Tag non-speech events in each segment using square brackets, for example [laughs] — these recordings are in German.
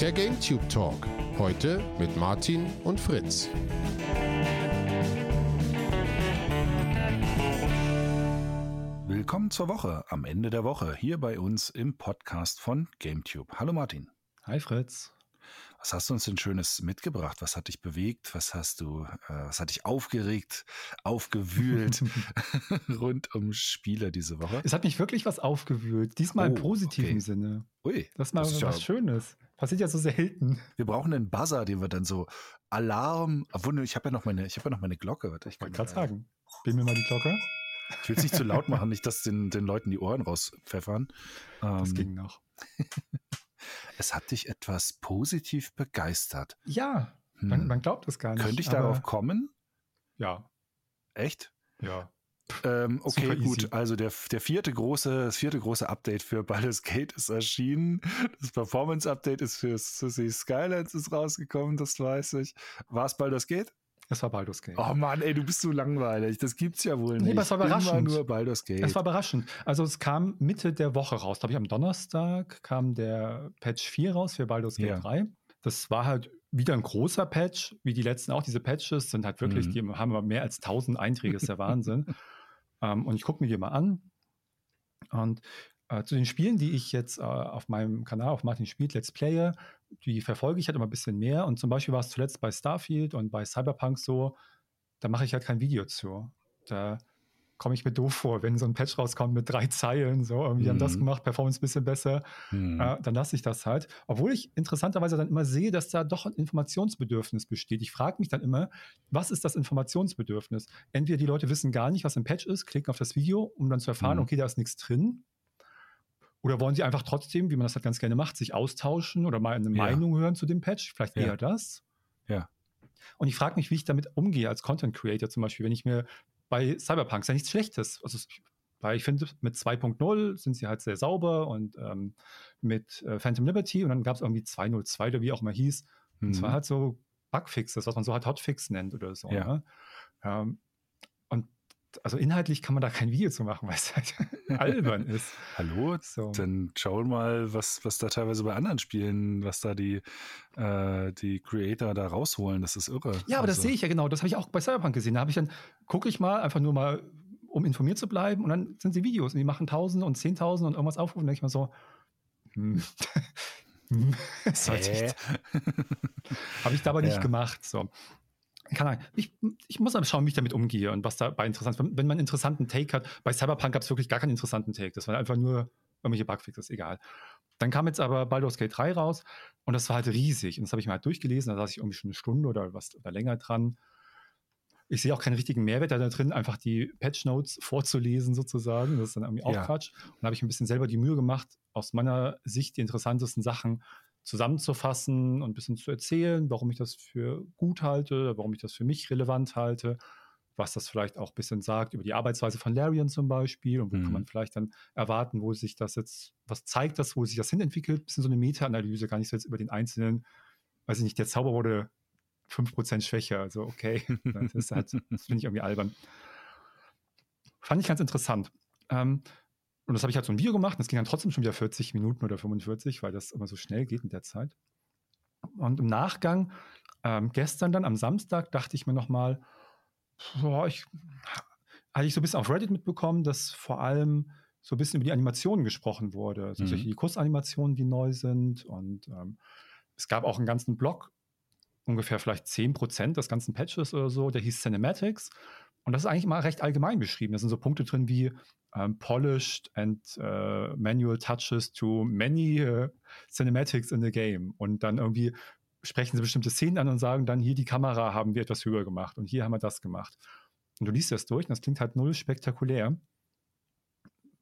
Der GameTube Talk. Heute mit Martin und Fritz. Willkommen zur Woche, am Ende der Woche, hier bei uns im Podcast von GameTube. Hallo Martin. Hi Fritz. Was hast du uns denn Schönes mitgebracht? Was hat dich bewegt? Was hast du, äh, was hat dich aufgeregt, aufgewühlt [laughs] [laughs] rund um Spiele diese Woche? Es hat mich wirklich was aufgewühlt. Diesmal Oh, im positiven okay. Sinne. Ui, Das ist mal das ist was ja- Schönes. Passiert ja so selten. wir brauchen einen Buzzer, den wir dann so Alarm. Obwohl, ne, ich habe ja noch meine, ich habe ja noch meine Glocke. Warte, ich wollte kann- gerade sagen. Spiel mir mal die Glocke. Ich will es nicht zu laut [laughs] machen, nicht, dass den, den Leuten die Ohren rauspfeffern. Das Ähm, ging noch. [laughs] Es hat dich etwas positiv begeistert. Ja, Hm. man, man glaubt es gar nicht. Könnte ich darauf kommen? Ja, Echt? ja. Ähm, okay, gut. Also der, der vierte große, das vierte große Update für [laughs] Baldur's Gate ist erschienen. Das Performance-Update ist für City Skylines ist rausgekommen, das weiß ich. War es Baldur's Gate? Es war Baldur's Gate. Oh Mann, ey, du bist so langweilig. Das gibt's ja wohl Nee, nicht. aber es war Immer überraschend. nur Baldur's Gate. Es war überraschend. Also es kam Mitte der Woche raus. Glaube ich, am Donnerstag kam der Patch 4 raus für Baldur's Gate Ja. 3. Das war halt wieder ein großer Patch, wie die letzten auch. Diese Patches sind halt wirklich, Mhm. die haben mehr als 1000 Einträge, ist der Wahnsinn. [laughs] ähm, und ich gucke mir die mal an. Und äh, zu den Spielen, die ich jetzt äh, auf meinem Kanal, auf Martin Spielt, Let's Player, die verfolge ich halt immer ein bisschen mehr. Und zum Beispiel war es zuletzt bei Starfield und bei Cyberpunk so, da mache ich halt kein Video zu. Da komme ich mir doof vor, wenn so ein Patch rauskommt mit drei Zeilen, so irgendwie haben das Mhm. gemacht, Performance ein bisschen besser, Hm. äh, dann lasse ich das halt. Obwohl ich interessanterweise dann immer sehe, dass da doch ein Informationsbedürfnis besteht. Ich frage mich dann immer, was ist das Informationsbedürfnis? Entweder die Leute wissen gar nicht, was ein Patch ist, klicken auf das Video, um dann zu erfahren, Mhm. okay, da ist nichts drin. Oder wollen sie einfach trotzdem, wie man das halt ganz gerne macht, sich austauschen oder mal eine Ja. Meinung hören zu dem Patch? Vielleicht Ja. eher das. Ja. Und ich frage mich, wie ich damit umgehe als Content Creator zum Beispiel, wenn ich mir bei Cyberpunk ist ja nichts Schlechtes. Also, weil ich finde, mit 2.0 sind sie halt sehr sauber und ähm, mit äh, Phantom Liberty und dann gab es irgendwie 2.02 oder wie auch immer hieß. Und zwar Mhm. halt so Bugfixes, was man so halt Hotfix nennt oder so. Ja. Ne? Ähm, also inhaltlich kann man da kein Video zu machen, [laughs] weil es halt albern ist. Hallo? So. Dann schau mal, was, was da teilweise bei anderen Spielen, was da die, äh, die Creator da rausholen. Das ist irre. Ja, aber das Also, sehe ich ja genau. Das habe ich auch bei Cyberpunk gesehen. Da habe ich dann, gucke ich mal, einfach nur mal, um informiert zu bleiben. Und dann sind sie Videos und die machen Tausende und Zehntausende und irgendwas aufrufen. Denke ich mir so, hm, [laughs] hm, [laughs] das sollte ich, habe ich dabei nicht Ja. gemacht. So. Keine Ahnung. Ich, ich muss aber schauen, wie ich damit umgehe und was dabei interessant ist. Wenn, wenn man einen interessanten Take hat, bei Cyberpunk gab es wirklich gar keinen interessanten Take. Das war einfach nur irgendwelche Bugfixes, egal. Dann kam jetzt aber Baldur's Gate 3 raus und das war halt riesig. Und das habe ich mir halt durchgelesen. Da saß ich irgendwie schon eine Stunde oder was oder länger dran. Ich sehe auch keinen richtigen Mehrwert da drin, einfach die Patch Notes vorzulesen sozusagen. Das ist dann irgendwie auch Ja. Quatsch. Und da habe ich ein bisschen selber die Mühe gemacht, aus meiner Sicht die interessantesten Sachen zusammenzufassen und ein bisschen zu erzählen, warum ich das für gut halte, warum ich das für mich relevant halte, was das vielleicht auch ein bisschen sagt über die Arbeitsweise von Larian zum Beispiel und wo Mhm. kann man vielleicht dann erwarten, wo sich das jetzt, was zeigt das, wo sich das hinentwickelt, ein bisschen so eine Meta-Analyse, gar nicht so jetzt über den einzelnen, weiß ich nicht, der Zauber wurde 5% schwächer, also okay, [laughs] das halt, das finde ich irgendwie albern. Fand ich ganz interessant. Ähm, und das habe ich halt so ein Video gemacht. und Das ging dann trotzdem schon wieder 40 Minuten oder 45, weil das immer so schnell geht mit der Zeit. Und im Nachgang, ähm, gestern dann am Samstag, dachte ich mir nochmal, ich hatte ich so ein bisschen auf Reddit mitbekommen, dass vor allem so ein bisschen über die Animationen gesprochen wurde. Also Mhm. solche die Kursanimationen, die neu sind. Und ähm, es gab auch einen ganzen Blog, ungefähr vielleicht 10% des ganzen Patches oder so, der hieß Cinematics. Und das ist eigentlich mal recht allgemein beschrieben. Da sind so Punkte drin wie ähm, polished and äh, manual touches to many äh, cinematics in the game. Und dann irgendwie sprechen sie bestimmte Szenen an und sagen dann, hier die Kamera haben wir etwas höher gemacht und hier haben wir das gemacht. Und du liest das durch und das klingt halt null spektakulär.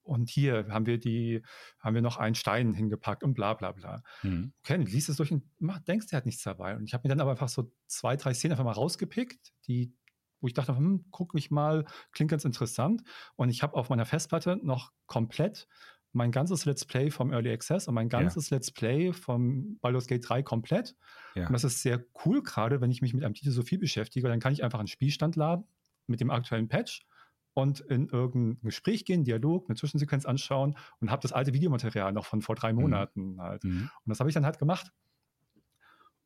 Und hier haben wir die, haben wir noch einen Stein hingepackt und bla bla bla. Mhm. Okay, du liest es durch und denkst, der hat nichts dabei. Und ich habe mir dann aber einfach so zwei, drei Szenen einfach mal rausgepickt, die, wo ich dachte, hm, guck mich mal, klingt ganz interessant. Und ich habe auf meiner Festplatte noch komplett mein ganzes Let's Play vom Early Access und mein ganzes Let's Play vom Baldur's Gate 3 komplett. Ja. Und das ist sehr cool, gerade wenn ich mich mit einem Titel so viel beschäftige, dann kann ich einfach einen Spielstand laden mit dem aktuellen Patch und in irgendein Gespräch gehen, Dialog, eine Zwischensequenz anschauen und habe das alte Videomaterial noch von vor drei Mhm. Monaten halt. Mhm. Und das habe ich dann halt gemacht.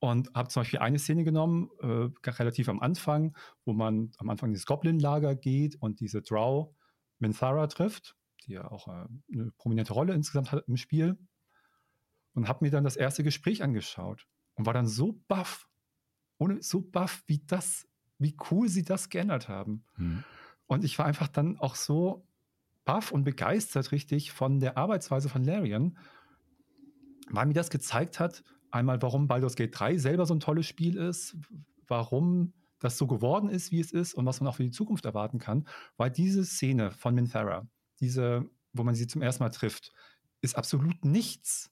Und habe zum Beispiel eine Szene genommen, äh, relativ am Anfang, wo man am Anfang dieses Goblin-Lager geht und diese Drow Minthara trifft, die ja auch äh, eine prominente Rolle insgesamt hat im Spiel. Und habe mir dann das erste Gespräch angeschaut und war dann so baff, ohne so baff, wie das, wie cool sie das geändert haben. Hm. Und ich war einfach dann auch so baff und begeistert richtig von der Arbeitsweise von Larian, weil mir das gezeigt hat, einmal, warum Baldur's Gate 3 selber so ein tolles Spiel ist, warum das so geworden ist, wie es ist und was man auch für die Zukunft erwarten kann, weil diese Szene von Minthara, diese, wo man sie zum ersten Mal trifft, ist absolut nichts.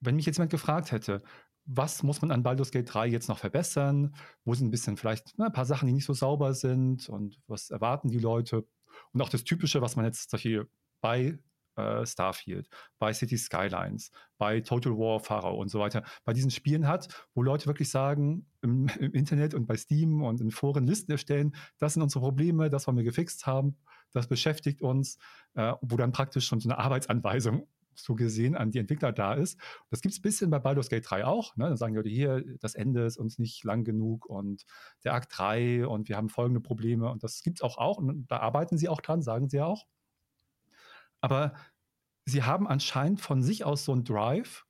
Wenn mich jetzt jemand gefragt hätte, was muss man an Baldur's Gate 3 jetzt noch verbessern? Wo sind ein bisschen vielleicht na, ein paar Sachen, die nicht so sauber sind und was erwarten die Leute? Und auch das Typische, was man jetzt solche bei äh, Starfield, bei City Skylines, bei Total War Pharaoh und so weiter, bei diesen Spielen hat, wo Leute wirklich sagen, im, [laughs] im, Internet und bei Steam und in Foren Listen erstellen, das sind unsere Probleme, das wollen wir gefixt haben, das beschäftigt uns, äh, wo dann praktisch schon so eine Arbeitsanweisung [laughs] so gesehen an die Entwickler da ist. Das gibt es ein bisschen bei Baldur's Gate 3 auch. Ne? Dann sagen die Leute, hier, das Ende ist uns nicht lang genug und der Akt 3 und wir haben folgende Probleme und das gibt es auch auch und da arbeiten sie auch dran, sagen sie auch. Aber sie haben anscheinend von sich aus so einen Drive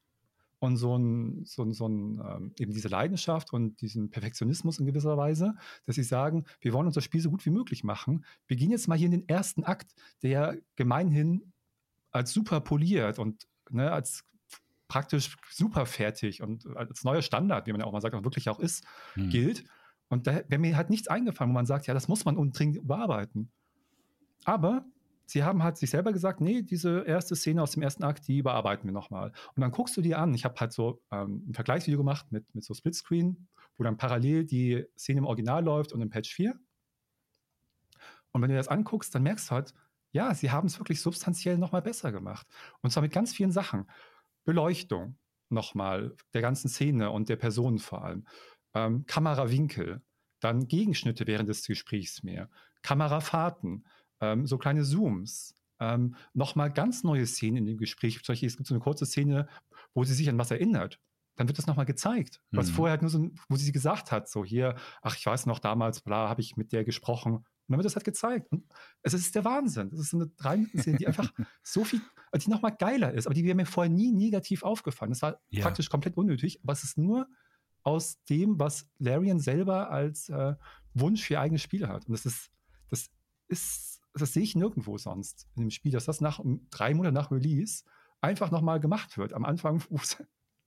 und so ein, so ein, so ein ähm, eben diese Leidenschaft und diesen Perfektionismus in gewisser Weise, dass sie sagen, wir wollen unser Spiel so gut wie möglich machen. Wir gehen jetzt mal hier in den ersten Akt, der gemeinhin als super poliert und ne, als praktisch super fertig und als neuer Standard, wie man ja auch mal sagt, auch wirklich auch ist, hm. gilt. Und da wäre mir halt nichts eingefallen, wo man sagt, ja, das muss man unbedingt überarbeiten. Aber sie haben halt sich selber gesagt, nee, diese erste Szene aus dem ersten Akt, die überarbeiten wir nochmal. Und dann guckst du dir an, ich habe halt so ähm, ein Vergleichsvideo gemacht mit, mit so Splitscreen, wo dann parallel die Szene im Original läuft und im Patch 4. Und wenn du das anguckst, dann merkst du halt, ja, sie haben es wirklich substanziell nochmal besser gemacht. Und zwar mit ganz vielen Sachen. Beleuchtung nochmal der ganzen Szene und der Personen vor allem. Ähm, Kamerawinkel, dann Gegenschnitte während des Gesprächs mehr, Kamerafahrten, ähm, so kleine Zooms, ähm, nochmal ganz neue Szenen in dem Gespräch. Zum Beispiel, es gibt so eine kurze Szene, wo sie sich an was erinnert. Dann wird das nochmal gezeigt. Was mhm. vorher halt nur so, wo sie gesagt hat, so hier, ach, ich weiß noch damals, bla, habe ich mit der gesprochen. Und dann wird das halt gezeigt. Und es ist der Wahnsinn. Das ist so eine drei Minuten Szene, die einfach [laughs] so viel, die nochmal geiler ist, aber die wäre mir vorher nie negativ aufgefallen. Das war ja. praktisch komplett unnötig, aber es ist nur aus dem, was Larian selber als äh, Wunsch für ihr eigenes Spiel hat. Und das ist, das ist das sehe ich nirgendwo sonst in dem Spiel, dass das nach drei Monate nach Release einfach nochmal gemacht wird. Am Anfang, das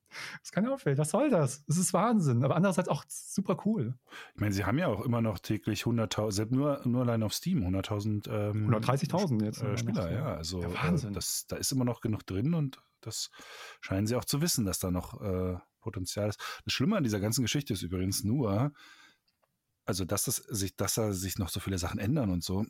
[laughs] kann auffällt. Was soll das? Das ist Wahnsinn. Aber andererseits auch super cool. Ich meine, sie haben ja auch immer noch täglich 100.000, nur, nur allein auf Steam 100.000 ähm, 130.000 jetzt. Äh, Spieler, ja. Also ja, Wahnsinn. Äh, das, da ist immer noch genug drin und das scheinen sie auch zu wissen, dass da noch äh, Potenzial ist. Das Schlimme an dieser ganzen Geschichte ist übrigens nur, also dass es sich, dass da sich noch so viele Sachen ändern und so.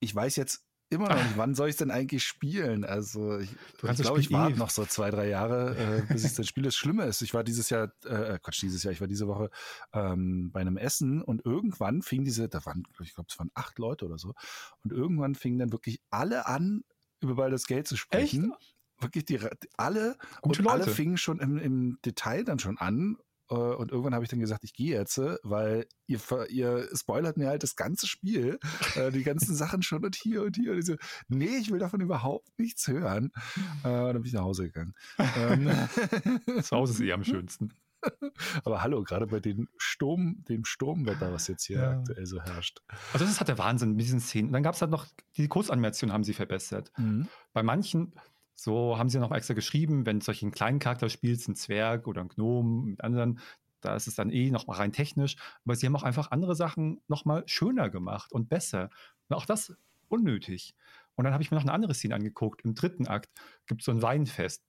Ich weiß jetzt immer noch nicht, wann soll ich denn eigentlich spielen? Also ich, ich glaube, ich warte noch so zwei, drei Jahre, äh, bis ich das Spiel. Das Schlimme ist, ich war dieses Jahr, äh, Quatsch, dieses Jahr, ich war diese Woche ähm, bei einem Essen und irgendwann fing diese, da waren, ich glaube, es waren acht Leute oder so, und irgendwann fingen dann wirklich alle an, über Baldur's Gate zu sprechen. Echt? Wirklich die, alle Gute und Leute. alle fingen schon im, im Detail dann schon an und irgendwann habe ich dann gesagt, ich gehe jetzt, äh, weil ihr, ihr spoilert mir halt das ganze Spiel, äh, die ganzen [laughs] Sachen schon und hier und hier. Und ich so, nee, ich will davon überhaupt nichts hören. Äh, dann bin ich nach Hause gegangen. [laughs] Ähm, [laughs] das Haus ist eh am schönsten. Aber hallo, gerade bei dem Sturm, dem Sturmwetter, was jetzt hier ja. aktuell so herrscht. Also das ist halt der Wahnsinn mit diesen Szenen. dann gab es halt noch, die Kurzanimation haben sie verbessert. Mhm. Bei manchen, so haben sie noch extra geschrieben, wenn du solchen kleinen Charakter spielst, ein Zwerg oder ein Gnom mit anderen, da ist es dann eh noch mal rein technisch. Aber sie haben auch einfach andere Sachen noch mal schöner gemacht und besser. Und auch das unnötig. Und dann habe ich mir noch eine andere Szene angeguckt. Im dritten Akt gibt es so ein Weinfest.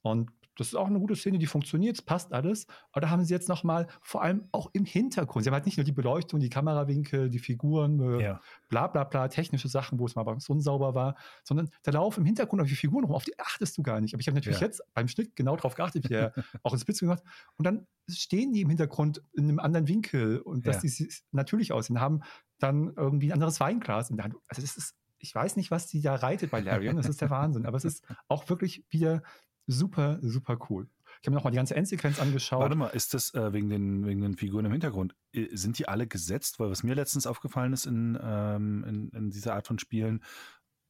Und das ist auch eine gute Szene, die funktioniert, es passt alles. Aber da haben sie jetzt nochmal, vor allem auch im Hintergrund, sie haben halt nicht nur die Beleuchtung, die Kamerawinkel, die Figuren, äh, ja. bla bla bla, technische Sachen, wo es mal ganz unsauber war, sondern da laufen im Hintergrund auf die Figuren rum, auf die achtest du gar nicht. Aber ich habe natürlich ja. jetzt beim Schnitt genau darauf geachtet, wie er [laughs] auch ins Spitze gemacht Und dann stehen die im Hintergrund in einem anderen Winkel und dass ja. die natürlich aussehen, haben dann irgendwie ein anderes Weinglas in der Hand. Also das ist ich weiß nicht, was die da reitet bei Larian, das ist der [laughs] Wahnsinn, aber es ist auch wirklich wieder super, super cool. Ich habe mir nochmal die ganze Endsequenz angeschaut. Warte mal, ist das äh, wegen, den, wegen den Figuren im Hintergrund? Sind die alle gesetzt? Weil was mir letztens aufgefallen ist in, ähm, in, in dieser Art von Spielen,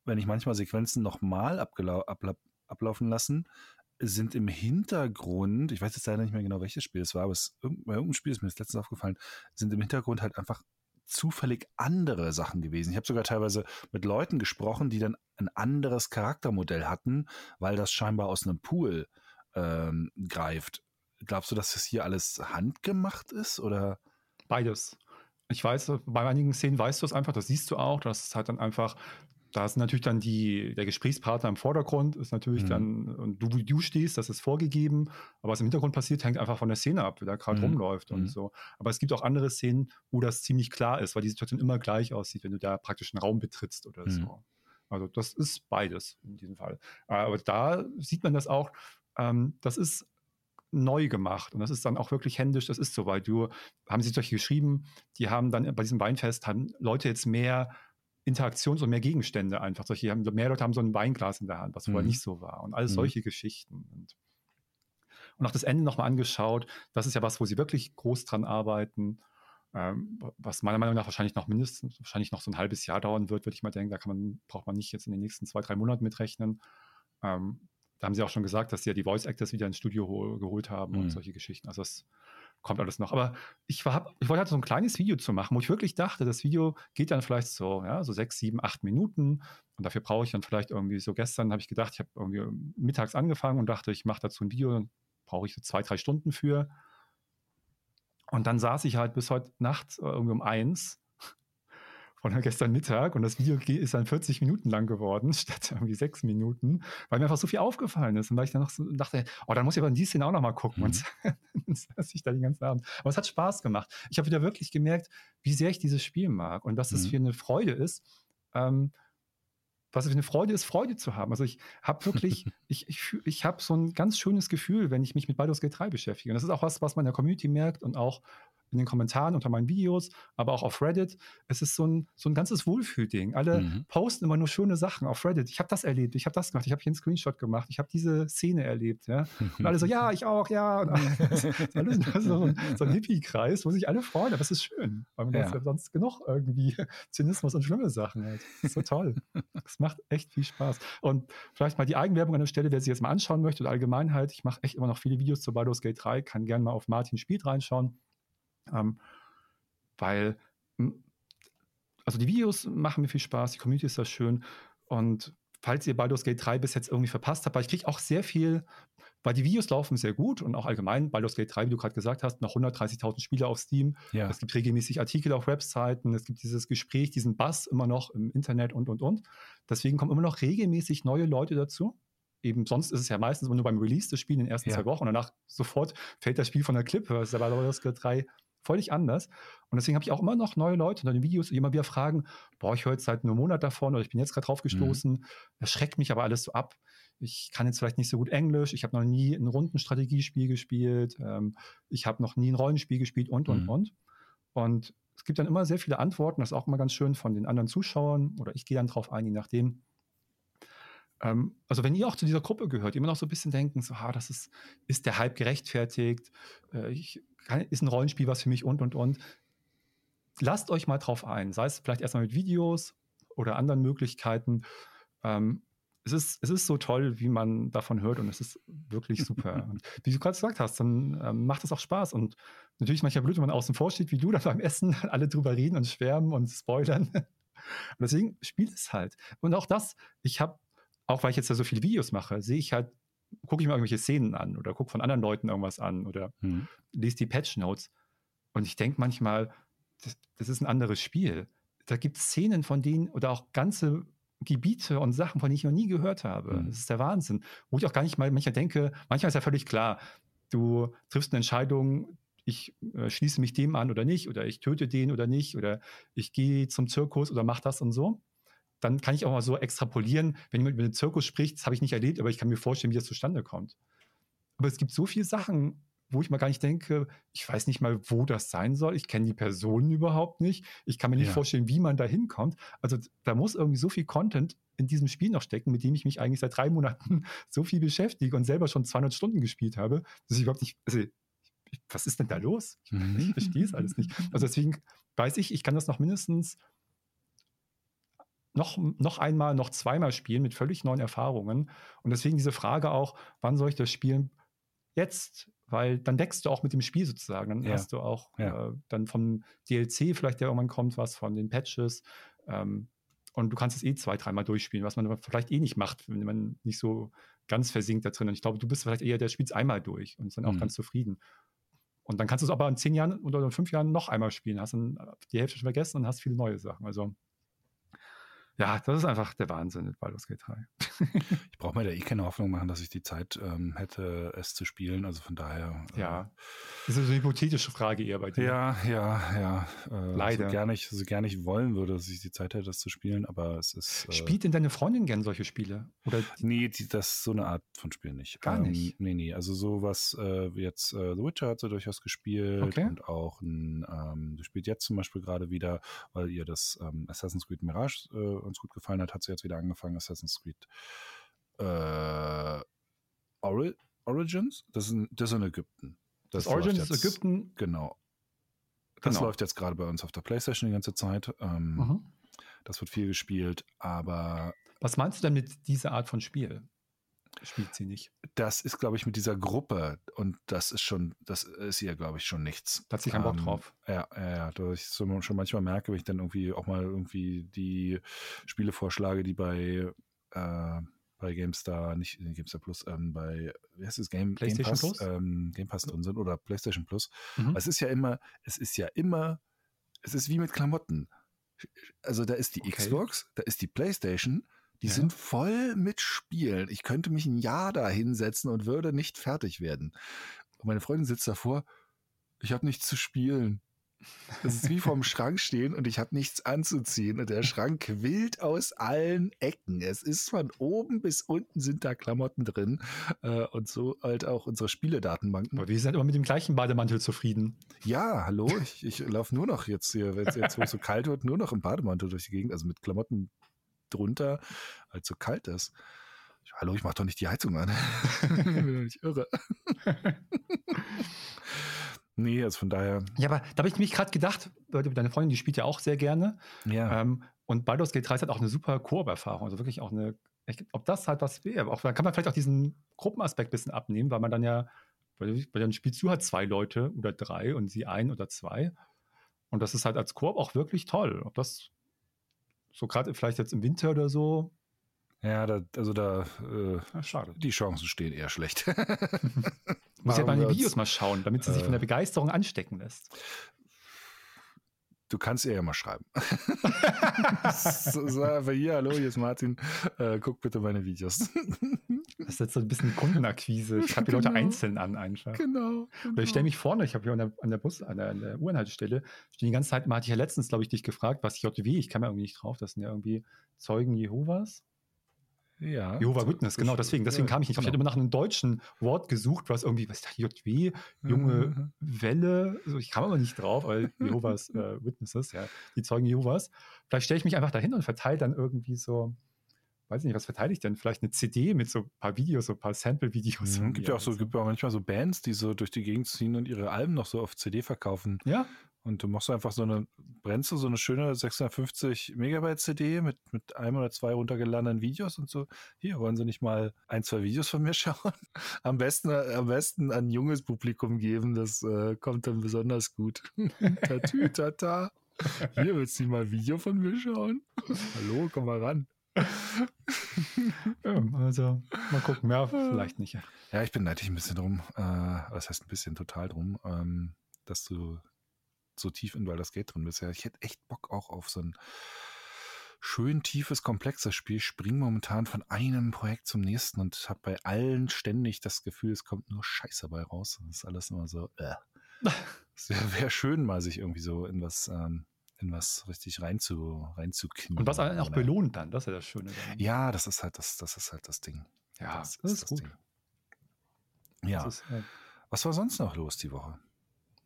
wenn ich manchmal Sequenzen nochmal ablaufen lassen, sind im Hintergrund, ich weiß jetzt leider nicht mehr genau, welches Spiel es war, aber es, bei irgendeinem Spiel ist mir das letztens aufgefallen, sind im Hintergrund halt einfach zufällig andere Sachen gewesen. Ich habe sogar teilweise mit Leuten gesprochen, die dann ein anderes Charaktermodell hatten, weil das scheinbar aus einem Pool ähm, greift. Glaubst du, dass das hier alles handgemacht ist oder? Beides. Ich weiß, bei einigen Szenen weißt du es einfach, das siehst du auch, dass es halt dann einfach da ist natürlich dann die, der Gesprächspartner im Vordergrund, ist natürlich mhm. dann, und du, wie du stehst, das ist vorgegeben, aber was im Hintergrund passiert, hängt einfach von der Szene ab, wer da gerade mhm. rumläuft und mhm. so. Aber es gibt auch andere Szenen, wo das ziemlich klar ist, weil die Situation immer gleich aussieht, wenn du da praktisch einen Raum betrittst oder so. Mhm. Also das ist beides in diesem Fall. Aber da sieht man das auch, ähm, das ist neu gemacht und das ist dann auch wirklich händisch, das ist so, weil du, haben sie solche geschrieben, die haben dann bei diesem Weinfest, haben Leute jetzt mehr Interaktions- und mehr Gegenstände einfach. Solche haben, mehr Leute haben so ein Weinglas in der Hand, was vorher mhm. nicht so war. Und alles mhm. solche Geschichten. Und, und auch das Ende nochmal angeschaut. Das ist ja was, wo sie wirklich groß dran arbeiten. Ähm, was meiner Meinung nach wahrscheinlich noch mindestens, wahrscheinlich noch so ein halbes Jahr dauern wird, würde ich mal denken. Da kann man, braucht man nicht jetzt in den nächsten zwei, drei Monaten mitrechnen. Ähm, da haben sie auch schon gesagt, dass sie ja die Voice Actors wieder ins Studio geholt haben mhm. und solche Geschichten. Also das kommt alles noch. Aber ich, war, ich wollte halt so ein kleines Video zu machen, wo ich wirklich dachte, das Video geht dann vielleicht so, ja, so sechs, sieben, acht Minuten. Und dafür brauche ich dann vielleicht irgendwie so gestern habe ich gedacht, ich habe irgendwie mittags angefangen und dachte, ich mache dazu ein Video, dann brauche ich so zwei, drei Stunden für. Und dann saß ich halt bis heute Nacht äh, irgendwie um eins von gestern Mittag und das Video ist dann 40 Minuten lang geworden, [laughs] statt irgendwie sechs Minuten, weil mir einfach so viel aufgefallen ist und weil ich dann noch so dachte, oh, dann muss ich aber in die Szene auch noch mal gucken mhm. und [laughs] dann saß ich da den ganzen Abend. Aber es hat Spaß gemacht. Ich habe wieder wirklich gemerkt, wie sehr ich dieses Spiel mag und was es mhm. für eine Freude ist, ähm, was es für eine Freude ist, Freude zu haben. Also ich habe wirklich, [laughs] ich, ich, ich habe so ein ganz schönes Gefühl, wenn ich mich mit Baldur's Gate 3 beschäftige. Und das ist auch was, was man in der Community merkt und auch in den Kommentaren unter meinen Videos, aber auch auf Reddit. Es ist so ein, so ein ganzes Wohlfühlding. Alle mhm. posten immer nur schöne Sachen auf Reddit. Ich habe das erlebt, ich habe das gemacht, ich habe hier einen Screenshot gemacht, ich habe diese Szene erlebt. Ja? [laughs] Und alle so, ja, ich auch, ja. Und alles, so ein, so ein Hippie-Kreis, wo sich alle freuen. Aber es ist schön, weil man ja. sonst genug irgendwie [laughs] Zynismus und schlimme Sachen hat. Das ist so toll. Es macht echt viel Spaß. Und vielleicht mal die Eigenwerbung an der Stelle, wer sich jetzt mal anschauen möchte oder Allgemeinheit. Ich mache echt immer noch viele Videos zu Baldur's Gate 3, kann gerne mal auf Martin Spielt reinschauen. Ähm, weil, hm, also die Videos machen mir viel Spaß, die Community ist da schön. Und falls ihr Baldur's Gate 3 bis jetzt irgendwie verpasst habt, weil ich kriege auch sehr viel, weil die Videos laufen sehr gut und auch allgemein Baldur's Gate 3, wie du gerade gesagt hast, noch 130.000 Spieler auf Steam. Ja. Es gibt regelmäßig Artikel auf Webseiten, es gibt dieses Gespräch, diesen Bass immer noch im Internet und, und, und. Deswegen kommen immer noch regelmäßig neue Leute dazu. Eben sonst ist es ja meistens nur beim Release des Spiels in den ersten ja. zwei Wochen und danach sofort fällt das Spiel von der Klippe. Das ist ja bei Baldur's Gate 3 völlig anders. Und deswegen habe ich auch immer noch neue Leute in den Videos, die immer wieder fragen, boah, ich höre jetzt seit einem Monat davon oder ich bin jetzt gerade drauf mhm. gestoßen. Mhm. Das schreckt mich aber alles so ab. Ich kann jetzt vielleicht nicht so gut Englisch, ich habe noch nie ein Rundenstrategiespiel gespielt, ähm, ich habe noch nie ein Rollenspiel gespielt und, und, mhm. und. Und es gibt dann immer sehr viele Antworten, das ist auch immer ganz schön von den anderen Zuschauern oder ich gehe dann drauf ein, je nachdem. Ähm, also wenn ihr auch zu dieser Gruppe gehört, immer noch so ein bisschen denken, so, ha, das ist, ist der Hype gerechtfertigt, äh, ich kann, ist ein Rollenspiel was für mich und, und, und. Lasst euch mal drauf ein, sei es vielleicht erstmal mit Videos oder anderen Möglichkeiten. Ähm, es ist, es ist so toll, wie man davon hört und es ist wirklich [laughs] super. und wie du gerade gesagt hast, dann ähm, macht es auch Spaß und natürlich manchmal blöd, wenn man außen vor steht, wie du dann beim Essen [laughs] alle drüber reden und schwärmen und spoilern. [laughs] deswegen spielt es halt. Und auch das, ich habe, auch weil ich jetzt ja so viele Videos mache, sehe ich halt gucke ich mir irgendwelche Szenen an oder gucke von anderen Leuten irgendwas an oder mhm. lese die Patch Notes. Und ich denke manchmal, das, das, ist ein anderes Spiel. Da gibt es Szenen von denen oder auch ganze Gebiete und Sachen, von denen ich noch nie gehört habe. Mhm. Das ist der Wahnsinn. Wo ich auch gar nicht mal manchmal denke, manchmal ist ja völlig klar, du triffst eine Entscheidung, ich äh, schließe mich dem an oder nicht, oder ich töte den oder nicht, oder ich gehe zum Zirkus oder mach das und so dann kann ich auch mal so extrapolieren, wenn jemand über den Zirkus spricht, das habe ich nicht erlebt, aber ich kann mir vorstellen, wie das zustande kommt. Aber es gibt so viele Sachen, wo ich mal gar nicht denke, ich weiß nicht mal, wo das sein soll. Ich kenne die Personen überhaupt nicht. Ich kann mir nicht Ja. vorstellen, wie man da hinkommt. Also da muss irgendwie so viel Content in diesem Spiel noch stecken, mit dem ich mich eigentlich seit drei Monaten [laughs] so viel beschäftige und selber schon 200 Stunden gespielt habe, dass ich überhaupt nicht, also ich, was ist denn da los? Ich verstehe es alles nicht. Also deswegen weiß ich, ich kann das noch mindestens noch, noch einmal, noch zweimal spielen mit völlig neuen Erfahrungen. Und deswegen diese Frage auch, wann soll ich das spielen? Jetzt, weil dann deckst du auch mit dem Spiel sozusagen. Dann Ja. hast du auch Ja. äh, dann vom DLC vielleicht, der irgendwann kommt, was von den Patches. Ähm, und du kannst es eh zwei, dreimal durchspielen, was man vielleicht eh nicht macht, wenn man nicht so ganz versinkt da drin. Und ich glaube, du bist vielleicht eher, der spielt es einmal durch und ist dann auch Mhm. ganz zufrieden. Und dann kannst du es aber in zehn Jahren oder in fünf Jahren noch einmal spielen. Hast dann die Hälfte schon vergessen und hast viele neue Sachen. Also, ja, das ist einfach der Wahnsinn mit Baldur's Gate 3. [laughs] Ich brauche mir da eh keine Hoffnung machen, dass ich die Zeit ähm, hätte, es zu spielen. Also von daher. äh, Ja. Das ist eine hypothetische Frage eher bei dir. Ja, ja, ja. Äh, Leider. So gerne, ich, so gerne ich wollen würde, dass ich die Zeit hätte, das zu spielen, aber es ist. Äh, Spielt denn deine Freundin gern solche Spiele? Oder Nee, die, das ist so eine Art von Spiel nicht. Gar nicht? Nee, nee. Also sowas äh, jetzt äh, The Witcher hat sie durchaus gespielt Okay. und auch ein, ähm, sie spielt jetzt zum Beispiel gerade wieder, weil ihr das ähm, Assassin's Creed Mirage äh, uns gut gefallen hat, hat sie jetzt wieder angefangen, Assassin's Creed äh, Ori Origins? Das ist, in, das ist in Ägypten. das, läuft Origins ist jetzt- Ägypten? Genau. Das Genau. läuft jetzt gerade bei uns auf der Playstation die ganze Zeit. Ähm, Mhm. Das wird viel gespielt, aber Was meinst du denn mit dieser Art von Spiel? Spielt sie nicht. das ist, glaube ich, mit dieser Gruppe und das ist schon, das ist ihr, glaube ich, schon nichts. Da hat sie keinen Bock Ähm, drauf. Ja, ja, ja, da ich so schon manchmal merke, wenn ich dann irgendwie auch mal irgendwie die Spiele vorschlage, die bei, äh, bei GameStar, nicht äh, GameStar Plus, ähm, bei, wie heißt es, Game, Game PlayStation Pass, Plus? Ähm, Game Pass drin sind oder PlayStation Plus. Mhm. Es ist ja immer, es ist ja immer, es ist wie mit Klamotten. Also da ist die Okay. Xbox, da ist die PlayStation, die Ja. sind voll mit Spielen. Ich könnte mich ein Jahr da hinsetzen und würde nicht fertig werden. Und meine Freundin sitzt davor, ich habe nichts zu spielen. Das ist wie vorm Schrank stehen und ich habe nichts anzuziehen. Und der Schrank quillt aus allen Ecken. Es ist von oben bis unten sind da Klamotten drin. Äh, und so halt auch unsere Spieledatenbanken. Aber wir sind immer mit dem gleichen Bademantel zufrieden. Ja, hallo, ich, ich laufe nur noch jetzt hier, wenn es jetzt es so kalt wird, nur noch im Bademantel durch die Gegend, also mit Klamotten drunter, weil es so kalt ist. Hallo, ich mache doch nicht die Heizung an. [laughs] ich bin doch nicht irre. [laughs] nee, also von daher, Ja, aber da habe ich mich gerade gedacht, deine Freundin, die spielt ja auch sehr gerne. ja. Ähm, und Baldur's Gate 3 hat auch eine super Koop-Erfahrung. Also wirklich auch eine, ob das halt was wäre. Auch da kann man vielleicht auch diesen Gruppenaspekt ein bisschen abnehmen, weil man dann ja, weil, weil dann spielst du halt zwei Leute oder drei und sie ein oder zwei. Und das ist halt als Koop auch wirklich toll. Ob das so gerade vielleicht jetzt im Winter oder so, ja, da, also da, äh, ja, schade. die Chancen stehen eher schlecht. [laughs] Muss ja Machen mal die Videos mal schauen, damit sie sich von der äh, Begeisterung anstecken lässt. Du kannst ihr ja mal schreiben. [laughs] so, einfach hier, hallo, hier ist Martin, äh, guck bitte meine Videos. Das ist jetzt so ein bisschen Kundenakquise. Ich habe die Leute Genau. einzeln an einfach. genau. Oder ich stelle mich vorne, ich habe hier an der, an der Bus, an der, an der U-Anhaltestelle, stehe die ganze Zeit, mal hatte ich ja letztens, glaube ich, dich gefragt, was JW, ich kam ja irgendwie nicht drauf, das sind ja irgendwie Zeugen Jehovas. Ja. Jehova Witness, genau, deswegen, deswegen kam ich nicht drauf. Ich hatte genau. immer nach einem deutschen Wort gesucht, was irgendwie, was ist JW, junge Mhm. Welle, so, ich kam aber nicht drauf, weil [laughs] Jehovas äh, Witnesses, ja, die Zeugen Jehovas. Vielleicht stelle ich mich einfach dahin und verteile dann irgendwie so, weiß ich nicht, was verteile ich denn? Vielleicht eine CD mit so ein paar Videos, so ein paar Sample-Videos. Mhm, gibt ja auch so, gibt ja auch manchmal so Bands, die so durch die Gegend ziehen und ihre Alben noch so auf CD verkaufen. Ja, Und du machst einfach so eine, brennst du so eine schöne 650 Megabyte CD mit, mit einem oder zwei runtergeladenen Videos und so. Hier, wollen sie nicht mal ein, zwei Videos von mir [laughs] schauen? Am besten, am besten an junges Publikum geben, das äh, kommt dann besonders gut. [laughs] Tatü, tata. Hier willst du nicht mal ein Video von mir schauen? Hallo, komm mal ran. [laughs] ja, also mal gucken, ja, vielleicht nicht. Ja, ich bin neidisch ein bisschen drum, äh, was heißt ein bisschen total drum, ähm, dass du so tief in Baldur's Gate drin bist. Ja, ich hätte echt Bock auch auf so ein schön tiefes, komplexes Spiel. Ich spring momentan von einem Projekt zum nächsten und habe bei allen ständig das Gefühl, es kommt nur Scheiße dabei raus. Das ist alles immer so, äh. [laughs] Es wäre wär schön, mal sich irgendwie so in was, ähm, in was richtig rein zu, reinzuknien. Und was einen auch belohnt dann, das ist ja das Schöne. Daran. Ja, das ist halt das, das ist halt das Ding. ja das das ist gut. Ja. Das ist, äh, Was war sonst noch los die Woche?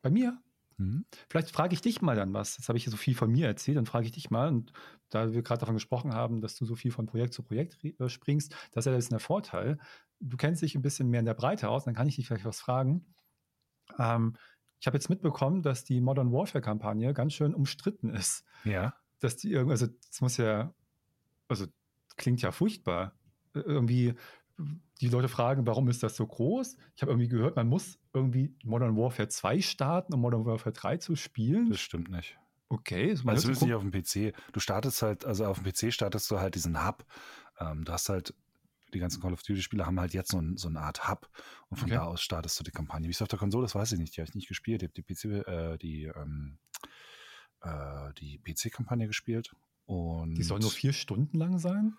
Bei mir? Mhm. Vielleicht frage ich dich mal dann was. Jetzt habe ich so viel von mir erzählt, dann frage ich dich mal. Und da wir gerade davon gesprochen haben, dass du so viel von Projekt zu Projekt äh, springst, das ist ja jetzt ein Vorteil. Du kennst dich ein bisschen mehr in der Breite aus, dann kann ich dich vielleicht was fragen. Ähm, ich habe jetzt mitbekommen, dass die Modern Warfare-Kampagne ganz schön umstritten ist. Ja. Dass die irgendwie, also das muss ja, also klingt ja furchtbar. Irgendwie die Leute fragen, warum ist das so groß? Ich habe irgendwie gehört, man muss irgendwie Modern Warfare 2 starten, um Modern Warfare 3 zu spielen. Das stimmt nicht. Okay. Also also zumindest nicht auf dem PC. Du startest halt, also auf dem PC startest du halt diesen Hub. Ähm, du hast halt, die ganzen Call of Duty-Spieler haben halt jetzt so, ein, so eine Art Hub und von okay. da aus startest du die Kampagne. Wie es auf der Konsole ist, weiß ich nicht. Die habe ich nicht gespielt. Ich habe die PC, äh, die, ähm, äh, die PC-Kampagne gespielt. Und die soll nur vier Stunden lang sein?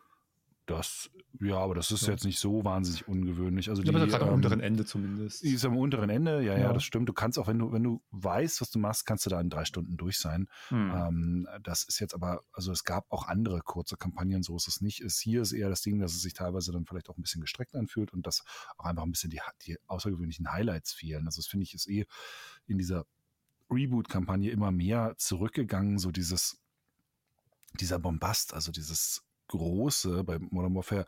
Das, ja, aber das ist ja. jetzt nicht so wahnsinnig ungewöhnlich. Also die, ja, gerade am ähm, unteren Ende zumindest. Die ist am unteren Ende, ja, ja, ja, das stimmt. Du kannst auch, wenn du, wenn du weißt, was du machst, kannst du da in drei Stunden durch sein. Hm. Ähm, das ist jetzt aber, also es gab auch andere kurze Kampagnen, so ist es nicht. Ist hier ist eher das Ding, dass es sich teilweise dann vielleicht auch ein bisschen gestreckt anfühlt und dass auch einfach ein bisschen die, die außergewöhnlichen Highlights fehlen. Also das finde ich ist eh in dieser Reboot-Kampagne immer mehr zurückgegangen, so dieses, dieser Bombast, also dieses große bei Modern Warfare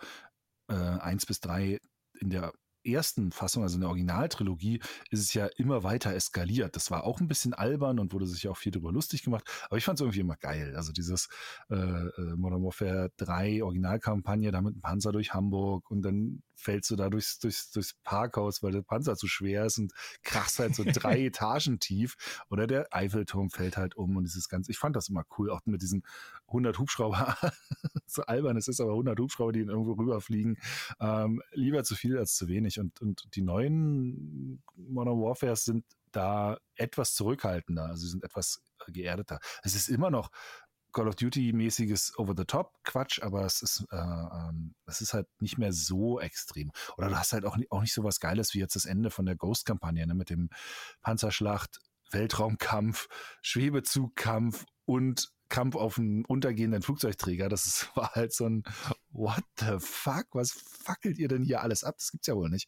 äh, 1 bis 3 in der ersten Fassung, also in der Originaltrilogie, ist es ja immer weiter eskaliert. Das war auch ein bisschen albern und wurde sich auch viel darüber lustig gemacht, aber ich fand es irgendwie immer geil. Also dieses äh, äh Modern Warfare 3 Originalkampagne, da mit dem Panzer durch Hamburg und dann fällst du da durchs, durchs, durchs Parkhaus, weil der Panzer zu schwer ist und krachst halt so drei [laughs] Etagen tief oder der Eiffelturm fällt halt um und dieses ganze, ich fand das immer cool, auch mit diesen 100 Hubschrauber, [laughs] so albern es ist, aber 100 Hubschrauber, die irgendwo rüberfliegen, ähm, lieber zu viel als zu wenig und, und die neuen Modern Warfares sind da etwas zurückhaltender, also sie sind etwas geerdeter. Es ist immer noch Call of Duty-mäßiges Over-the-Top-Quatsch, aber es ist, äh, ähm, es ist halt nicht mehr so extrem. Oder du hast halt auch, nicht, auch nicht so was Geiles wie jetzt das Ende von der Ghost-Kampagne ne, mit dem Panzerschlacht, Weltraumkampf, Schwebezugkampf und Kampf auf einen untergehenden Flugzeugträger. Das ist, [laughs] war halt so ein What the fuck? Was fackelt ihr denn hier alles ab? Das gibt's ja wohl nicht.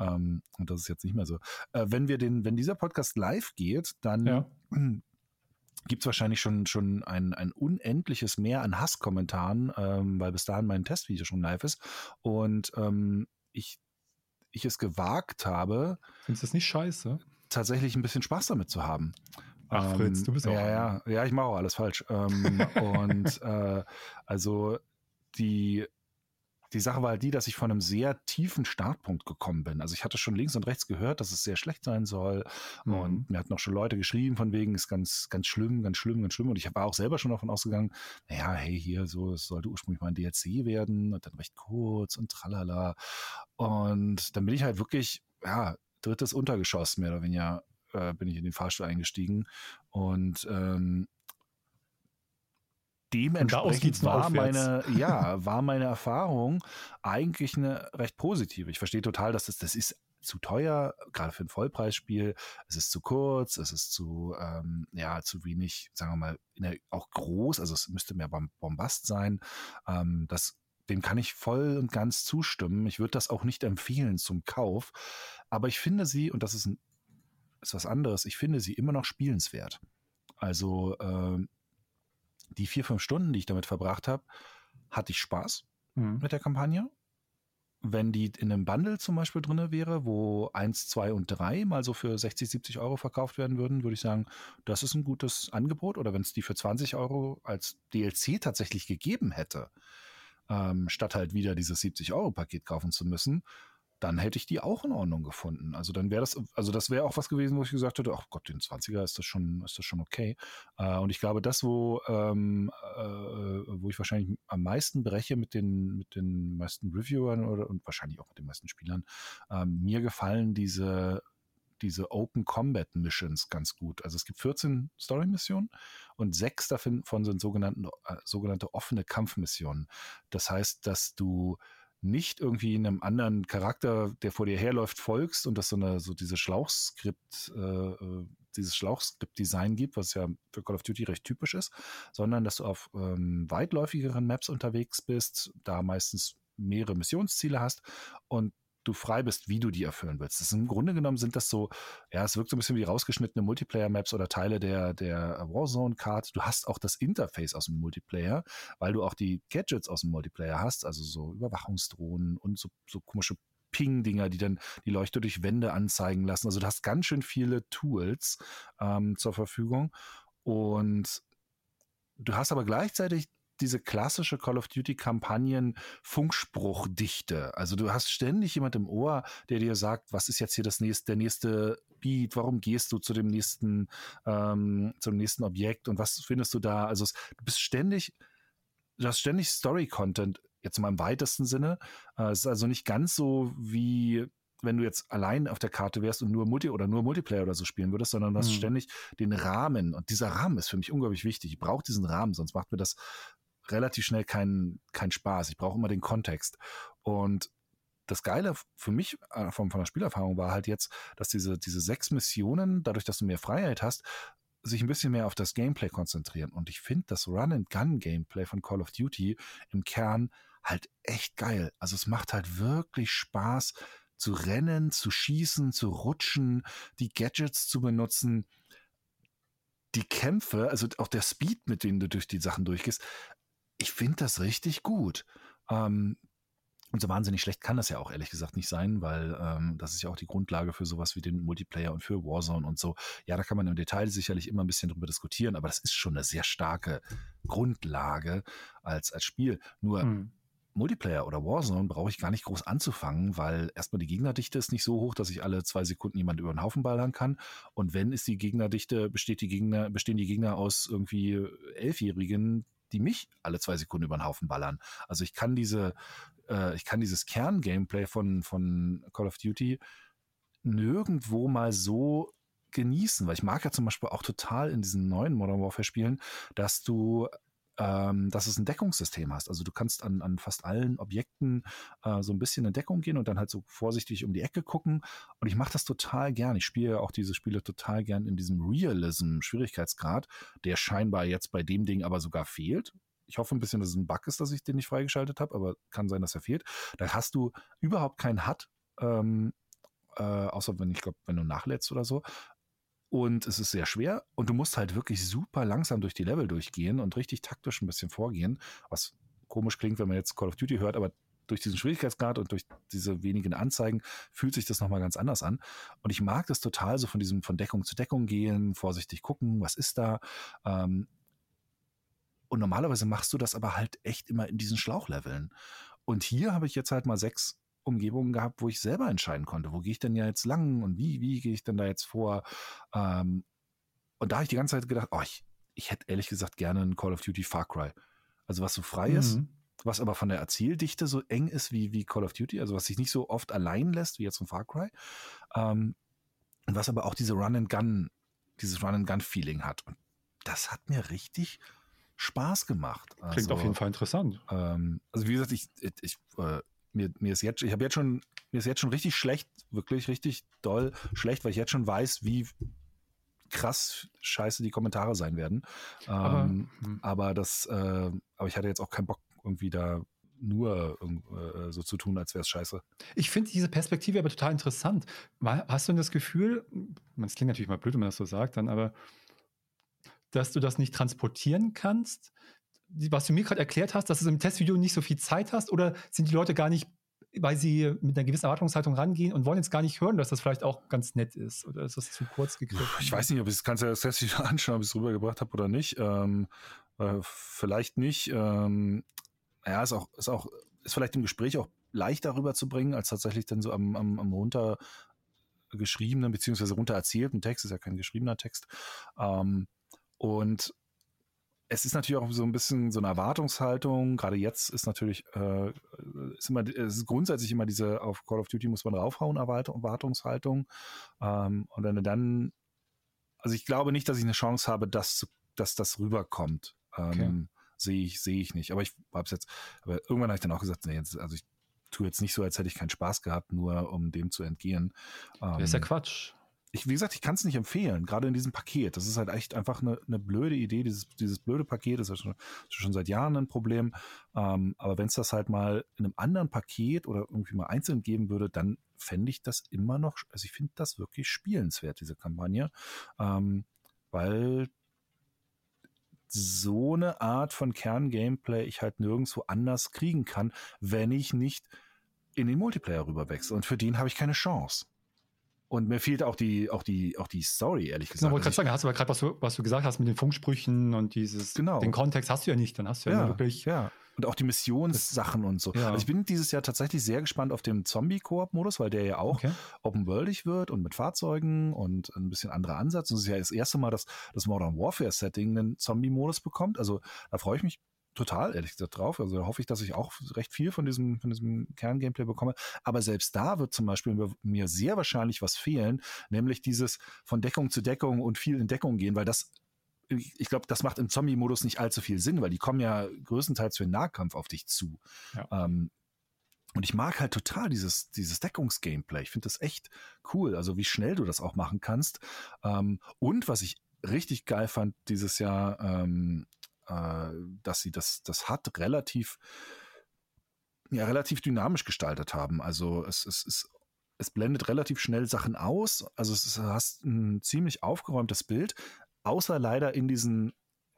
Ähm, und das ist jetzt nicht mehr so. Äh, wenn wir den, wenn dieser Podcast live geht, dann ja. [clears throat] gibt es wahrscheinlich schon, schon ein, ein unendliches Mehr an Hasskommentaren, ähm, weil bis dahin mein Testvideo schon live ist. Und ähm, ich, ich es gewagt habe. Findest du das nicht scheiße? Tatsächlich ein bisschen Spaß damit zu haben. Ach, Fritz, ähm, du bist auch. Ja, ja, ja, ich mache auch alles falsch. Ähm, [laughs] und äh, also die die Sache war halt die, dass ich von einem sehr tiefen Startpunkt gekommen bin. Also ich hatte schon links und rechts gehört, dass es sehr schlecht sein soll. Mhm. Und mir hatten auch schon Leute geschrieben von wegen, ist ganz, ganz schlimm, ganz schlimm, ganz schlimm. Und ich war auch selber schon davon ausgegangen, naja, hey, hier, so, es sollte ursprünglich mal ein DLC werden und dann recht kurz und tralala. Und dann bin ich halt wirklich, ja, drittes Untergeschoss mehr oder weniger äh, bin ich in den Fahrstuhl eingestiegen und ähm, dementsprechend war meine, [laughs] ja, war meine Erfahrung eigentlich eine recht positive. Ich verstehe total, dass das, das ist zu teuer, gerade für ein Vollpreisspiel. Es ist zu kurz, es ist zu, ähm, ja, zu wenig, sagen wir mal, der, auch groß. Also es müsste mehr Bombast sein. Ähm, das, dem kann ich voll und ganz zustimmen. Ich würde das auch nicht empfehlen zum Kauf. Aber ich finde sie, und das ist, ein, ist was anderes, ich finde sie immer noch spielenswert. Also, äh, die vier, fünf Stunden, die ich damit verbracht habe, hatte ich Spaß mhm. mit der Kampagne. Wenn die in einem Bundle zum Beispiel drin wäre, wo eins, zwei und drei mal so für 60, 70 Euro verkauft werden würden, würde ich sagen, das ist ein gutes Angebot. Oder wenn es die für 20 Euro als DLC tatsächlich gegeben hätte, ähm, statt halt wieder dieses 70 Euro Paket kaufen zu müssen, dann hätte ich die auch in Ordnung gefunden. Also dann wäre das, also das wäre auch was gewesen, wo ich gesagt hätte, ach Gott, den 20er ist das schon, ist das schon okay. Äh, und ich glaube, das, wo, ähm, äh, wo ich wahrscheinlich am meisten breche mit den, mit den meisten Reviewern oder und wahrscheinlich auch mit den meisten Spielern, äh, mir gefallen diese diese Open Combat Missions ganz gut. Also es gibt 14 Story Missionen und sechs davon sind sogenannten, äh, sogenannte offene Kampfmissionen. Das heißt, dass du nicht irgendwie einem anderen Charakter, der vor dir herläuft, folgst und das so eine, so diese Schlauchskript, äh, äh, dieses Schlauchskript-Design gibt, was ja für Call of Duty recht typisch ist, sondern dass du auf ähm, weitläufigeren Maps unterwegs bist, da meistens mehrere Missionsziele hast und du frei bist, wie du die erfüllen willst. Das ist Im Grunde genommen sind das so, ja, es wirkt so ein bisschen wie rausgeschnittene Multiplayer-Maps oder Teile der, der Warzone-Card. Du hast auch das Interface aus dem Multiplayer, weil du auch die Gadgets aus dem Multiplayer hast, also so Überwachungsdrohnen und so, so komische Ping-Dinger, die dann die Leuchte durch Wände anzeigen lassen. Also du hast ganz schön viele Tools ähm, zur Verfügung und du hast aber gleichzeitig diese klassische Call of Duty Kampagnen Funkspruchdichte. Also du hast ständig jemand im Ohr, der dir sagt, was ist jetzt hier das nächste, der nächste Beat, warum gehst du zu dem nächsten, ähm, zum nächsten Objekt und was findest du da? Also es, du bist ständig, du hast ständig Story-Content, jetzt mal im weitesten Sinne. Äh, es ist also nicht ganz so wie wenn du jetzt allein auf der Karte wärst und nur Multi oder nur Multiplayer oder so spielen würdest, sondern du hast mhm. ständig den Rahmen. Und dieser Rahmen ist für mich unglaublich wichtig. Ich brauche diesen Rahmen, sonst macht mir das relativ schnell keinen kein Spaß. Ich brauche immer den Kontext. Und das Geile für mich äh, von, von der Spielerfahrung war halt jetzt, dass diese, diese sechs Missionen, dadurch, dass du mehr Freiheit hast, sich ein bisschen mehr auf das Gameplay konzentrieren. Und ich finde das Run-and-Gun-Gameplay von Call of Duty im Kern halt echt geil. Also es macht halt wirklich Spaß zu rennen, zu schießen, zu rutschen, die Gadgets zu benutzen. Die Kämpfe, also auch der Speed, mit dem du durch die Sachen durchgehst, ich finde das richtig gut. Ähm, und so wahnsinnig schlecht kann das ja auch ehrlich gesagt nicht sein, weil ähm, das ist ja auch die Grundlage für sowas wie den Multiplayer und für Warzone und so. Ja, da kann man im Detail sicherlich immer ein bisschen drüber diskutieren, aber das ist schon eine sehr starke Grundlage als, als Spiel. Nur hm. Multiplayer oder Warzone brauche ich gar nicht groß anzufangen, weil erstmal die Gegnerdichte ist nicht so hoch, dass ich alle zwei Sekunden jemand über den Haufen ballern kann. Und wenn ist die Gegnerdichte, besteht die Gegner, bestehen die Gegner aus irgendwie Elfjährigen, die mich alle zwei Sekunden über den Haufen ballern. Also ich kann diese, äh, ich kann dieses Kern-Gameplay von, von Call of Duty nirgendwo mal so genießen, weil ich mag ja zum Beispiel auch total in diesen neuen Modern Warfare Spielen, dass du ähm, dass es ein Deckungssystem hast. Also du kannst an, an fast allen Objekten äh, so ein bisschen in Deckung gehen und dann halt so vorsichtig um die Ecke gucken. Und ich mache das total gern. Ich spiele auch diese Spiele total gern in diesem Realism-Schwierigkeitsgrad, der scheinbar jetzt bei dem Ding aber sogar fehlt. Ich hoffe ein bisschen, dass es ein Bug ist, dass ich den nicht freigeschaltet habe, aber kann sein, dass er fehlt. Da hast du überhaupt keinen HUD, ähm, äh, außer wenn ich glaube, wenn du nachlädst oder so und es ist sehr schwer und du musst halt wirklich super langsam durch die Level durchgehen und richtig taktisch ein bisschen vorgehen, was komisch klingt, wenn man jetzt Call of Duty hört, aber durch diesen Schwierigkeitsgrad und durch diese wenigen Anzeigen fühlt sich das nochmal ganz anders an. Und ich mag das total, so von diesem von Deckung zu Deckung gehen, vorsichtig gucken, was ist da. Ähm, und normalerweise machst du das aber halt echt immer in diesen Schlauchleveln. Und hier habe ich jetzt halt mal sechs Umgebungen gehabt, wo ich selber entscheiden konnte, wo gehe ich denn ja jetzt lang und wie, wie gehe ich denn da jetzt vor? Ähm, und da habe ich die ganze Zeit gedacht, oh, ich, ich hätte ehrlich gesagt gerne einen Call of Duty Far Cry. Also was so frei mhm. ist, was aber von der Erzähldichte so eng ist wie, wie Call of Duty, also was sich nicht so oft allein lässt wie jetzt ein Far Cry. Ähm, und was aber auch diese Run-and-Gun, dieses Run-and-Gun-Feeling hat. Und das hat mir richtig Spaß gemacht. Klingt also, auf jeden Fall interessant. Ähm, also wie gesagt, ich, ich, äh, mir, mir ist jetzt, ich habe jetzt schon, mir ist jetzt schon richtig schlecht, wirklich richtig doll schlecht, weil ich jetzt schon weiß, wie krass scheiße die Kommentare sein werden. Aber, ähm, hm. aber das, äh, aber ich hatte jetzt auch keinen Bock, irgendwie da nur äh, so zu tun, als wäre es scheiße. Ich finde diese Perspektive aber total interessant. Hast du denn das Gefühl, es klingt natürlich mal blöd, wenn man das so sagt, dann aber, dass du das nicht transportieren kannst? Was du mir gerade erklärt hast, dass du im Testvideo nicht so viel Zeit hast oder sind die Leute gar nicht, weil sie mit einer gewissen Erwartungshaltung rangehen und wollen jetzt gar nicht hören, dass das vielleicht auch ganz nett ist oder ist das zu kurz gegriffen? Ich weiß nicht, ob ich das Testvideo [laughs] anschauen, ob ich es rübergebracht habe oder nicht. Ähm, äh, vielleicht nicht. Ähm, ja, ist auch, ist auch, ist vielleicht im Gespräch auch leichter rüberzubringen, als tatsächlich dann so am, am, am runter geschriebenen beziehungsweise runter erzählten Text, ist ja kein geschriebener Text. Ähm, und es ist natürlich auch so ein bisschen so eine Erwartungshaltung. Gerade jetzt ist natürlich, äh, ist immer, es ist grundsätzlich immer diese, auf Call of Duty muss man draufhauen, Erwartungshaltung. Ähm, und wenn du dann, also ich glaube nicht, dass ich eine Chance habe, dass, dass das rüberkommt. Ähm, okay. Sehe ich, sehe ich nicht. Aber ich habe es jetzt, aber irgendwann habe ich dann auch gesagt, nee, jetzt, also ich tue jetzt nicht so, als hätte ich keinen Spaß gehabt, nur um dem zu entgehen. Ähm, das ist ja Quatsch. Ich, wie gesagt, ich kann es nicht empfehlen, gerade in diesem Paket. Das ist halt echt einfach eine, eine blöde Idee. Dieses, dieses blöde Paket ist ja schon, schon seit Jahren ein Problem. Ähm, aber wenn es das halt mal in einem anderen Paket oder irgendwie mal einzeln geben würde, dann fände ich das immer noch, also ich finde das wirklich spielenswert, diese Kampagne. Ähm, weil so eine Art von Kern-Gameplay ich halt nirgendwo anders kriegen kann, wenn ich nicht in den Multiplayer rüberwechsle. Und für den habe ich keine Chance. Und mir fehlt auch die, auch die, auch die Story, ehrlich gesagt. Genau, wollte gerade sagen, hast du aber gerade, was du, was du gesagt hast mit den Funksprüchen und dieses, genau. den Kontext hast du ja nicht, dann hast du ja, ja wirklich. Ja. Und auch die Missionssachen und so. Ja. Also ich bin dieses Jahr tatsächlich sehr gespannt auf den Zombie-Koop-Modus, weil der ja auch okay. open-worldig wird und mit Fahrzeugen und ein bisschen anderer Ansatz. Und es ist ja das erste Mal, dass das Modern Warfare-Setting einen Zombie-Modus bekommt. Also da freue ich mich total, ehrlich gesagt, drauf. Also hoffe ich, dass ich auch recht viel von diesem, von diesem Kern-Gameplay bekomme. Aber selbst da wird zum Beispiel mir sehr wahrscheinlich was fehlen, nämlich dieses von Deckung zu Deckung und viel in Deckung gehen, weil das ich glaube, das macht im Zombie-Modus nicht allzu viel Sinn, weil die kommen ja größtenteils für den Nahkampf auf dich zu. Ja. Ähm, und ich mag halt total dieses, dieses Deckungs-Gameplay. Ich finde das echt cool, also wie schnell du das auch machen kannst. Ähm, und was ich richtig geil fand dieses Jahr, ähm, äh, dass sie das, das hat relativ, ja, relativ dynamisch gestaltet haben. Also es, es, es, es blendet relativ schnell Sachen aus. Also es ist, hast ein ziemlich aufgeräumtes Bild, außer leider in diesen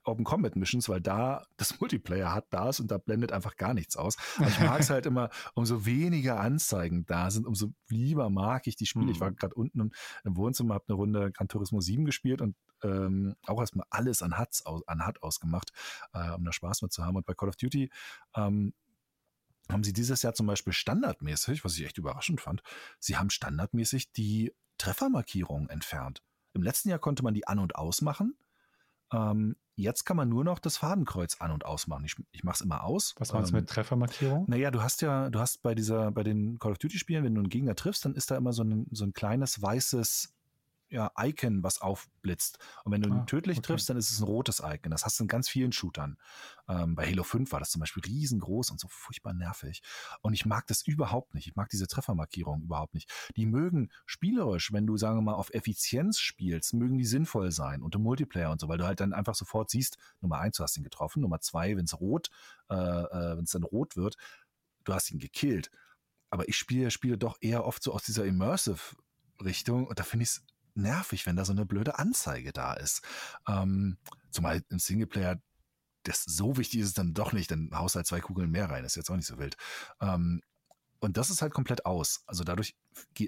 Open Combat Missions, weil da [laughs] das Multiplayer hat da ist und da blendet einfach gar nichts aus. Aber ich mag es halt immer, umso weniger Anzeigen da sind, umso lieber mag ich die Spiele. Mhm. Ich war mhm. gerade unten im Wohnzimmer, habe eine Runde Gran Turismo 7 gespielt und ähm, auch erstmal alles an HUD aus, an ausgemacht, äh, um da Spaß mit zu haben. Und bei Call of Duty ähm, haben sie dieses Jahr zum Beispiel standardmäßig, was ich echt überraschend fand, sie haben standardmäßig die Treffermarkierung entfernt. Im letzten Jahr konnte man die an- und ausmachen. Ähm, jetzt kann man nur noch das Fadenkreuz an- und ausmachen. Ich, ich mache es immer aus. Was meinst du ähm, mit Treffermarkierung? Naja, du hast ja, du hast bei dieser, bei den Call of Duty-Spielen, wenn du einen Gegner triffst, dann ist da immer so ein, so ein kleines weißes ja, Icon, was aufblitzt. Und wenn du ihn ah, tödlich okay. triffst, dann ist es ein rotes Icon. Das hast du in ganz vielen Shootern. Ähm, bei Halo 5 war das zum Beispiel riesengroß und so furchtbar nervig. Und ich mag das überhaupt nicht. Ich mag diese Treffermarkierung überhaupt nicht. Die mögen spielerisch, wenn du, sagen wir mal, auf Effizienz spielst, mögen die sinnvoll sein und im Multiplayer und so, weil du halt dann einfach sofort siehst, Nummer eins, du hast ihn getroffen, Nummer zwei, wenn es rot, äh, äh wenn es dann rot wird, du hast ihn gekillt. Aber ich spiele, spiele doch eher oft so aus dieser Immersive Richtung und da finde ich es nervig, wenn da so eine blöde Anzeige da ist. Ähm, zumal im Singleplayer das so wichtig ist es dann doch nicht, dann haust halt zwei Kugeln mehr rein, ist jetzt auch nicht so wild. Ähm, und das ist halt komplett aus. Also dadurch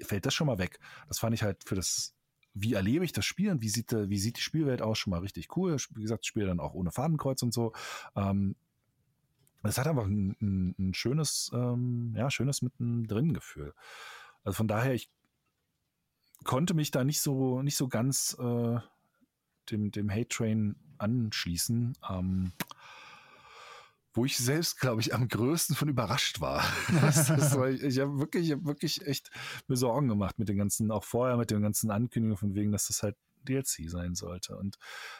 fällt das schon mal weg. Das fand ich halt für das, wie erlebe ich das Spiel und wie sieht, wie sieht die Spielwelt aus, schon mal richtig cool. Wie gesagt, ich spiele dann auch ohne Fadenkreuz und so. Ähm, es hat einfach ein, ein, ein schönes, ähm, ja, schönes mittendrin Gefühl. Also von daher, ich konnte mich da nicht so, nicht so ganz äh, dem, dem Hate Train anschließen. Ähm, wo ich selbst, glaube ich, am größten von überrascht war. [laughs] das, das war ich, ich habe wirklich, hab wirklich echt mir Sorgen gemacht mit den ganzen, auch vorher mit den ganzen Ankündigungen von wegen, dass das halt DLC sein sollte. Und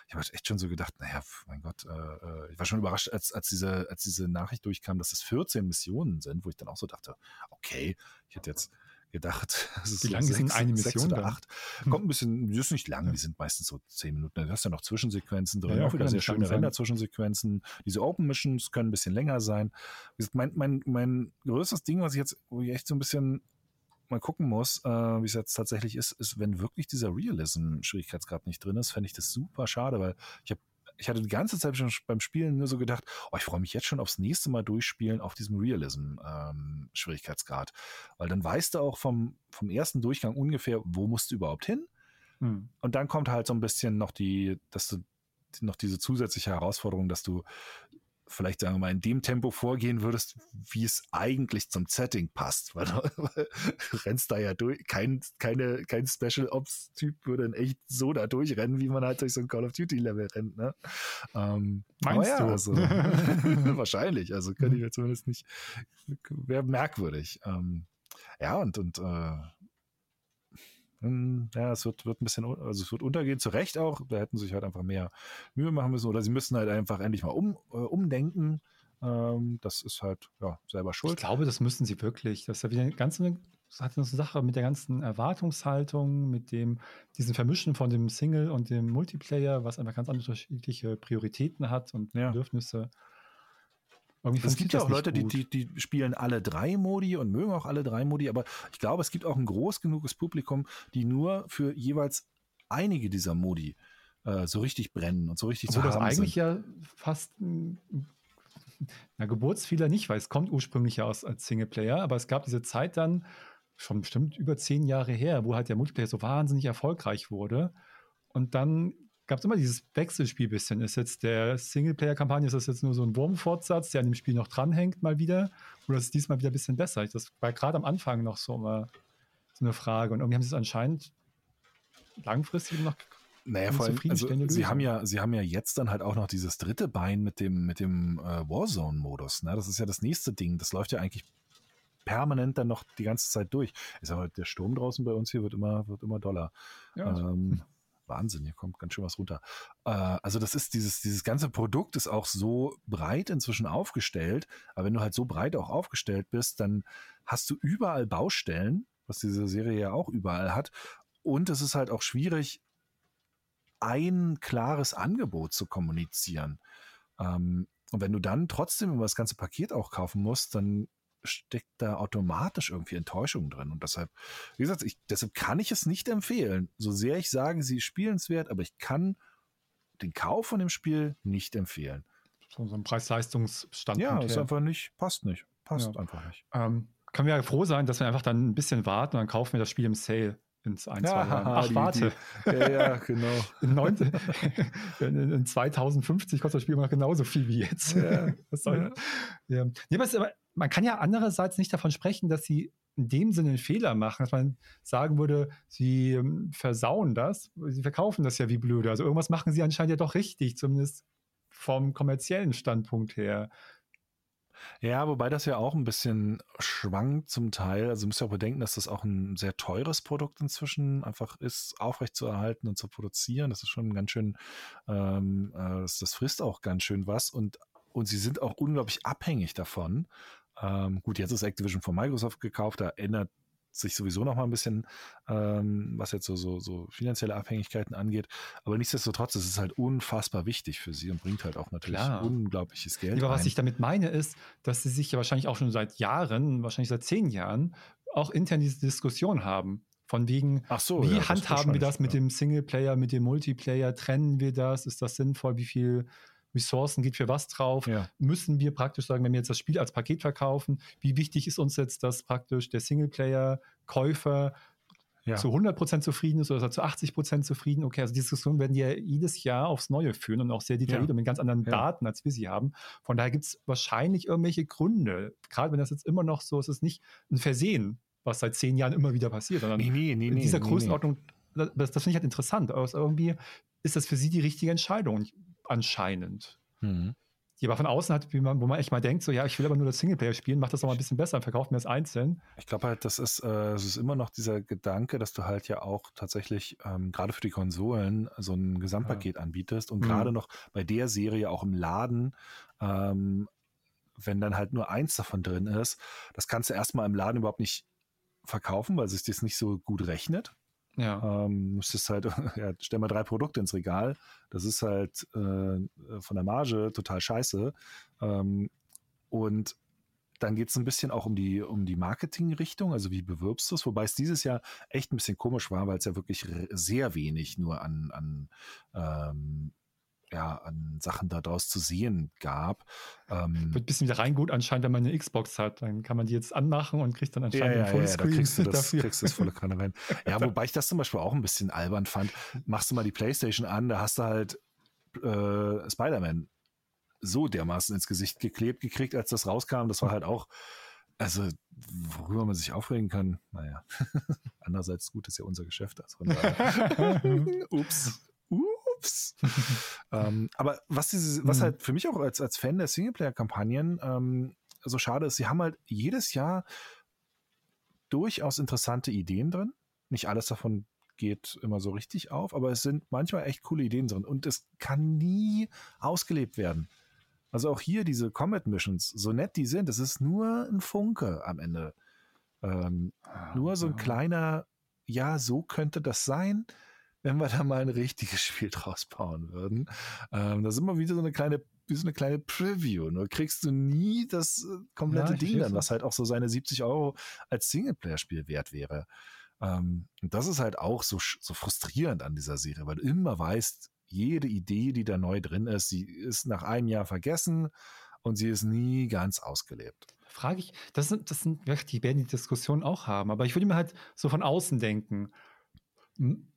ich habe halt echt schon so gedacht, naja, mein Gott, äh, äh, ich war schon überrascht, als, als, diese, als diese Nachricht durchkam, dass es 14 Missionen sind, wo ich dann auch so dachte, okay, ich hätte jetzt gedacht. [laughs] Wie lange sind eine Mission? oder acht. Hm. Kommt ein bisschen, die ist nicht lang, die sind meistens so zehn Minuten. Da hast du ja noch Zwischensequenzen drin, ja, auch wieder sehr schöne Render-Zwischensequenzen. Diese Open-Missions können ein bisschen länger sein. Mein, mein, mein größtes Ding, was ich jetzt, wo ich echt so ein bisschen mal gucken muss, äh, wie es jetzt tatsächlich ist, ist, wenn wirklich dieser Realism-Schwierigkeitsgrad nicht drin ist, fände ich das super schade, weil ich habe ich hatte die ganze Zeit schon beim Spielen nur so gedacht, oh, ich freue mich jetzt schon aufs nächste Mal durchspielen auf diesem Realism-Schwierigkeitsgrad. Ähm, Weil dann weißt du auch vom, vom ersten Durchgang ungefähr, wo musst du überhaupt hin. Hm. Und dann kommt halt so ein bisschen noch die, dass du noch diese zusätzliche Herausforderung, dass du vielleicht sagen wir mal in dem Tempo vorgehen würdest, wie es eigentlich zum Setting passt, [laughs] weil du, rennst da ja durch, kein, keine, kein Special Ops Typ würde in echt so da durchrennen, wie man halt durch so ein Call of Duty Level rennt, ne? Ähm, Meinst ja, du? Also, [laughs] wahrscheinlich, also könnte ich mir zumindest nicht, wäre merkwürdig. Ähm, ja, und, und äh, ja, es wird, wird ein bisschen, also es wird untergehen, zu Recht auch. Da hätten sie sich halt einfach mehr Mühe machen müssen oder sie müssen halt einfach endlich mal um, äh, umdenken. Ähm, das ist halt, ja, selber schuld. Ich glaube, das müssen sie wirklich. Das ist ja wieder eine ganz es hat eine Sache mit der ganzen Erwartungshaltung, mit dem, diesen Vermischen von dem Single und dem Multiplayer, was einfach ganz unterschiedliche Prioritäten hat und Ja. Bedürfnisse. Es gibt ja auch Leute, die, die, die, spielen alle drei Modi und mögen auch alle drei Modi, aber ich glaube, es gibt auch ein groß genuges Publikum, die nur für jeweils einige dieser Modi äh, so richtig brennen und so richtig Obwohl zu das eigentlich sind. ja fast ein, na, Geburtsfehler nicht, weil es kommt ursprünglich ja aus als Singleplayer, aber es gab diese Zeit dann, schon bestimmt über zehn Jahre her, wo halt der Multiplayer so wahnsinnig erfolgreich wurde. Und dann gab es immer dieses Wechselspiel bisschen. Ist jetzt der Singleplayer-Kampagne, ist das jetzt nur so ein Wurmfortsatz, der an dem Spiel noch dranhängt mal wieder? Oder ist es diesmal wieder ein bisschen besser? Das war gerade am Anfang noch so immer so eine Frage. Und irgendwie haben sie es anscheinend langfristig noch Naja, vor allem, also, sie haben ja, sie haben ja jetzt dann halt auch noch dieses dritte Bein mit dem, mit dem äh, Warzone-Modus. Ne? Das ist ja das nächste Ding. Das läuft ja eigentlich permanent dann noch die ganze Zeit durch. Ist aber der Sturm draußen bei uns hier wird immer, wird immer doller. Ja, Ähm, Wahnsinn, hier kommt ganz schön was runter. Äh, also das ist dieses, dieses ganze Produkt ist auch so breit inzwischen aufgestellt. Aber wenn du halt so breit auch aufgestellt bist, dann hast du überall Baustellen, was diese Serie ja auch überall hat. Und es ist halt auch schwierig, ein klares Angebot zu kommunizieren. Ähm, und wenn du dann trotzdem immer das ganze Paket auch kaufen musst, dann steckt da automatisch irgendwie Enttäuschung drin. Und deshalb, wie gesagt, ich, deshalb kann ich es nicht empfehlen. So sehr ich sage, sie ist spielenswert, aber ich kann den Kauf von dem Spiel nicht empfehlen. so, ein Preis-Leistungs-Standpunkt. Ja, ist her. einfach nicht, passt nicht. Passt Ja. einfach nicht. Ähm, können wir ja froh sein, dass wir einfach dann ein bisschen warten und dann kaufen wir das Spiel im Sale in ein, zwei Jahren. Ach, warte. Ja, ja, genau. [laughs] In, 19, [laughs] in, in 2050 kostet das Spiel immer noch genauso viel wie jetzt. Ja, [laughs] Was soll ja. Nee, aber, es, aber man kann ja andererseits nicht davon sprechen, dass sie in dem Sinne einen Fehler machen, dass man sagen würde, sie ähm, versauen das, sie verkaufen das ja wie blöde. Also irgendwas machen sie anscheinend ja doch richtig, zumindest vom kommerziellen Standpunkt her. Ja, wobei das ja auch ein bisschen schwankt zum Teil. Also du musst ja auch bedenken, dass das auch ein sehr teures Produkt inzwischen einfach ist, aufrechtzuerhalten und zu produzieren. Das ist schon ganz schön, ähm, äh, das, das frisst auch ganz schön was und, und sie sind auch unglaublich abhängig davon. Ähm, gut, jetzt ist Activision von Microsoft gekauft, da ändert sich sowieso noch mal ein bisschen, ähm, was jetzt so, so, so finanzielle Abhängigkeiten angeht. Aber nichtsdestotrotz, es ist halt unfassbar wichtig für sie und bringt halt auch natürlich Klar. unglaubliches Geld. Aber was ein. ich damit meine, ist, dass sie sich ja wahrscheinlich auch schon seit Jahren, wahrscheinlich seit zehn Jahren, auch intern diese Diskussion haben. Von wegen, Ach so, wie ja, handhaben wir das mit ja. dem Singleplayer, mit dem Multiplayer? Trennen wir das? Ist das sinnvoll? Wie viel Ressourcen geht für was drauf? Ja. Müssen wir praktisch sagen, wenn wir jetzt das Spiel als Paket verkaufen, wie wichtig ist uns jetzt, dass praktisch der Singleplayer-Käufer Ja. zu 100% zufrieden ist oder er zu 80% zufrieden? Okay, also die Diskussion werden wir jedes Jahr aufs Neue führen und auch sehr detailliert Ja. und mit ganz anderen Ja. Daten, als wir sie haben. Von daher gibt es wahrscheinlich irgendwelche Gründe. Gerade wenn das jetzt immer noch so ist, es ist nicht ein Versehen, was seit zehn Jahren immer wieder passiert, sondern Nee, nee, nee, in dieser Größenordnung, das, das finde ich halt interessant. Aber irgendwie ist das für sie die richtige Entscheidung anscheinend. Mhm. Die aber von außen hat, wie man, wo man echt mal denkt, so ja, ich will aber nur das Singleplayer spielen, mach das doch mal ein bisschen besser, verkauft mir das einzeln. Ich glaube halt, das ist, äh, es ist immer noch dieser Gedanke, dass du halt ja auch tatsächlich ähm, gerade für die Konsolen so ein Gesamtpaket anbietest und Mhm. gerade noch bei der Serie auch im Laden, ähm, wenn dann halt nur eins davon drin ist, das kannst du erstmal im Laden überhaupt nicht verkaufen, weil sich das nicht so gut rechnet. Ja. Ähm, müsstest halt, [laughs] ja, stell mal drei Produkte ins Regal. Das ist halt äh, von der Marge total scheiße. Ähm, und dann geht es ein bisschen auch um die, um die Marketingrichtung, also wie bewirbst du es, wobei es dieses Jahr echt ein bisschen komisch war, weil es ja wirklich sehr wenig nur an, an, ähm, ja, an Sachen daraus zu sehen gab. Ähm, Wird ein bisschen wieder reingut anscheinend, wenn man eine Xbox hat. Dann kann man die jetzt anmachen und kriegt dann anscheinend einen da Fullscreen kriegst du [laughs] das, dafür. kriegst du das volle Kanne rein. [laughs] Ja, wobei ich das zum Beispiel auch ein bisschen albern fand. Machst du mal die Playstation an, da hast du halt äh, Spider-Man so dermaßen ins Gesicht geklebt gekriegt, als das rauskam. Das war halt auch, also worüber man sich aufregen kann, naja. [laughs] Andererseits gut ist ja unser Geschäft. Also. Ups. Ups. [laughs] ähm, aber was, diese, was Mhm. halt für mich auch als, als Fan der Singleplayer-Kampagnen ähm, so schade ist, sie haben halt jedes Jahr durchaus interessante Ideen drin. Nicht alles davon geht immer so richtig auf, aber es sind manchmal echt coole Ideen drin und es kann nie ausgelebt werden. Also auch hier diese Comet Missions, so nett die sind, es ist nur ein Funke am Ende. Ähm, ah, nur so ein kleiner, ja, so könnte das sein, wenn wir da mal ein richtiges Spiel draus bauen würden. Ähm, das ist immer wieder so eine kleine, wie so eine kleine Preview. Nur kriegst du nie das äh, komplette ja, Ding dann, was halt auch so seine 70 Euro als Singleplayer-Spiel wert wäre. Ähm, und das ist halt auch so, so frustrierend an dieser Serie, weil du immer weißt, jede Idee, die da neu drin ist, sie ist nach einem Jahr vergessen und sie ist nie ganz ausgelebt. Frage ich, das sind, das sind, die werden die Diskussion auch haben, aber ich würde mir halt so von außen denken. Hm,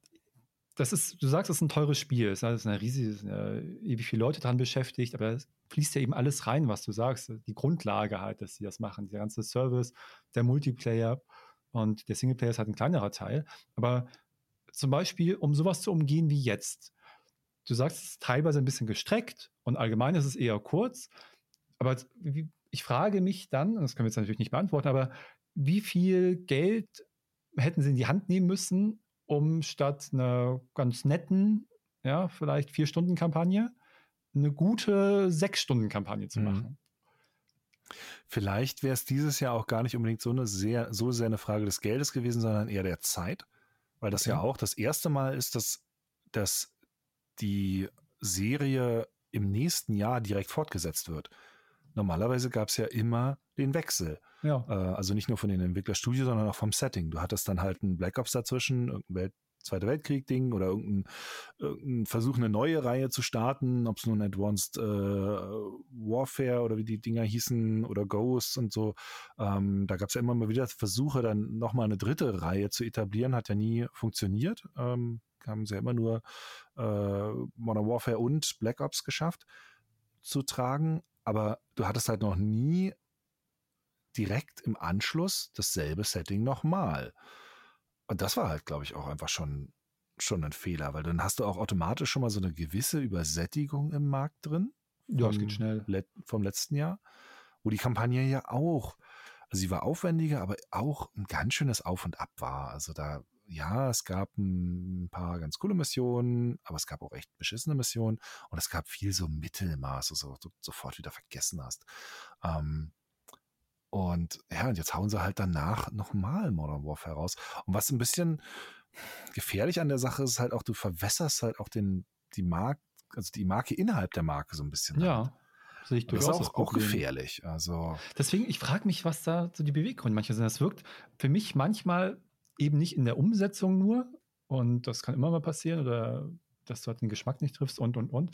das ist, du sagst, es ist ein teures Spiel, es ist eine riesige, ewig viele Leute dran beschäftigt, aber es fließt ja eben alles rein, was du sagst. Die Grundlage halt, dass sie das machen, der ganze Service, der Multiplayer und der Singleplayer ist halt ein kleinerer Teil. Aber zum Beispiel, um sowas zu umgehen wie jetzt, du sagst, es ist teilweise ein bisschen gestreckt und allgemein ist es eher kurz. Aber ich frage mich dann, das können wir jetzt natürlich nicht beantworten, aber wie viel Geld hätten sie in die Hand nehmen müssen, um statt einer ganz netten, ja, vielleicht vier Stunden Kampagne, eine gute sechs Stunden Kampagne zu mhm. machen? Vielleicht wäre es dieses Jahr auch gar nicht unbedingt so eine sehr, so sehr eine Frage des Geldes gewesen, sondern eher der Zeit, weil das okay. ja auch das erste Mal ist, dass, dass die Serie im nächsten Jahr direkt fortgesetzt wird. Normalerweise gab es ja immer den Wechsel. Ja. Äh, also nicht nur von den Entwicklerstudios, sondern auch vom Setting. Du hattest dann halt einen Black Ops dazwischen, irgendein Welt Zweite Weltkrieg-Ding oder irgendein, irgendein, Versuch, eine neue Reihe zu starten, ob es nun Advanced äh, Warfare oder wie die Dinger hießen oder Ghosts und so. Ähm, da gab es ja immer mal wieder Versuche, dann nochmal eine dritte Reihe zu etablieren, hat ja nie funktioniert. Ähm, haben sie ja immer nur äh, Modern Warfare und Black Ops geschafft zu tragen, aber du hattest halt noch nie direkt im Anschluss dasselbe Setting nochmal. Und das war halt, glaube ich, auch einfach schon, schon ein Fehler, weil dann hast du auch automatisch schon mal so eine gewisse Übersättigung im Markt drin. Ja, es geht schnell. Let vom letzten Jahr, wo die Kampagne ja auch, also sie war aufwendiger, aber auch ein ganz schönes Auf und Ab war. Also da, ja, es gab ein paar ganz coole Missionen, aber es gab auch echt beschissene Missionen und es gab viel so Mittelmaß, also du sofort wieder vergessen hast. Ähm, und ja, und jetzt hauen sie halt danach nochmal Modern Warfare raus. Und was ein bisschen gefährlich an der Sache ist, halt auch, du verwässerst halt auch den, die Marke, also die Marke innerhalb der Marke so ein bisschen. Ja. Halt. Sehe ich durchaus das ist auch, auch gefährlich. Also Deswegen, ich frage mich, was da so die Beweggründe manchmal sind. Das wirkt für mich manchmal eben nicht in der Umsetzung nur, und das kann immer mal passieren, oder dass du halt den Geschmack nicht triffst und, und, und,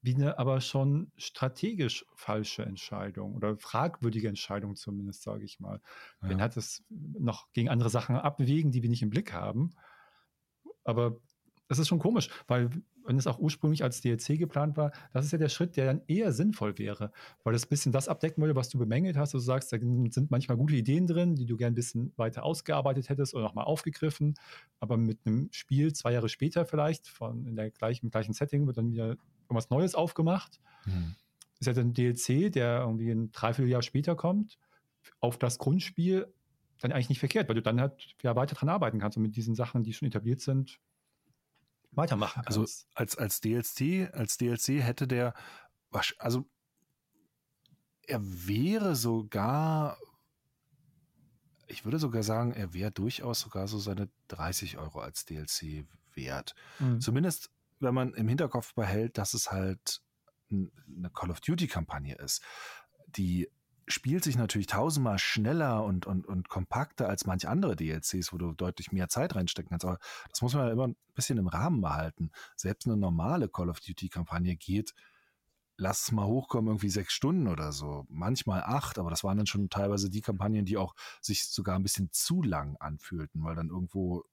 wie eine aber schon strategisch falsche Entscheidung oder fragwürdige Entscheidung zumindest, sage ich mal. Ja. Man hat es noch gegen andere Sachen abwägen, die wir nicht im Blick haben. Aber das ist schon komisch, weil wenn es auch ursprünglich als DLC geplant war, das ist ja der Schritt, der dann eher sinnvoll wäre, weil das ein bisschen das abdecken würde, was du bemängelt hast. Du sagst, da sind manchmal gute Ideen drin, die du gern ein bisschen weiter ausgearbeitet hättest oder nochmal aufgegriffen, aber mit einem Spiel zwei Jahre später vielleicht, von in der gleichen, im gleichen Setting, wird dann wieder irgendwas Neues aufgemacht. Mhm. Ist ja dann ein DLC, der irgendwie ein Dreivierteljahr später kommt, auf das Grundspiel dann eigentlich nicht verkehrt, weil du dann halt ja weiter dran arbeiten kannst und mit diesen Sachen, die schon etabliert sind, weitermachen also kannst. Also als, als DLC, als DLC hätte der, also er wäre sogar, ich würde sogar sagen, er wäre durchaus sogar so seine 30 Euro als DLC wert. Mhm. Zumindest wenn man im Hinterkopf behält, dass es halt eine Call of Duty-Kampagne ist, die spielt sich natürlich tausendmal schneller und, und, und kompakter als manche andere DLCs, wo du deutlich mehr Zeit reinstecken kannst. Aber das muss man ja immer ein bisschen im Rahmen behalten. Selbst eine normale Call of Duty-Kampagne geht, lass es mal hochkommen, irgendwie sechs Stunden oder so. Manchmal acht, aber das waren dann schon teilweise die Kampagnen, die auch sich sogar ein bisschen zu lang anfühlten, weil dann irgendwo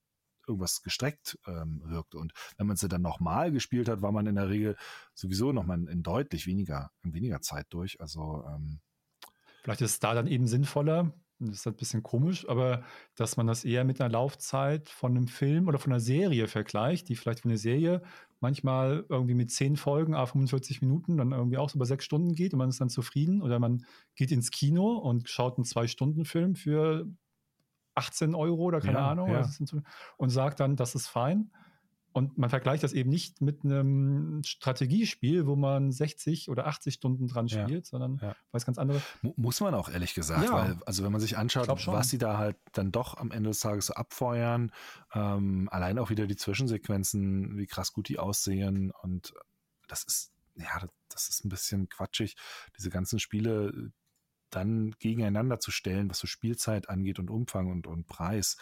irgendwas gestreckt ähm, wirkte. Und wenn man sie dann nochmal gespielt hat, war man in der Regel sowieso nochmal in deutlich weniger, in weniger Zeit durch. Also ähm, vielleicht ist es da dann eben sinnvoller, das ist ein bisschen komisch, aber dass man das eher mit einer Laufzeit von einem Film oder von einer Serie vergleicht, die vielleicht für eine Serie manchmal irgendwie mit zehn Folgen, a 45 Minuten, dann irgendwie auch so über sechs Stunden geht und man ist dann zufrieden. Oder man geht ins Kino und schaut einen Zwei-Stunden-Film für 18 Euro oder keine ja, Ahnung ja. und sagt dann, das ist fein. Und man vergleicht das eben nicht mit einem Strategiespiel, wo man 60 oder 80 Stunden dran spielt, ja. sondern ja. was ganz anderes. Muss man auch ehrlich gesagt, ja. weil, also wenn man sich anschaut, was sie da halt dann doch am Ende des Tages so abfeuern, ähm, allein auch wieder die Zwischensequenzen, wie krass gut die aussehen und das ist, ja, das ist ein bisschen quatschig, diese ganzen Spiele dann gegeneinander zu stellen, was so Spielzeit angeht und Umfang und, und Preis.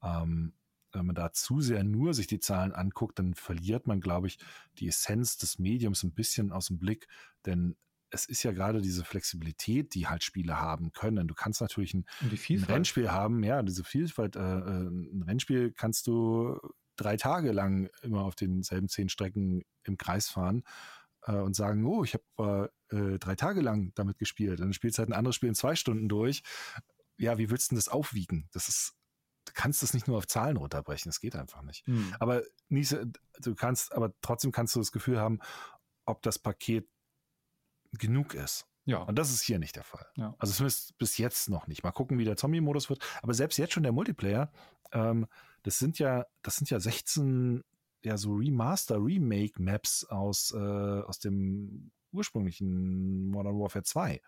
Ähm, wenn man da zu sehr nur sich die Zahlen anguckt, dann verliert man, glaube ich, die Essenz des Mediums ein bisschen aus dem Blick, denn es ist ja gerade diese Flexibilität, die halt Spiele haben können. Du kannst natürlich ein, ein Rennspiel haben, ja, diese Vielfalt. Äh, äh, ein Rennspiel kannst du drei Tage lang immer auf denselben zehn Strecken im Kreis fahren äh, und sagen, oh, ich habe äh, drei Tage lang damit gespielt. Dann spielst du halt ein anderes Spiel in zwei Stunden durch. Ja, wie willst du denn das aufwiegen? Das ist kannst das nicht nur auf Zahlen runterbrechen, das geht einfach nicht. Hm. Aber nie, du kannst, aber trotzdem kannst du das Gefühl haben, ob das Paket genug ist. Ja. Und das ist hier nicht der Fall. Ja. Also zumindest bis jetzt noch nicht. Mal gucken, wie der Zombie-Modus wird. Aber selbst jetzt schon der Multiplayer, ähm, das sind ja, das sind ja 16 ja so Remaster, Remake-Maps aus, äh, aus dem ursprünglichen Modern Warfare 2.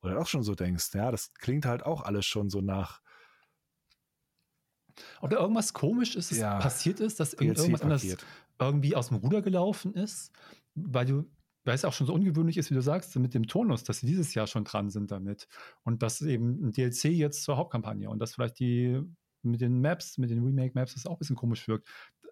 Wo du auch schon so denkst, ja, das klingt halt auch alles schon so nach oder irgendwas komisch ist, ja. passiert ist, dass irgendwas anderes irgendwie aus dem Ruder gelaufen ist, weil du, weil es auch schon so ungewöhnlich ist, wie du sagst, mit dem Tonus, dass sie dieses Jahr schon dran sind damit. Und das eben ein DLC jetzt zur Hauptkampagne und dass vielleicht die mit den Maps, mit den Remake-Maps, das auch ein bisschen komisch wirkt.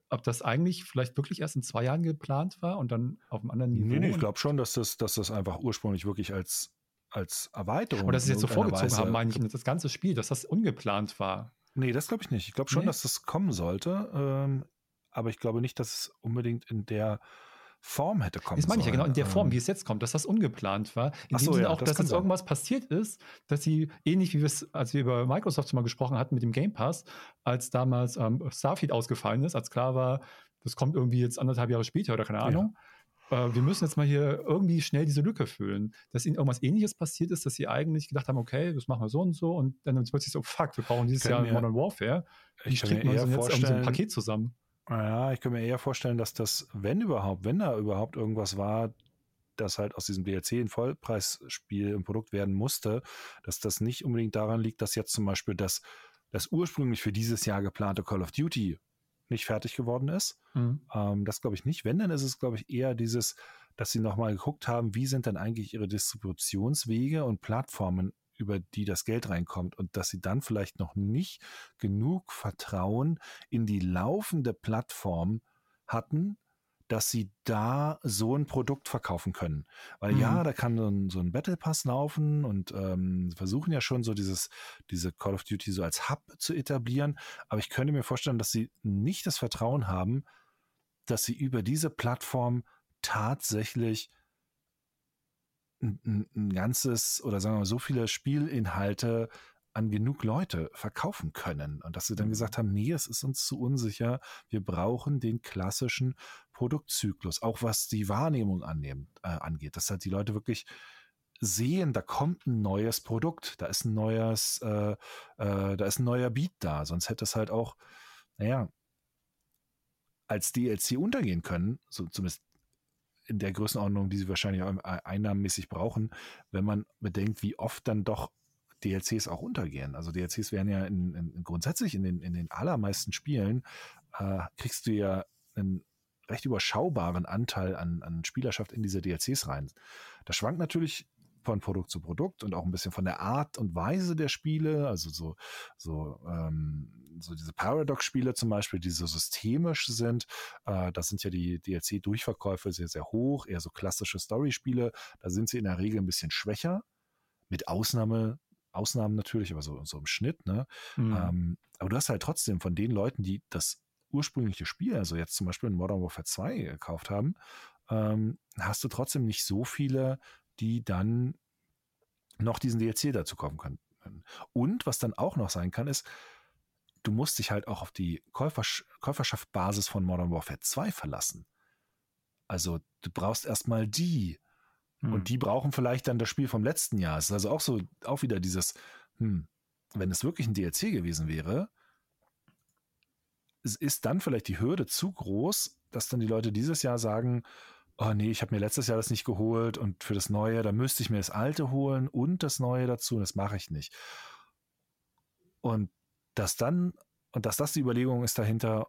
Ob das eigentlich vielleicht wirklich erst in zwei Jahren geplant war und dann auf einem anderen Niveau? Nee, nee ich glaube schon, dass das, dass das einfach ursprünglich wirklich als, als Erweiterung. Und dass sie jetzt so vorgezogen Weise haben, meine ich, das ganze Spiel, dass das ungeplant war. Nee, das glaube ich nicht. Ich glaube schon, nee. dass das kommen sollte. Ähm, aber ich glaube nicht, dass es unbedingt in der Form hätte kommen Das meine ich ja genau, in der Form, ähm. wie es jetzt kommt, dass das ungeplant war. In so, dem Sinne ja, auch, das dass jetzt irgendwas passiert ist, dass sie, ähnlich wie wir es, als wir über Microsoft schon mal gesprochen hatten mit dem Game Pass, als damals ähm, Starfield ausgefallen ist, als klar war, das kommt irgendwie jetzt anderthalb Jahre später oder keine Ahnung. Ja äh, wir müssen jetzt mal hier irgendwie schnell diese Lücke füllen. Dass ihnen irgendwas ähnliches passiert ist, dass sie eigentlich gedacht haben, okay, das machen wir so und so und dann plötzlich so, fuck, wir brauchen dieses Jahr mir, Modern Warfare. Wie ich kriegt man jetzt so ein Paket zusammen? Ja, ich kann mir eher vorstellen, dass das, wenn überhaupt, wenn da überhaupt irgendwas war, das halt aus diesem DLC ein Vollpreisspiel im Produkt werden musste, dass das nicht unbedingt daran liegt, dass jetzt zum Beispiel das, das ursprünglich für dieses Jahr geplante Call of Duty nicht fertig geworden ist. Mhm. Ähm, das glaube ich nicht. Wenn, dann ist es, glaube ich, eher dieses, dass sie nochmal geguckt haben, wie sind dann eigentlich ihre Distributionswege und Plattformen, über die das Geld reinkommt und dass sie dann vielleicht noch nicht genug Vertrauen in die laufende Plattform hatten, dass sie da so ein Produkt verkaufen können. Weil mhm. ja, da kann so ein, so ein Battle Pass laufen und ähm, versuchen ja schon so dieses, diese Call of Duty so als Hub zu etablieren. Aber ich könnte mir vorstellen, dass sie nicht das Vertrauen haben, dass sie über diese Plattform tatsächlich ein, ein ganzes oder sagen wir mal so viele Spielinhalte an genug Leute verkaufen können. Und dass sie dann mhm. gesagt haben, nee, es ist uns zu unsicher. Wir brauchen den klassischen Produktzyklus, auch was die Wahrnehmung annehmen, äh, angeht. Dass halt die Leute wirklich sehen, da kommt ein neues Produkt, da ist ein neues, äh, äh, da ist ein neuer Beat da. Sonst hätte es halt auch, naja, als DLC untergehen können, so zumindest in der Größenordnung, die sie wahrscheinlich auch einnahmenmäßig brauchen, wenn man bedenkt, wie oft dann doch DLCs auch untergehen. Also DLCs werden ja in, in, grundsätzlich in den, in den allermeisten Spielen, äh, kriegst du ja einen recht überschaubaren Anteil an, an Spielerschaft in diese DLCs rein. Das schwankt natürlich von Produkt zu Produkt und auch ein bisschen von der Art und Weise der Spiele, also so, so, ähm, so diese Paradox-Spiele zum Beispiel, die so systemisch sind, äh, da sind ja die DLC-Durchverkäufe sehr, sehr hoch, eher so klassische Story-Spiele, da sind sie in der Regel ein bisschen schwächer, mit Ausnahme Ausnahmen natürlich, aber so, so im Schnitt, ne? Mhm. Ähm, aber du hast halt trotzdem von den Leuten, die das ursprüngliche Spiel, also jetzt zum Beispiel in Modern Warfare 2 gekauft haben, ähm, hast du trotzdem nicht so viele, die dann noch diesen DLC dazu kaufen können. Und was dann auch noch sein kann, ist, du musst dich halt auch auf die Käufersch Käuferschaftbasis von Modern Warfare 2 verlassen. Also du brauchst erstmal die hm. Und die brauchen vielleicht dann das Spiel vom letzten Jahr. Es ist also auch so, auch wieder dieses, hm, wenn es wirklich ein DLC gewesen wäre, ist dann vielleicht die Hürde zu groß, dass dann die Leute dieses Jahr sagen, oh nee, ich habe mir letztes Jahr das nicht geholt und für das Neue, da müsste ich mir das Alte holen und das Neue dazu und das mache ich nicht. Und dass dann, und dass das die Überlegung ist dahinter,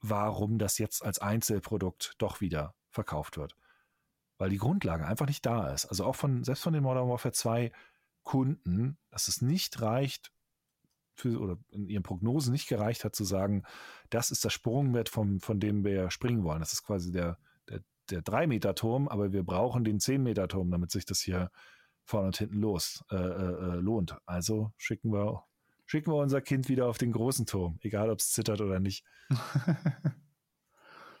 warum das jetzt als Einzelprodukt doch wieder verkauft wird. Weil die Grundlage einfach nicht da ist. Also auch von, selbst von den Modern Warfare 2 Kunden, dass es nicht reicht, für, oder in ihren Prognosen nicht gereicht hat, zu sagen, das ist das Sprungwert, vom, von dem wir springen wollen. Das ist quasi der, der, der 3-Meter-Turm, aber wir brauchen den 10-Meter-Turm, damit sich das hier vorne und hinten los äh, äh, äh, lohnt. Also schicken wir, schicken wir unser Kind wieder auf den großen Turm, egal ob es zittert oder nicht. [laughs]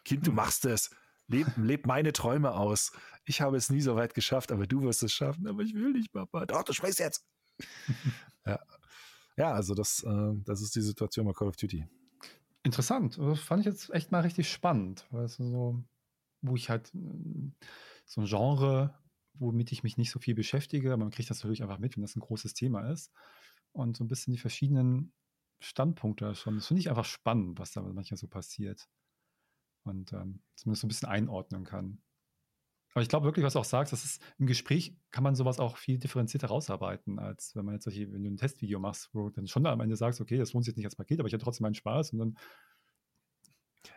kind, du machst es. Leb, leb meine Träume aus. Ich habe es nie so weit geschafft, aber du wirst es schaffen. Aber ich will nicht, Papa. Doch, du sprichst jetzt. [laughs] ja. Ja, also das, äh, das ist die Situation bei Call of Duty. Interessant. Das fand ich jetzt echt mal richtig spannend. Weißt du, so, wo ich halt so ein Genre womit ich mich nicht so viel beschäftige, aber man kriegt das natürlich einfach mit, wenn das ein großes Thema ist. Und so ein bisschen die verschiedenen Standpunkte schon. Das finde ich einfach spannend, was da manchmal so passiert. Und ähm, zumindest so ein bisschen einordnen kann. Aber ich glaube wirklich, was du auch sagst, dass es im Gespräch kann man sowas auch viel differenzierter rausarbeiten, als wenn man jetzt solche, wenn du ein Testvideo machst, wo du dann schon am Ende sagst, okay, das lohnt sich jetzt nicht als Paket, aber ich hatte trotzdem meinen Spaß und dann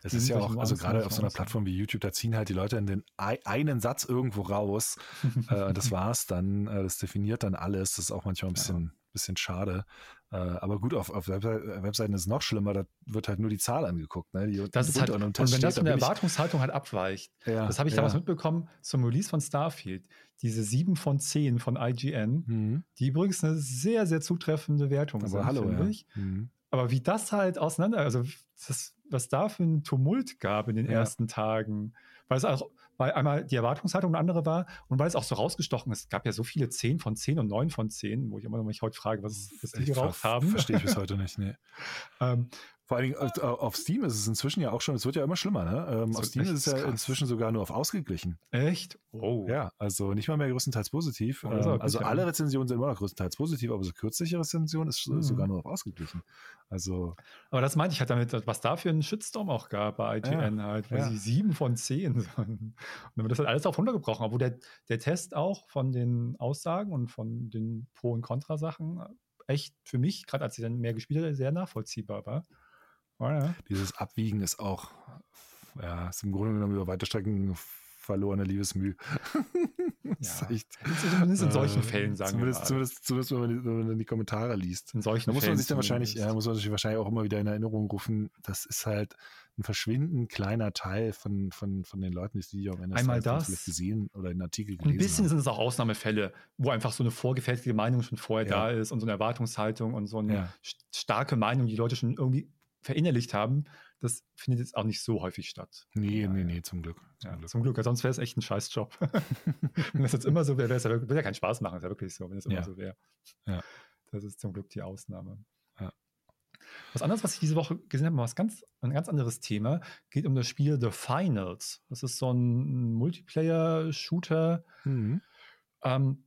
es ist ja auch, also gerade auf so einer Plattform wie YouTube, da ziehen halt die Leute in den einen Satz irgendwo raus. [laughs] äh, das war's dann, äh, das definiert dann alles. Das ist auch manchmal ein bisschen. Bisschen schade. Äh, aber gut, auf, auf Webseiten ist es noch schlimmer, da wird halt nur die Zahl angeguckt. Ne? Die das ist halt, und, und wenn steht, das von der Erwartungshaltung halt abweicht, ja, das habe ich ja. damals mitbekommen zum Release von Starfield, diese 7 von 10 von IGN, mhm. die übrigens eine sehr, sehr zutreffende Wertung aber sind, hallo, finde ich. Mhm. Aber wie das halt auseinander, also das, was da für ein Tumult gab in den ja. ersten Tagen, weil es auch, weil einmal die Erwartungshaltung eine andere war und weil es auch so rausgestochen ist. Es gab ja so viele 10 von 10 und 9 von 10, wo ich immer noch mich heute frage, was, was die geraucht haben. Verstehe ich bis heute nicht, nee. [laughs] ähm, vor allen Dingen äh, auf Steam ist es inzwischen ja auch schon, es wird ja immer schlimmer, ne? Ähm, auf Steam ist es ja krass. inzwischen sogar nur auf ausgeglichen. Echt? Oh. Ja, also nicht mal mehr größtenteils positiv. Oh, ähm, also alle Rezensionen sind immer noch größtenteils positiv, aber so kürzliche Rezension ist mhm. sogar nur auf ausgeglichen. Also. Aber das meinte ich halt damit, was da für einen Shitstorm auch gab bei IGN ja, halt, weil ja. sie sieben von zehn. [laughs] Und dann wird das halt alles auf runtergebrochen, obwohl der, der Test auch von den Aussagen und von den Pro- und Contra-Sachen echt für mich, gerade als ich dann mehr gespielt habe, sehr nachvollziehbar war. Oh ja. Dieses Abwiegen ist auch, ja, ist im Grunde genommen über weite Strecken verlorene Liebesmüh. [laughs] ja. echt, zumindest in solchen äh, Fällen sagen zumindest, wir zumindest, zumindest, wenn, man die, wenn man die Kommentare liest. In solchen da muss man sich dann wahrscheinlich, ja, muss man sich wahrscheinlich auch immer wieder in Erinnerung rufen, das ist halt ein verschwindend kleiner Teil von, von, von den Leuten, die sie auch in der Einmal das. gesehen oder in Artikel gelesen Ein bisschen haben. sind es auch Ausnahmefälle, wo einfach so eine vorgefertigte Meinung schon vorher ja. da ist und so eine Erwartungshaltung und so eine ja. starke Meinung, die Leute schon irgendwie verinnerlicht haben, das findet jetzt auch nicht so häufig statt. Nee, nee, nee, zum Glück. Zum ja, Glück, zum Glück sonst wäre es echt ein Scheißjob. [laughs] wenn das jetzt immer so wäre, wäre es ja, würde ja keinen Spaß machen, ist ja wirklich so, wenn es immer ja. so wäre. Ja. Das ist zum Glück die Ausnahme. Was anderes, was ich diese Woche gesehen habe, was ganz, ein ganz anderes Thema, geht um das Spiel The Finals. Das ist so ein Multiplayer-Shooter. Mhm. Ähm,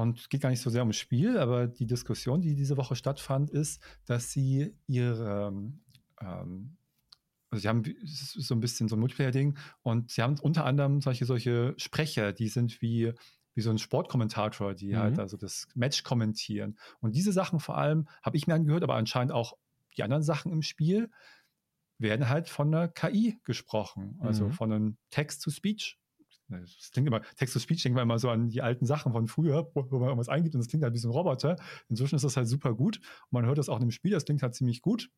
und geht gar nicht so sehr ums Spiel, aber die Diskussion, die diese Woche stattfand, ist, dass sie ihre, ähm, also sie haben so ein bisschen so ein Multiplayer-Ding und sie haben unter anderem solche, solche Sprecher, die sind wie, wie so ein Sportkommentator, die halt mhm. halt also das Match kommentieren. Und diese Sachen vor allem habe ich mir angehört, aber anscheinend auch die anderen Sachen im Spiel werden halt von einer KI gesprochen, also mhm. von einem Text-to-Speech das klingt immer, Text-to-Speech denkt man immer so an die alten Sachen von früher, wo, man irgendwas eingibt und das klingt halt wie so ein Roboter. Inzwischen ist das halt super gut man hört das auch in dem Spiel, das klingt halt ziemlich gut.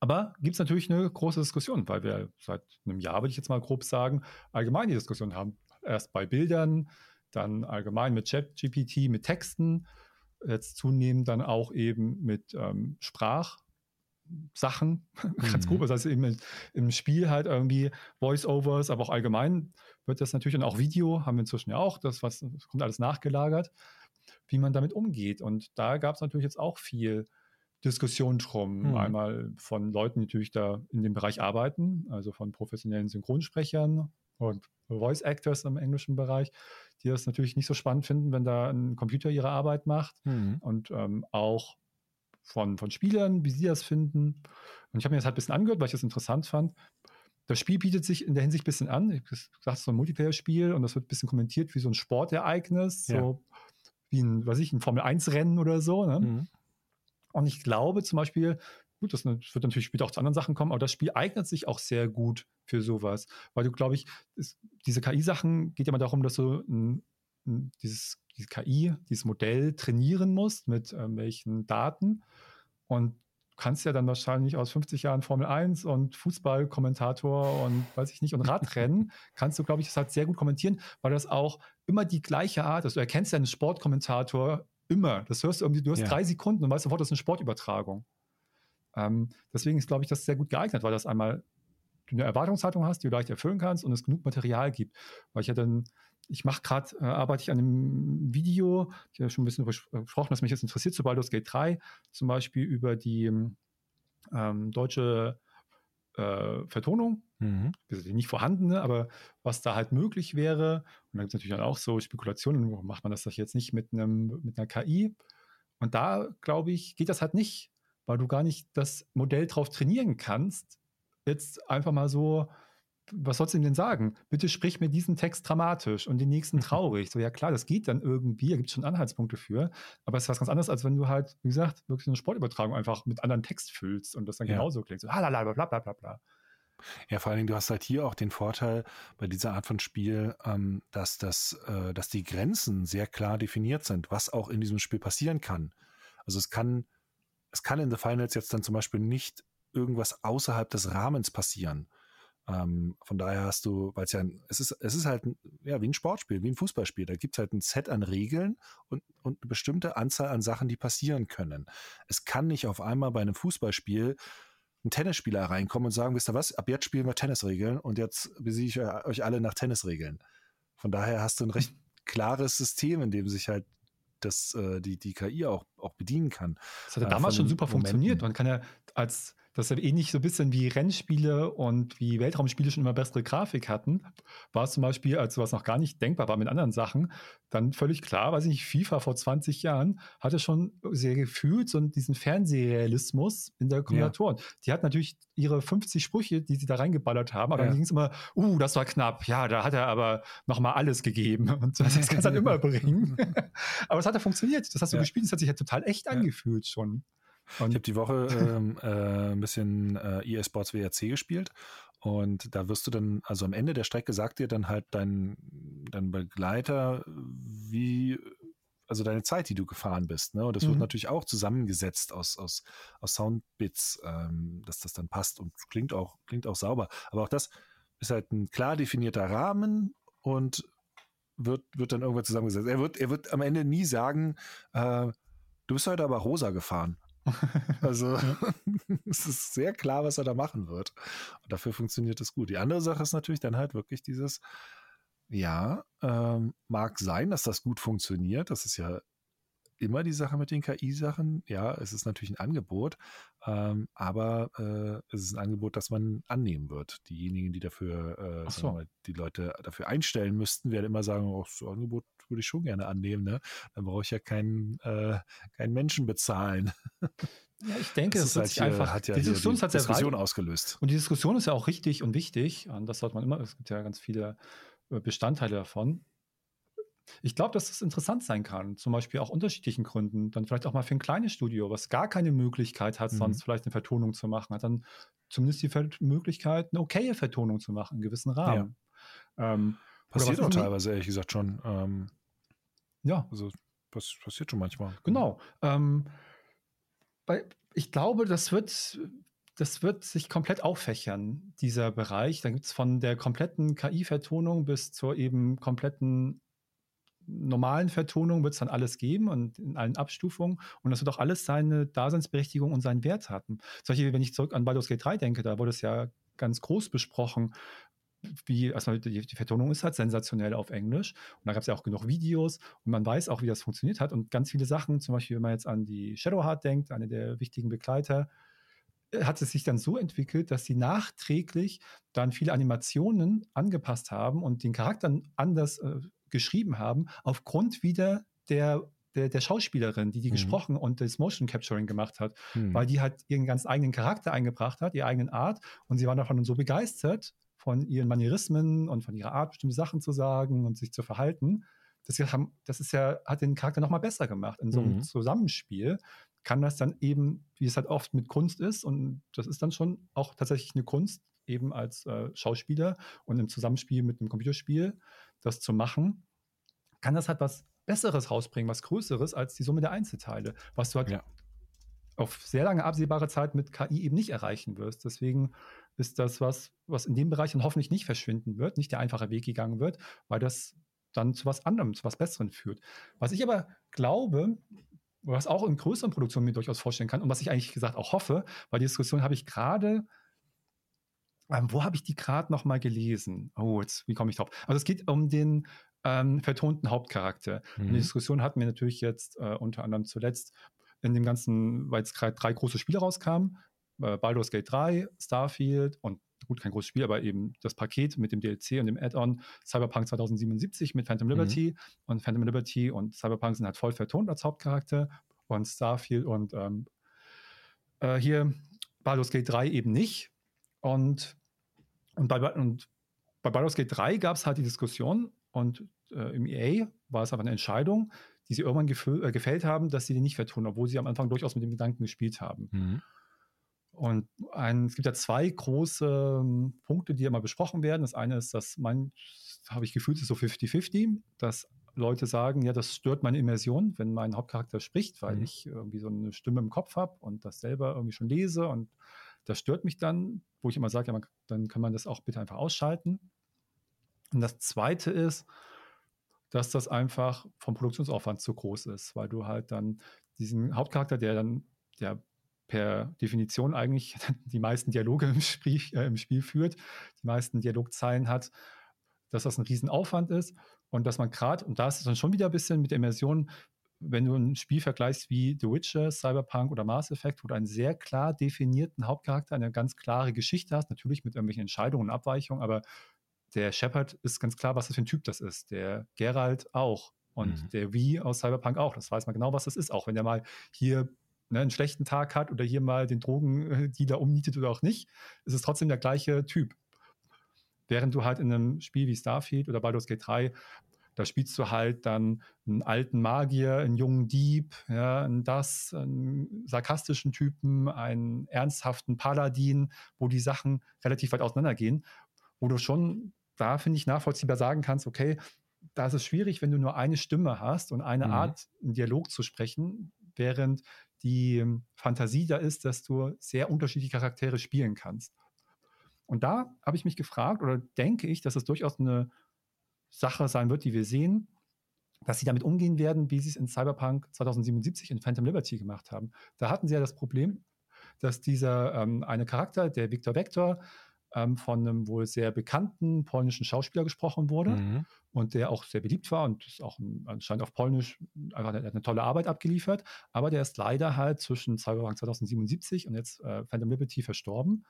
Aber gibt es natürlich eine große Diskussion, weil wir seit einem Jahr, würde ich jetzt mal grob sagen, allgemein die Diskussion haben. Erst bei Bildern, dann allgemein mit ChatGPT, mit Texten, jetzt zunehmend dann auch eben mit ähm, Sprach, Sachen, [laughs] ganz mhm. grob. Das heißt, eben im Spiel halt irgendwie Voice-Overs, aber auch allgemein wird das natürlich und auch Video haben wir inzwischen ja auch, das, was, das kommt alles nachgelagert, wie man damit umgeht. Und da gab es natürlich jetzt auch viel Diskussion drum. Mhm. Einmal von Leuten, die natürlich da in dem Bereich arbeiten, also von professionellen Synchronsprechern und Voice Actors im englischen Bereich, die das natürlich nicht so spannend finden, wenn da ein Computer ihre Arbeit macht. Mhm. Und ähm, auch von, von Spielern, wie sie das finden. Und ich habe mir das halt ein bisschen angehört, weil ich das interessant fand. Das Spiel bietet sich in der Hinsicht ein bisschen an. Ich gesagt, so ein Multiplayer-Spiel und das wird ein bisschen kommentiert wie so ein Sportereignis, ja. so wie ein, weiß ich, ein Formel-1-Rennen oder so. Ne? Mhm. Und ich glaube zum Beispiel, gut, das wird natürlich später auch zu anderen Sachen kommen, aber das Spiel eignet sich auch sehr gut für sowas. Weil du, glaube ich, ist, diese KI-Sachen geht ja immer darum, dass du ein, ein, dieses, diese KI, dieses Modell trainieren musst mit irgendwelchen Daten. Und kannst ja dann wahrscheinlich aus 50 Jahren Formel 1 und Fußballkommentator und weiß ich nicht und Radrennen, [laughs] kannst du, glaube ich, das halt sehr gut kommentieren, weil das auch immer die gleiche Art ist. Du erkennst ja einen Sportkommentator immer. Das hörst du irgendwie, du hast ja. drei Sekunden und weißt sofort, das ist eine Sportübertragung. Ähm, deswegen ist, glaube ich, das sehr gut geeignet, weil das einmal du eine Erwartungshaltung hast, die du leicht erfüllen kannst und es genug Material gibt. Weil ich ja dann ich mache gerade, äh, arbeite ich an einem Video, ich habe schon ein bisschen besprochen, dass mich jetzt interessiert zu Baldur's Gate 3, zum Beispiel über die ähm, deutsche äh, Vertonung, mhm. die nicht vorhandene, aber was da halt möglich wäre. Und da gibt es natürlich dann auch so Spekulationen, warum macht man das jetzt nicht mit, einem, mit einer KI? Und da, glaube ich, geht das halt nicht, weil du gar nicht das Modell drauf trainieren kannst, jetzt einfach mal so was sollst du ihm denn sagen? Bitte sprich mir diesen Text dramatisch und den nächsten traurig. So, ja klar, das geht dann irgendwie, da gibt es schon Anhaltspunkte für, aber es ist was ganz anderes, als wenn du halt, wie gesagt, wirklich eine Sportübertragung einfach mit anderen Text füllst und das dann ja. genauso klingt. So, bla bla bla bla bla. Ja, vor allen Dingen, du hast halt hier auch den Vorteil bei dieser Art von Spiel, ähm, dass, das, äh, dass die Grenzen sehr klar definiert sind, was auch in diesem Spiel passieren kann. Also es kann, es kann in The Finals jetzt dann zum Beispiel nicht irgendwas außerhalb des Rahmens passieren. Ähm, von daher hast du, weil es ja, es ist, es ist halt ja, wie ein Sportspiel, wie ein Fußballspiel. Da gibt es halt ein Set an Regeln und, und eine bestimmte Anzahl an Sachen, die passieren können. Es kann nicht auf einmal bei einem Fußballspiel ein Tennisspieler reinkommen und sagen, wisst ihr was, ab jetzt spielen wir Tennisregeln und jetzt besiege ich euch alle nach Tennisregeln. Von daher hast du ein recht klares System, in dem sich halt das, äh, die, die KI auch, auch bedienen kann. Das hat ja äh, damals schon super Momenten. funktioniert. Man kann ja als das ist ähnlich so ein bisschen wie Rennspiele und wie Weltraumspiele schon immer bessere Grafik hatten, war es zum Beispiel, als was noch gar nicht denkbar war mit anderen Sachen, dann völlig klar, weiß ich nicht, FIFA vor 20 Jahren hatte schon sehr gefühlt so diesen Fernsehrealismus in der Kombinatoren. Ja. Die hat natürlich ihre 50 Sprüche, die sie da reingeballert haben, aber ja. dann ging es immer, uh, das war knapp, ja, da hat er aber nochmal alles gegeben und das, [laughs] das kannst du dann immer bringen. [laughs] aber es hat ja funktioniert, das hast du ja. gespielt, das hat sich ja total echt angefühlt schon. Und ich habe die Woche ähm, äh, ein bisschen äh, EA Sports WRC gespielt und da wirst du dann, also am Ende der Strecke sagt dir dann halt dein, dein Begleiter, wie, also deine Zeit, die du gefahren bist. Ne? Und das mhm. wird natürlich auch zusammengesetzt aus, aus, aus Soundbits, ähm, dass das dann passt und klingt auch, klingt auch sauber. Aber auch das ist halt ein klar definierter Rahmen und wird, wird dann irgendwann zusammengesetzt. Er wird, er wird am Ende nie sagen, äh, du bist heute aber rosa gefahren. [laughs] Also [laughs] es ist sehr klar, was er da machen wird. Und dafür funktioniert es gut. Die andere Sache ist natürlich dann halt wirklich dieses, ja, ähm, mag sein, dass das gut funktioniert. Das ist ja immer die Sache mit den KI-Sachen. Ja, es ist natürlich ein Angebot, ähm, aber äh, es ist ein Angebot, das man annehmen wird. Diejenigen, die dafür, äh, so. mal, die Leute dafür einstellen müssten, werden immer sagen, oh, ein Angebot würde ich schon gerne annehmen. Ne? Dann brauche ich ja keinen, äh, keinen Menschen bezahlen. Ja, ich [laughs] denke, das, das ist halt hier, einfach, hat ja die Diskussion, die Diskussion ausgelöst. Und die Diskussion ist ja auch richtig und wichtig. Und das sollte man immer, es gibt ja ganz viele äh, Bestandteile davon. Ich glaube, dass das interessant sein kann, zum Beispiel auch unterschiedlichen Gründen. Dann vielleicht auch mal für ein kleines Studio, was gar keine Möglichkeit hat, mhm. sonst vielleicht eine Vertonung zu machen, hat dann zumindest die Möglichkeit, eine okaye Vertonung zu machen, in gewissen Rahmen. Ja. Ähm, passiert auch teilweise, ehrlich gesagt, schon. Ähm, ja. Also was passiert schon manchmal. Genau. Ähm, bei, ich glaube, das wird, das wird sich komplett auffächern, dieser Bereich. Da gibt es von der kompletten KI-Vertonung bis zur eben kompletten normalen Vertonung wird es dann alles geben und in allen Abstufungen. Und das wird auch alles seine Daseinsberechtigung und seinen Wert haben. Solche, wenn ich zurück an Baldur's Gate 3 denke, da wurde es ja ganz groß besprochen, wie, erstmal die, die, Vertonung ist halt sensationell auf Englisch. Und da gab es ja auch genug Videos und man weiß auch, wie das funktioniert hat. Und ganz viele Sachen, zum Beispiel, wenn man jetzt an die Shadowheart denkt, eine der wichtigen Begleiter, äh, hat es sich dann so entwickelt, dass sie nachträglich dann viele Animationen angepasst haben und den Charakteren anders äh, geschrieben haben, aufgrund wieder der der, der Schauspielerin, die die Mhm. gesprochen und das Motion Capturing gemacht hat, Hm. weil die halt ihren ganz eigenen Charakter eingebracht hat, ihre eigenen Art. Und sie waren davon so begeistert von ihren Manierismen und von ihrer Art, bestimmte Sachen zu sagen und sich zu verhalten. dass sie haben, das ist ja, hat den Charakter nochmal besser gemacht. In so einem Mhm. Zusammenspiel kann das dann eben, wie es halt oft mit Kunst ist, und das ist dann schon auch tatsächlich eine Kunst, eben als äh, Schauspieler und im Zusammenspiel mit einem Computerspiel, das zu machen, kann das halt was Besseres rausbringen, was Größeres als die Summe der Einzelteile, was du halt Ja. Auf sehr lange absehbare Zeit mit KI eben nicht erreichen wirst. Deswegen ist das was, was in dem Bereich dann hoffentlich nicht verschwinden wird, nicht der einfache Weg gegangen wird, weil das dann zu was anderem, zu was Besserem führt. Was ich aber glaube, was auch in größeren Produktionen mir durchaus vorstellen kann und was ich eigentlich gesagt auch hoffe, weil die Diskussion habe ich gerade, ähm, wo habe ich die gerade noch mal gelesen? Oh, jetzt, wie komme ich drauf? Also es geht um den ähm, vertonten Hauptcharakter. Und die Mhm. Diskussion hatten wir natürlich jetzt äh, unter anderem zuletzt in dem ganzen, weil jetzt gerade drei große Spiele rauskamen, äh, Baldur's Gate 3, Starfield und gut, kein großes Spiel, aber eben das Paket mit dem DLC und dem Add-on Cyberpunk 2077 mit Phantom Liberty und Phantom Liberty und Cyberpunk sind halt voll vertont als Hauptcharakter und Starfield und ähm, äh, hier Baldur's Gate 3 eben nicht. Und, und, bei, und bei Baldur's Gate 3 gab es halt die Diskussion und äh, im EA war es aber eine Entscheidung, die sie irgendwann gefö- äh, gefällt haben, dass sie die nicht vertonen, obwohl sie am Anfang durchaus mit dem Gedanken gespielt haben. Mhm. Und ein, es gibt ja zwei große ähm, Punkte, die immer besprochen werden. Das eine ist, dass man, habe ich gefühlt, ist so 50-50, dass Leute sagen, ja, das stört meine Immersion, wenn mein Hauptcharakter spricht, weil Mhm. ich irgendwie so eine Stimme im Kopf habe und das selber irgendwie schon lese und das stört mich dann, wo ich immer sage, ja, man, dann kann man das auch bitte einfach ausschalten. Und das zweite ist, dass das einfach vom Produktionsaufwand zu groß ist, weil du halt dann diesen Hauptcharakter, der dann, der per Definition eigentlich [laughs] die meisten Dialoge im Spiel, äh, im Spiel führt, die meisten Dialogzeilen hat, dass das ein Riesenaufwand ist und dass man gerade, und da ist es dann schon wieder ein bisschen mit der Immersion, wenn du ein Spiel vergleichst wie The Witcher, Cyberpunk oder Mass Effect, wo du einen sehr klar definierten Hauptcharakter, eine ganz klare Geschichte hast, natürlich mit irgendwelchen Entscheidungen und Abweichungen, aber der Shepard ist ganz klar, was das für ein Typ das ist. Der Geralt auch. Und Mhm. der Wie aus Cyberpunk auch. Das weiß man genau, was das ist. Auch wenn der mal hier ne, einen schlechten Tag hat oder hier mal den Drogendealer umnietet oder auch nicht, ist es trotzdem der gleiche Typ. Während du halt in einem Spiel wie Starfield oder Baldur's Gate 3, da spielst du halt dann einen alten Magier, einen jungen Dieb, ja, einen das, einen sarkastischen Typen, einen ernsthaften Paladin, wo die Sachen relativ weit auseinandergehen, wo du schon da, finde ich, nachvollziehbar sagen kannst, okay, da ist es schwierig, wenn du nur eine Stimme hast und eine Mhm. Art, einen Dialog zu sprechen, während die ähm, Fantasie da ist, dass du sehr unterschiedliche Charaktere spielen kannst. Und da habe ich mich gefragt oder denke ich, dass es durchaus eine Sache sein wird, die wir sehen, dass sie damit umgehen werden, wie sie es in Cyberpunk 2077 in Phantom Liberty gemacht haben. Da hatten sie ja das Problem, dass dieser ähm, eine Charakter, der Victor Vector, ähm, von einem wohl sehr bekannten polnischen Schauspieler gesprochen wurde Mhm. und der auch sehr beliebt war und ist auch ein- anscheinend auf Polnisch einfach eine, eine tolle Arbeit abgeliefert. Aber der ist leider halt zwischen Cyberpunk 2077 und jetzt äh, Phantom Liberty verstorben.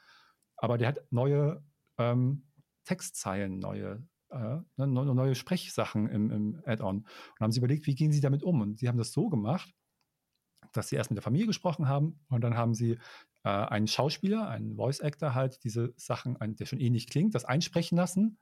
Aber der hat neue ähm, Textzeilen, neue, äh, ne, neue, neue Sprechsachen im, im Add-on. Und haben sie überlegt, wie gehen sie damit um? Und sie haben das so gemacht, dass sie erst mit der Familie gesprochen haben und dann haben sie äh, einen Schauspieler, einen Voice Actor halt diese Sachen, ein, der schon ähnlich klingt, das einsprechen lassen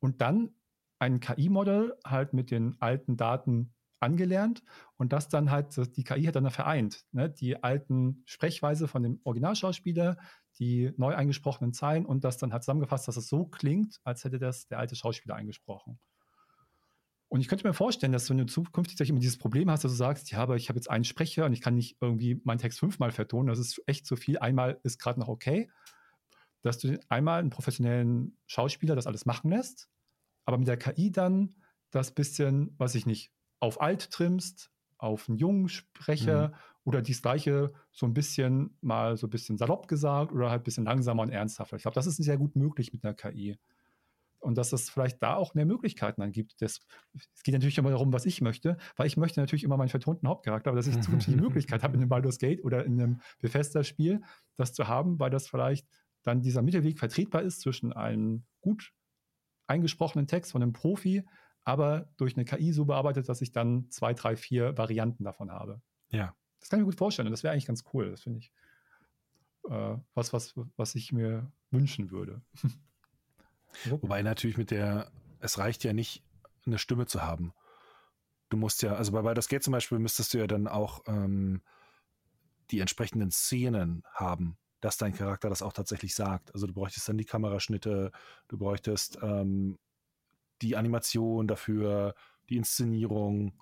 und dann ein KI-Modell halt mit den alten Daten angelernt und das dann halt, die KI hat dann vereint. Ne? Die alten Sprechweise von dem Originalschauspieler, die neu eingesprochenen Zeilen und das dann halt zusammengefasst, dass es so klingt, als hätte das der alte Schauspieler eingesprochen. Und ich könnte mir vorstellen, dass wenn du zukünftig vielleicht immer dieses Problem hast, dass du sagst, ja, aber ich habe jetzt einen Sprecher und ich kann nicht irgendwie meinen Text fünfmal vertonen, das ist echt zu viel. Einmal ist gerade noch okay, dass du einmal einen professionellen Schauspieler das alles machen lässt, aber mit der KI dann das bisschen, was ich nicht, auf alt trimmst, auf einen jungen Sprecher oder dies gleiche so ein bisschen mal so ein bisschen salopp gesagt oder halt ein bisschen langsamer und ernsthafter. Ich glaube, das ist sehr gut möglich mit einer KI. Und dass es vielleicht da auch mehr Möglichkeiten dann gibt. Das, es geht natürlich immer darum, was ich möchte, weil ich möchte natürlich immer meinen vertonten Hauptcharakter, aber dass ich zukünftig die [laughs] Möglichkeit habe, in einem Baldur's Gate oder in einem Bethesda-Spiel das zu haben, weil das vielleicht dann dieser Mittelweg vertretbar ist zwischen einem gut eingesprochenen Text von einem Profi, aber durch eine KI so bearbeitet, dass ich dann zwei, drei, vier Varianten davon habe. Ja. Das kann ich mir gut vorstellen und das wäre eigentlich ganz cool. Das finde ich äh, was, was, was ich mir wünschen würde. [laughs] Wobei natürlich mit der, es reicht ja nicht, eine Stimme zu haben. Du musst ja, also bei Baldur's Gate zum Beispiel müsstest du ja dann auch ähm, die entsprechenden Szenen haben, dass dein Charakter das auch tatsächlich sagt. Also du bräuchtest dann die Kameraschnitte, du bräuchtest ähm, die Animation dafür, die Inszenierung.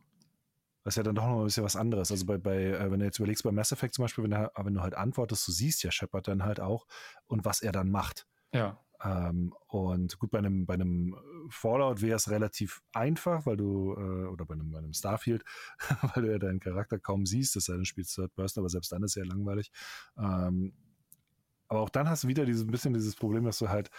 Das ist ja dann doch noch ein bisschen was anderes. Also bei, bei äh, wenn du jetzt überlegst, bei Mass Effect zum Beispiel, wenn, er, wenn du halt antwortest, du siehst ja Shepard dann halt auch und was er dann macht. Ja. Ähm, und gut, bei einem, bei einem Fallout wäre es relativ einfach, weil du, äh, oder bei einem, bei einem Starfield, [laughs] weil du ja deinen Charakter kaum siehst, das sei denn, spielst Third Person, aber selbst dann ist es ja langweilig. Ähm, aber auch dann hast du wieder dieses ein bisschen dieses Problem, dass du halt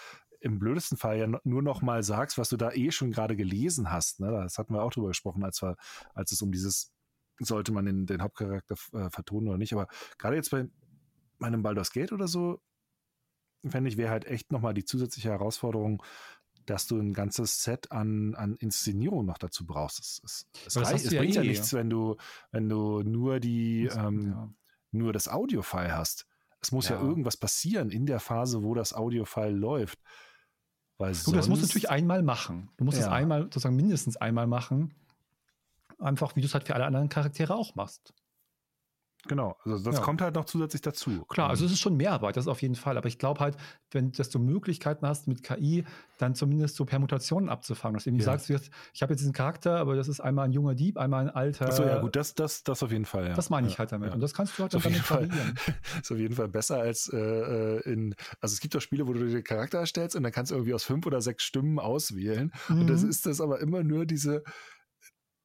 im blödesten Fall ja nur noch mal sagst, was du da eh schon gerade gelesen hast. Ne? Das hatten wir auch drüber gesprochen, als, wir, als es um dieses, sollte man den, den Hauptcharakter äh, vertonen oder nicht. Aber gerade jetzt bei meinem Baldur's Gate oder so, fände ich, wäre halt echt nochmal die zusätzliche Herausforderung, dass du ein ganzes Set an, an Inszenierung noch dazu brauchst. Es, es, es, reicht, es ja bringt eh. ja nichts, wenn du, wenn du nur die, ähm, ja. nur das Audio-File hast. Es muss ja. ja. irgendwas passieren in der Phase, wo das Audio-File läuft. Weil du, das musst du natürlich einmal machen. Du musst es einmal, sozusagen mindestens einmal machen. Einfach, wie du es halt für alle anderen Charaktere auch machst. Genau, also das ja. kommt halt noch zusätzlich dazu. Klar, also es ist schon Mehrarbeit, das auf jeden Fall. Aber ich glaube halt, wenn dass du Möglichkeiten hast, mit KI dann zumindest so Permutationen abzufangen. Dass du eben ja. sagst, ich habe jetzt diesen Charakter, aber das ist einmal ein junger Dieb, einmal ein alter. Achso, ja, gut, das, das, das auf jeden Fall, ja. Das meine ich halt damit. Und das kannst du halt dann damit variieren. [laughs] ist auf jeden Fall besser als äh, äh, in. Also es gibt doch Spiele, wo du den Charakter erstellst und dann kannst du irgendwie aus fünf oder sechs Stimmen auswählen. Mhm. Und das ist das aber immer nur diese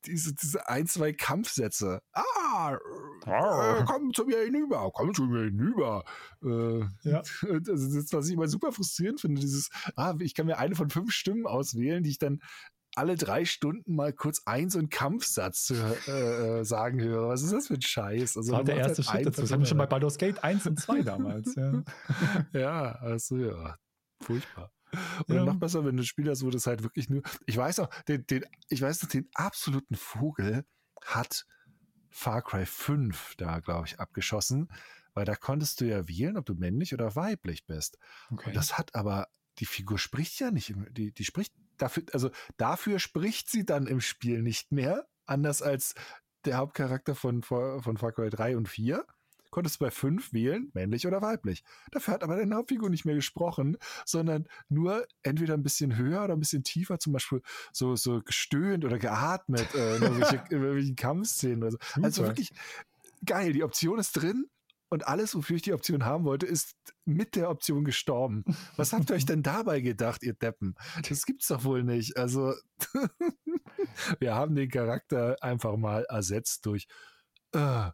diese, diese ein, zwei Kampfsätze. Ah, äh, komm zu mir hinüber, komm zu mir hinüber. Äh, ja. Also [laughs] das, was ich immer super frustrierend finde, dieses, ah, ich kann mir eine von fünf Stimmen auswählen, die ich dann alle drei Stunden mal kurz ein so einen Kampfsatz äh, äh, sagen höre. Was ist das für ein Scheiß? Also, das war der erste halt Schritt dazu. Das haben wir schon bei Baldur's Gate 1 und 2 damals. Ja, [laughs] ja also ja, furchtbar. Und ja. noch besser, wenn du ein Spiel hast, wo das halt wirklich nur. Ich weiß auch, den, den, ich weiß noch, den absoluten Vogel hat Far Cry 5 da, glaube ich, abgeschossen, weil da konntest du ja wählen, ob du männlich oder weiblich bist. Okay. Und das hat aber, die Figur spricht ja nicht, die, die spricht dafür, also dafür spricht sie dann im Spiel nicht mehr, anders als der Hauptcharakter von, von Far Cry 3 und 4 konntest du bei fünf wählen, männlich oder weiblich. Dafür hat aber deine Hauptfigur nicht mehr gesprochen, sondern nur entweder ein bisschen höher oder ein bisschen tiefer, zum Beispiel so, so gestöhnt oder geatmet äh, in [laughs] irgendwelchen, irgendwelchen Kampfszenen oder so. Also wirklich geil. Die Option ist drin, und alles, wofür ich die Option haben wollte, ist mit der Option gestorben. Was habt ihr euch denn dabei gedacht, ihr Deppen? Das gibt's doch wohl nicht. Also, [laughs] wir haben den Charakter einfach mal ersetzt durch äh,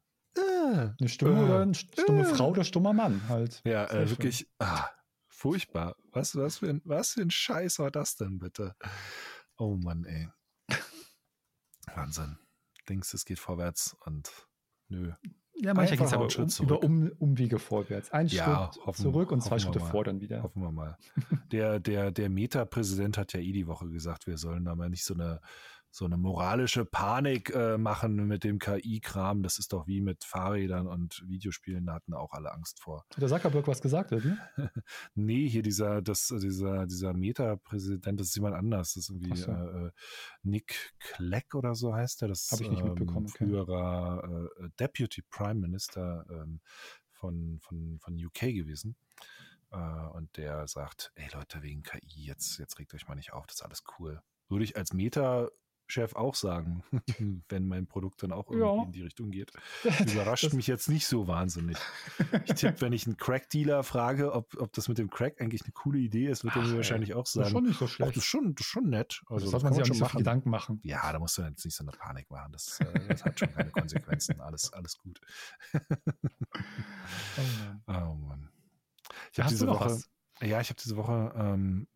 äh, eine Stumme äh, oder eine stumme äh. Frau oder stummer Mann halt. Ja, äh, wirklich ah, furchtbar. Was, was, für ein, was für ein Scheiß war das denn bitte? Oh Mann, ey. Wahnsinn. Denkst, es geht vorwärts und nö. Ja, manchmal geht es aber um, über um, Umwege vorwärts. Ein ja, Schritt hoffen, zurück und zwei Schritte vor dann wieder. Hoffen wir mal. [laughs] der der, der Meta-Präsident hat ja eh die Woche gesagt, wir sollen da mal nicht so eine so eine moralische Panik äh, machen mit dem KI-Kram. Das ist doch wie mit Fahrrädern und Videospielen, da hatten auch alle Angst vor. Hat der Zuckerberg was gesagt, oder [laughs] nee, hier dieser, das, dieser, dieser Meta-Präsident, das ist jemand anders. Das ist irgendwie so. äh, Nick Clegg oder so heißt er. Das Habe ich nicht ähm, mitbekommen. Okay. Früherer äh, Deputy Prime Minister ähm, von, von, von UK gewesen. Uh, und der sagt, ey Leute, wegen KI, jetzt, jetzt regt euch mal nicht auf, das ist alles cool. Würde ich als Meta Chef auch sagen, [laughs] wenn mein Produkt dann auch irgendwie ja. in die Richtung geht. [laughs] Überrascht das mich jetzt nicht so wahnsinnig. Ich tippe, wenn ich einen Crack-Dealer frage, ob, ob das mit dem Crack eigentlich eine coole Idee ist, wird er mir wahrscheinlich auch sagen. Das ist schon nicht so schlecht. Ach, das, ist schon, das ist schon nett. Also, das, das man sich auch schon machen. Gedanken machen. Ja, da musst du jetzt nicht so eine Panik machen. Das, äh, das hat schon keine Konsequenzen. Alles, alles gut. oh Mann. [laughs] Oh Mann. Ich habe diese Woche. Was? Ja, ich habe diese Woche ähm,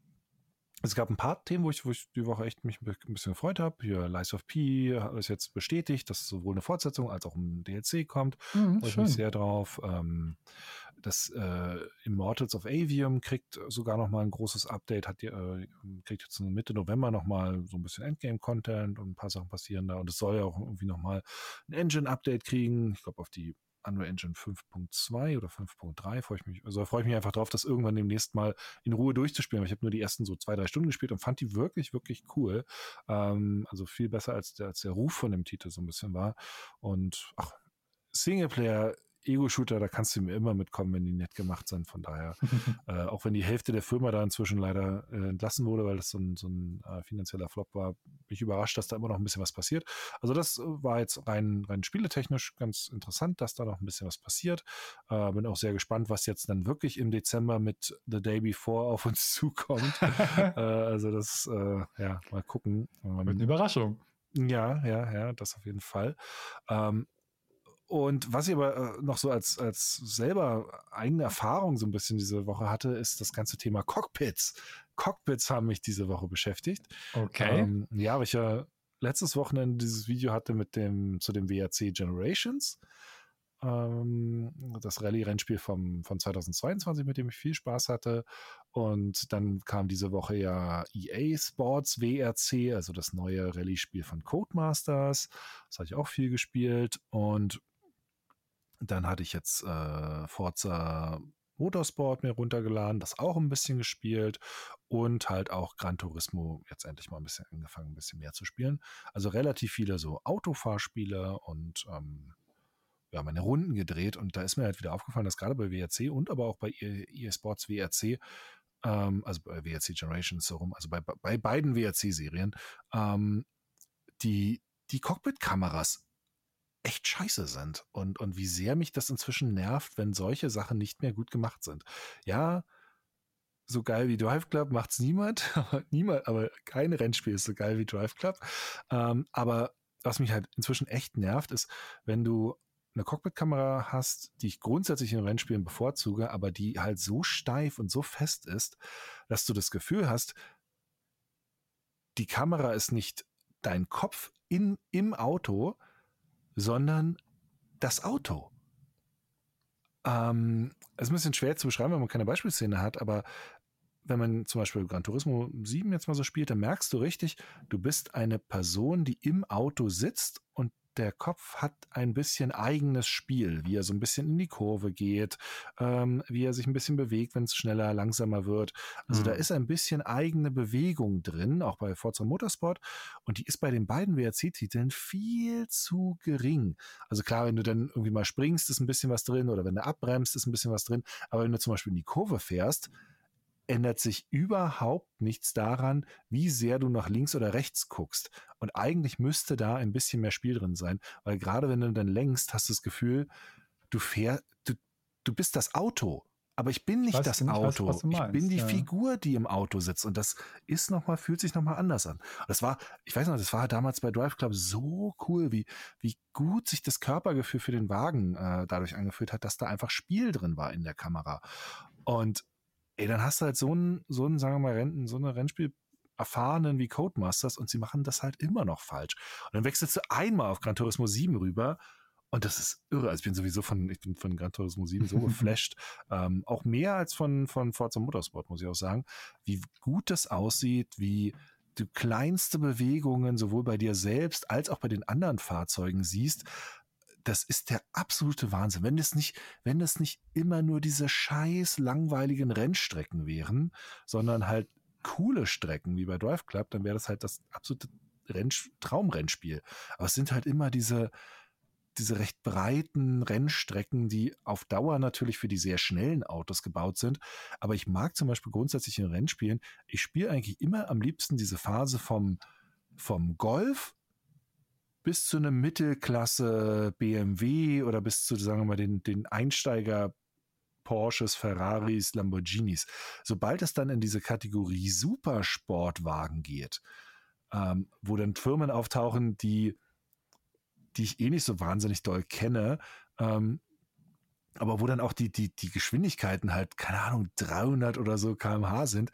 es gab ein paar Themen, wo ich, wo ich die Woche echt mich ein bisschen gefreut habe. Hier Lies of P ist jetzt bestätigt, dass sowohl eine Fortsetzung als auch ein DLC kommt. Mhm, Freue ich mich sehr drauf. Ähm, das äh, Immortals of Avium kriegt sogar noch mal ein großes Update, hat die, äh, kriegt jetzt Mitte November noch mal so ein bisschen Endgame-Content und ein paar Sachen passieren da und es soll ja auch irgendwie noch mal ein Engine-Update kriegen. Ich glaube auf die Unreal Engine 5.2 oder 5.3 freue ich mich, also freue ich mich einfach drauf, das irgendwann demnächst mal in Ruhe durchzuspielen. Ich habe nur die ersten so zwei, drei Stunden gespielt und fand die wirklich, wirklich cool. Ähm, also viel besser als der, als der Ruf von dem Titel so ein bisschen war. Und ach, Singleplayer Ego-Shooter, da kannst du mir immer mitkommen, wenn die nett gemacht sind. Von daher, [laughs] äh, auch wenn die Hälfte der Firma da inzwischen leider äh, entlassen wurde, weil das so ein, so ein äh, finanzieller Flop war, bin ich überrascht, dass da immer noch ein bisschen was passiert. Also das war jetzt rein, rein spieletechnisch ganz interessant, dass da noch ein bisschen was passiert. Äh, bin auch sehr gespannt, was jetzt dann wirklich im Dezember mit The Day Before auf uns [laughs] zukommt. [laughs] Äh, also das, äh, ja, mal gucken. Ähm, Wird eine Überraschung. Ja, ja, ja, das auf jeden Fall. Ähm, und was ich aber äh, noch so als, als selber eigene Erfahrung so ein bisschen diese Woche hatte, ist das ganze Thema Cockpits. Cockpits haben mich diese Woche beschäftigt. Okay. Ähm, ja, weil ich ja letztes Wochenende dieses Video hatte mit dem, zu dem WRC Generations. Ähm, das Rallye-Rennspiel vom, von 2022, mit dem ich viel Spaß hatte. Und dann kam diese Woche ja EA Sports WRC, also das neue Rallye-Spiel von Codemasters. Das habe ich auch viel gespielt. Und dann hatte ich jetzt äh, Forza Motorsport mir runtergeladen, das auch ein bisschen gespielt und halt auch Gran Turismo jetzt endlich mal ein bisschen angefangen, ein bisschen mehr zu spielen. Also relativ viele so Autofahrspiele und ähm, ja, meine Runden gedreht und da ist mir halt wieder aufgefallen, dass gerade bei WRC und aber auch bei EA Sports WRC, ähm, also bei WRC Generations so rum, also bei, bei beiden WRC-Serien, ähm, die, die Cockpit-Kameras echt scheiße sind und, und wie sehr mich das inzwischen nervt, wenn solche Sachen nicht mehr gut gemacht sind. Ja, so geil wie Drive Club macht's niemand, [laughs] niemand, aber kein Rennspiel ist so geil wie Drive Club. Ähm, aber was mich halt inzwischen echt nervt, ist, wenn du eine Cockpit-Kamera hast, die ich grundsätzlich in Rennspielen bevorzuge, aber die halt so steif und so fest ist, dass du das Gefühl hast, die Kamera ist nicht dein Kopf in, im Auto, sondern das Auto. Ähm, es ist ein bisschen schwer zu beschreiben, wenn man keine Beispielszene hat, aber wenn man zum Beispiel Gran Turismo 7 jetzt mal so spielt, dann merkst du richtig, du bist eine Person, die im Auto sitzt und der Kopf hat ein bisschen eigenes Spiel, wie er so ein bisschen in die Kurve geht, ähm, wie er sich ein bisschen bewegt, wenn es schneller, langsamer wird. Also mhm. da ist ein bisschen eigene Bewegung drin, auch bei Forza Motorsport. Und die ist bei den beiden WRC-Titeln viel zu gering. Also klar, wenn du dann irgendwie mal springst, ist ein bisschen was drin, oder wenn du abbremst, ist ein bisschen was drin. Aber wenn du zum Beispiel in die Kurve fährst, ändert sich überhaupt nichts daran, wie sehr du nach links oder rechts guckst. Und eigentlich müsste da ein bisschen mehr Spiel drin sein, weil gerade wenn du dann längst, hast du das Gefühl, du fährst, du, du bist das Auto. Aber ich bin nicht das Auto. Weiß, ich bin die ja. Figur, die im Auto sitzt. Und das ist nochmal, fühlt sich nochmal anders an. Das war, ich weiß noch, das war damals bei Drive Club so cool, wie, wie gut sich das Körpergefühl für den Wagen äh, dadurch angefühlt hat, dass da einfach Spiel drin war in der Kamera. Und ey, dann hast du halt so einen, so einen, sagen wir mal, Renten, so eine Rennspiel erfahrenen wie Codemasters und sie machen das halt immer noch falsch. Und dann wechselst du einmal auf Gran Turismo 7 rüber und das ist irre. Also ich bin sowieso von, ich bin von Gran Turismo 7 so [laughs] geflasht. ähm, auch mehr als von, von Forza Motorsport, muss ich auch sagen. Wie gut das aussieht, wie du kleinste Bewegungen sowohl bei dir selbst als auch bei den anderen Fahrzeugen siehst das ist der absolute Wahnsinn. Wenn es nicht, wenn es nicht immer nur diese scheiß langweiligen Rennstrecken wären, sondern halt coole Strecken wie bei Drive Club, dann wäre das halt das absolute Renn Traumrennspiel. Aber es sind halt immer diese, diese recht breiten Rennstrecken, die auf Dauer natürlich für die sehr schnellen Autos gebaut sind. Aber ich mag zum Beispiel grundsätzlich in Rennspielen, ich spiele eigentlich immer am liebsten diese Phase vom, vom Golf bis zu einem Mittelklasse BMW oder bis zu, sagen wir mal, den, den Einsteiger Porsches, Ferraris, Lamborghinis. Sobald es dann in diese Kategorie Supersportwagen geht, ähm, wo dann Firmen auftauchen, die, die ich eh nicht so wahnsinnig doll kenne, ähm, aber wo dann auch die, die, die Geschwindigkeiten halt, keine Ahnung, 300 oder so kmh sind,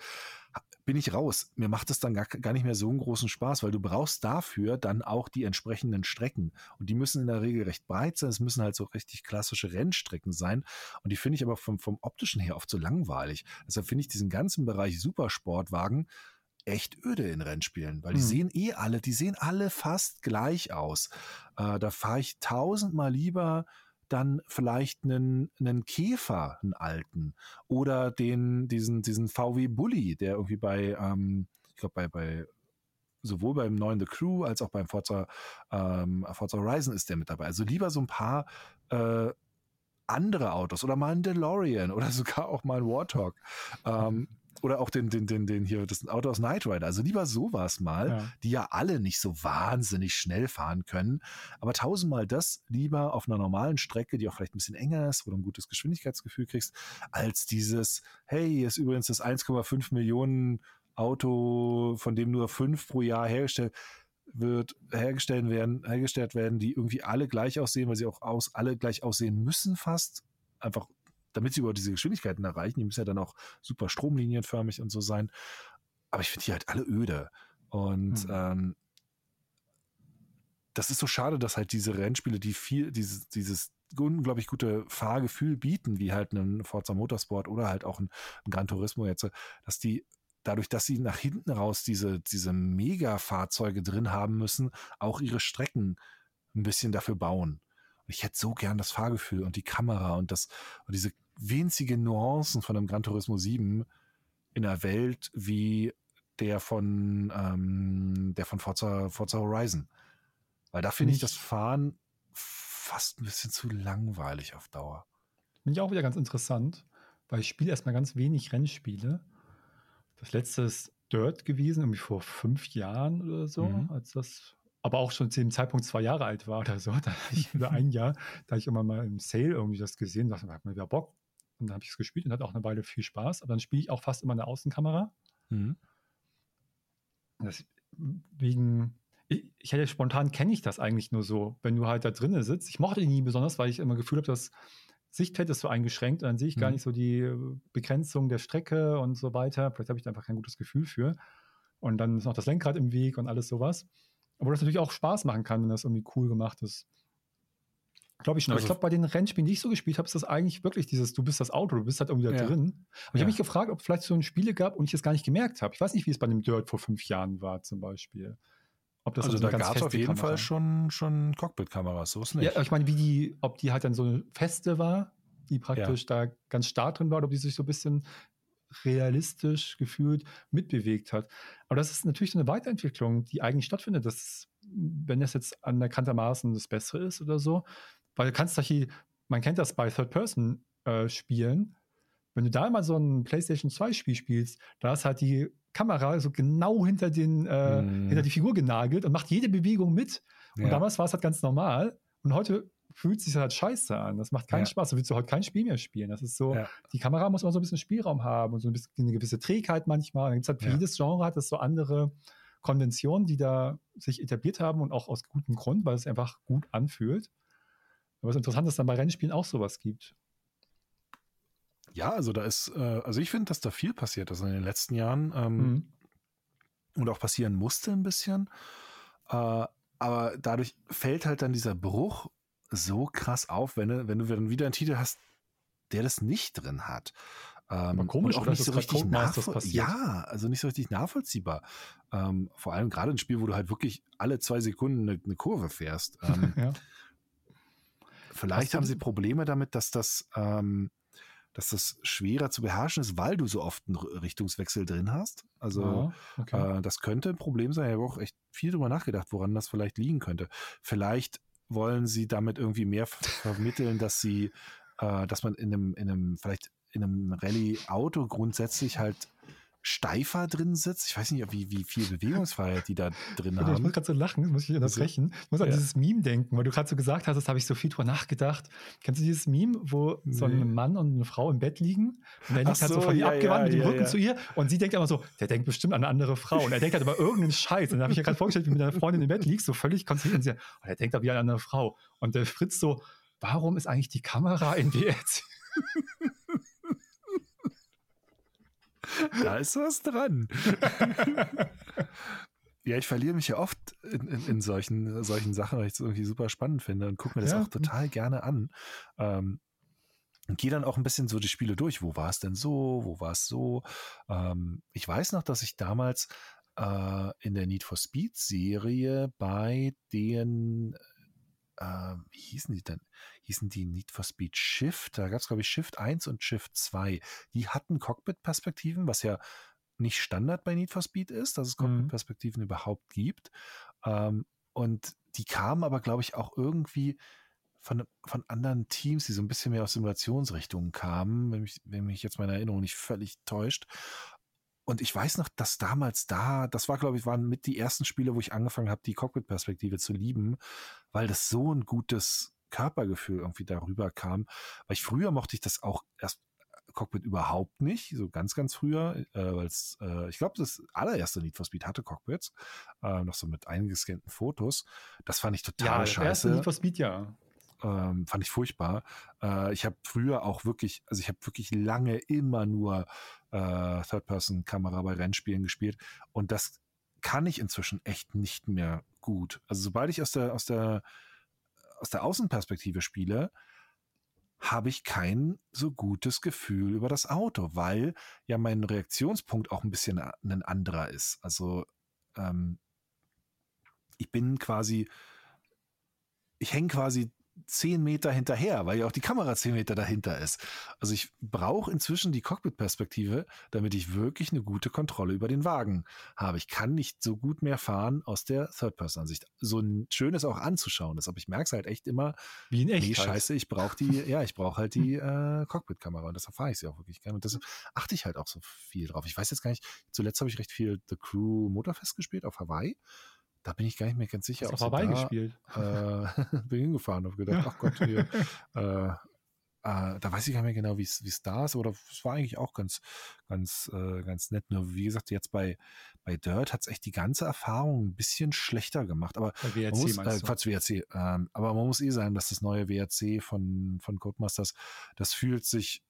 bin ich raus. Mir macht es dann gar, gar nicht mehr so einen großen Spaß, weil du brauchst dafür dann auch die entsprechenden Strecken. Und die müssen in der Regel recht breit sein. Es müssen halt so richtig klassische Rennstrecken sein. Und die finde ich aber vom, vom optischen her oft so langweilig. Deshalb finde ich diesen ganzen Bereich Supersportwagen echt öde in Rennspielen, weil die hm. sehen eh alle, die sehen alle fast gleich aus. Äh, da fahre ich tausendmal lieber dann vielleicht einen, einen Käfer, einen alten, oder den, diesen, diesen VW Bully, der irgendwie bei, ähm, ich glaube, bei, bei sowohl beim neuen The Crew als auch beim Forza, ähm, Forza Horizon ist der mit dabei. Also lieber so ein paar äh, andere Autos oder mal ein DeLorean oder [laughs] sogar auch mal ein Warthog. Ähm, oder auch den, den, den, den hier, das Auto aus Knight Rider. Also lieber sowas mal, ja. die ja alle nicht so wahnsinnig schnell fahren können. Aber tausendmal das lieber auf einer normalen Strecke, die auch vielleicht ein bisschen enger ist, wo du ein gutes Geschwindigkeitsgefühl kriegst, als dieses, hey, hier ist übrigens das 1,5 Millionen Auto, von dem nur fünf pro Jahr hergestellt wird, hergestellt werden, hergestellt werden, die irgendwie alle gleich aussehen, weil sie auch aus, alle gleich aussehen müssen fast. Einfach damit sie über diese Geschwindigkeiten erreichen. Die müssen ja dann auch super stromlinienförmig und so sein. Aber ich finde die halt alle öde. Und mhm. ähm, das ist so schade, dass halt diese Rennspiele, die viel, dieses, dieses unglaublich gute Fahrgefühl bieten, wie halt ein Forza Motorsport oder halt auch ein, ein Gran Turismo jetzt, dass die dadurch, dass sie nach hinten raus diese, diese Mega-Fahrzeuge drin haben müssen, auch ihre Strecken ein bisschen dafür bauen ich hätte so gern das Fahrgefühl und die Kamera und das und diese winzigen Nuancen von einem Gran Turismo 7 in einer Welt wie der von ähm, der von Forza, Forza Horizon. Weil da finde ich das Fahren fast ein bisschen zu langweilig auf Dauer. Finde ich auch wieder ganz interessant, weil ich spiele erstmal ganz wenig Rennspiele. Das letzte ist Dirt gewesen, irgendwie vor fünf Jahren oder so, mhm. als das aber auch schon zu dem Zeitpunkt zwei Jahre alt war oder so, [laughs] da ich über ein [laughs] Jahr, da ich immer mal im Sale irgendwie das gesehen, dachte, da hat man wieder Bock. Und dann habe ich es gespielt und hatte auch eine Weile viel Spaß. Aber dann spiele ich auch fast immer eine Außenkamera. Mhm. Deswegen, ich, ich hätte spontan kenne ich das eigentlich nur so, wenn du halt da drinnen sitzt. Ich mochte die nie besonders, weil ich immer Gefühl habe, dass Sichtfeld ist so eingeschränkt und dann sehe ich mhm. gar nicht so die Begrenzung der Strecke und so weiter. Vielleicht habe ich da einfach kein gutes Gefühl für. Und dann ist noch das Lenkrad im Weg und alles sowas. Obwohl das natürlich auch Spaß machen kann, wenn das irgendwie cool gemacht ist. Glaube ich schon. Aber also, ich glaube, bei den Rennspielen, die ich so gespielt habe, ist das eigentlich wirklich dieses, du bist das Auto, du bist halt irgendwie da ja. drin. Aber ich ja. habe mich gefragt, ob es vielleicht so ein Spiele gab und ich es gar nicht gemerkt habe. Ich weiß nicht, wie es bei dem Dirt vor fünf Jahren war, zum Beispiel. Ob das also, also da gab es auf jeden Kamera. Fall schon, schon Cockpit-Kameras, so ist nicht. Ja, ich meine, wie die, ob die halt dann so eine feste war, die praktisch ja. da ganz stark drin war, oder ob die sich so ein bisschen realistisch gefühlt mitbewegt hat. Aber das ist natürlich so eine Weiterentwicklung, die eigentlich stattfindet, dass, wenn das jetzt anerkanntermaßen das Bessere ist oder so, weil du kannst hier, man kennt das bei Third-Person-Spielen, äh, wenn du da mal so ein PlayStation 2-Spiel spielst, da ist halt die Kamera so genau hinter, den, äh, mm. hinter die Figur genagelt und macht jede Bewegung mit. Und ja. damals war es halt ganz normal. Und heute fühlt sich halt scheiße an. Das macht keinen ja. Spaß. Du willst du heute kein Spiel mehr spielen. Das ist so, ja. die Kamera muss immer so ein bisschen Spielraum haben und so ein bisschen eine gewisse Trägheit manchmal. Dann gibt es halt für ja. jedes Genre hat es so andere Konventionen, die da sich etabliert haben und auch aus gutem Grund, weil es einfach gut anfühlt. Aber es ist interessant, dass es dann bei Rennspielen auch sowas gibt. Ja, also da ist, äh, also ich finde, dass da viel passiert ist in den letzten Jahren ähm, mhm. und auch passieren musste ein bisschen. Äh, aber dadurch fällt halt dann dieser Bruch so krass auf, wenn du, wenn du dann wieder einen Titel hast, der das nicht drin hat. Ähm, komisch, auch nicht so richtig Ja, also nicht so richtig nachvollziehbar. Ähm, vor allem gerade ein Spiel, wo du halt wirklich alle zwei Sekunden eine, eine Kurve fährst. [laughs] Ähm, ja. Vielleicht haben sie Probleme damit, dass das, ähm, dass das schwerer zu beherrschen ist, weil du so oft einen Richtungswechsel drin hast. Also ja, okay. äh, das könnte ein Problem sein. Ich habe auch echt viel drüber nachgedacht, woran das vielleicht liegen könnte. Vielleicht wollen sie damit irgendwie mehr vermitteln, dass sie, äh, dass man in einem, in einem, vielleicht in einem Rallye-Auto grundsätzlich halt steifer drin sitzt. Ich weiß nicht, wie, wie viel Bewegungsfreiheit die da drin haben. Ich muss gerade so lachen, muss ich unterbrechen. Ich muss an ja. dieses Meme denken, weil du gerade so gesagt hast, das habe ich so viel drüber nachgedacht. Kennst du dieses Meme, wo so ein Mann und eine Frau im Bett liegen und er liegt so, halt so von ihr ja, abgewandt ja, mit dem Rücken zu ihr und sie denkt immer so, der denkt bestimmt an eine andere Frau und er denkt halt über irgendeinen Scheiß. Und dann habe ich mir gerade vorgestellt, wie du mit deiner Freundin im Bett liegst, so völlig konzentriert und sie, oh, der denkt da wie an eine andere Frau. Und der Fritz so, warum ist eigentlich die Kamera in WRC? [laughs] [laughs] da ist was dran. [laughs] ja, ich verliere mich ja oft in, in, in solchen, solchen Sachen, weil ich es irgendwie super spannend finde und gucke mir das ja. auch total gerne an. Ähm, und gehe dann auch ein bisschen so die Spiele durch. Wo war es denn so? Wo war es so? Ähm, ich weiß noch, dass ich damals äh, in der Need for Speed Serie bei den äh, wie hießen die denn? Hießen die Need for Speed Shift? Da gab es, glaube ich, Shift 1 und Shift 2. Die hatten Cockpit-Perspektiven, was ja nicht Standard bei Need for Speed ist, dass es mhm. Cockpit-Perspektiven mhm. überhaupt gibt. Ähm, und die kamen aber, glaube ich, auch irgendwie von, von anderen Teams, die so ein bisschen mehr aus Simulationsrichtungen kamen, wenn mich, wenn mich jetzt meine Erinnerung nicht völlig täuscht. Und ich weiß noch, dass damals da, das war, glaube ich, waren mit die ersten Spiele, wo ich angefangen habe, die Cockpit-Perspektive zu lieben, weil das so ein gutes Körpergefühl irgendwie darüber kam. Weil ich früher mochte ich das auch erst äh, Cockpit überhaupt nicht, so ganz, ganz früher, äh, weil es, äh, ich glaube, das allererste Need for Speed hatte Cockpits, äh, noch so mit eingescannten Fotos. Das fand ich total ja, scheiße. Erste Need for Speed, ja ähm, fand ich furchtbar. Äh, ich habe früher auch wirklich, also ich habe wirklich lange immer nur äh, Third-Person-Kamera bei Rennspielen gespielt und das kann ich inzwischen echt nicht mehr gut. Also sobald ich aus der aus der aus der Außenperspektive spiele, habe ich kein so gutes Gefühl über das Auto, weil ja mein Reaktionspunkt auch ein bisschen ein anderer ist. Also ähm, ich bin quasi, ich hänge quasi zehn Meter hinterher, weil ja auch die Kamera zehn Meter dahinter ist. Also ich brauche inzwischen die Cockpit-Perspektive, damit ich wirklich eine gute Kontrolle über den Wagen habe. Ich kann nicht so gut mehr fahren aus der Third-Person-Ansicht. So ein schönes auch anzuschauen ist, aber ich merke es halt echt immer. Wie in echt. Nee, scheiße, ich brauche die, ja, ich brauche halt die äh, Cockpit-Kamera und deshalb fahre ich sie auch wirklich gerne. Und deshalb achte ich halt auch so viel drauf. Ich weiß jetzt gar nicht, zuletzt habe ich recht viel The Crew Motorfest gespielt auf Hawaii. Da bin ich gar nicht mehr ganz sicher. Hast du vorbei gespielt? Äh, [laughs] bin hingefahren, habe gedacht, ach Gott, hier, [laughs] äh, äh, da weiß ich gar nicht mehr genau, wie es da ist, aber es war eigentlich auch ganz, ganz, äh, ganz nett. Nur wie gesagt, jetzt bei, bei Dirt hat es echt die ganze Erfahrung ein bisschen schlechter gemacht. Aber WRC muss, äh, Quatsch, WRC. Ähm, aber man muss eh sagen, dass das neue WRC von, von Codemasters, das fühlt sich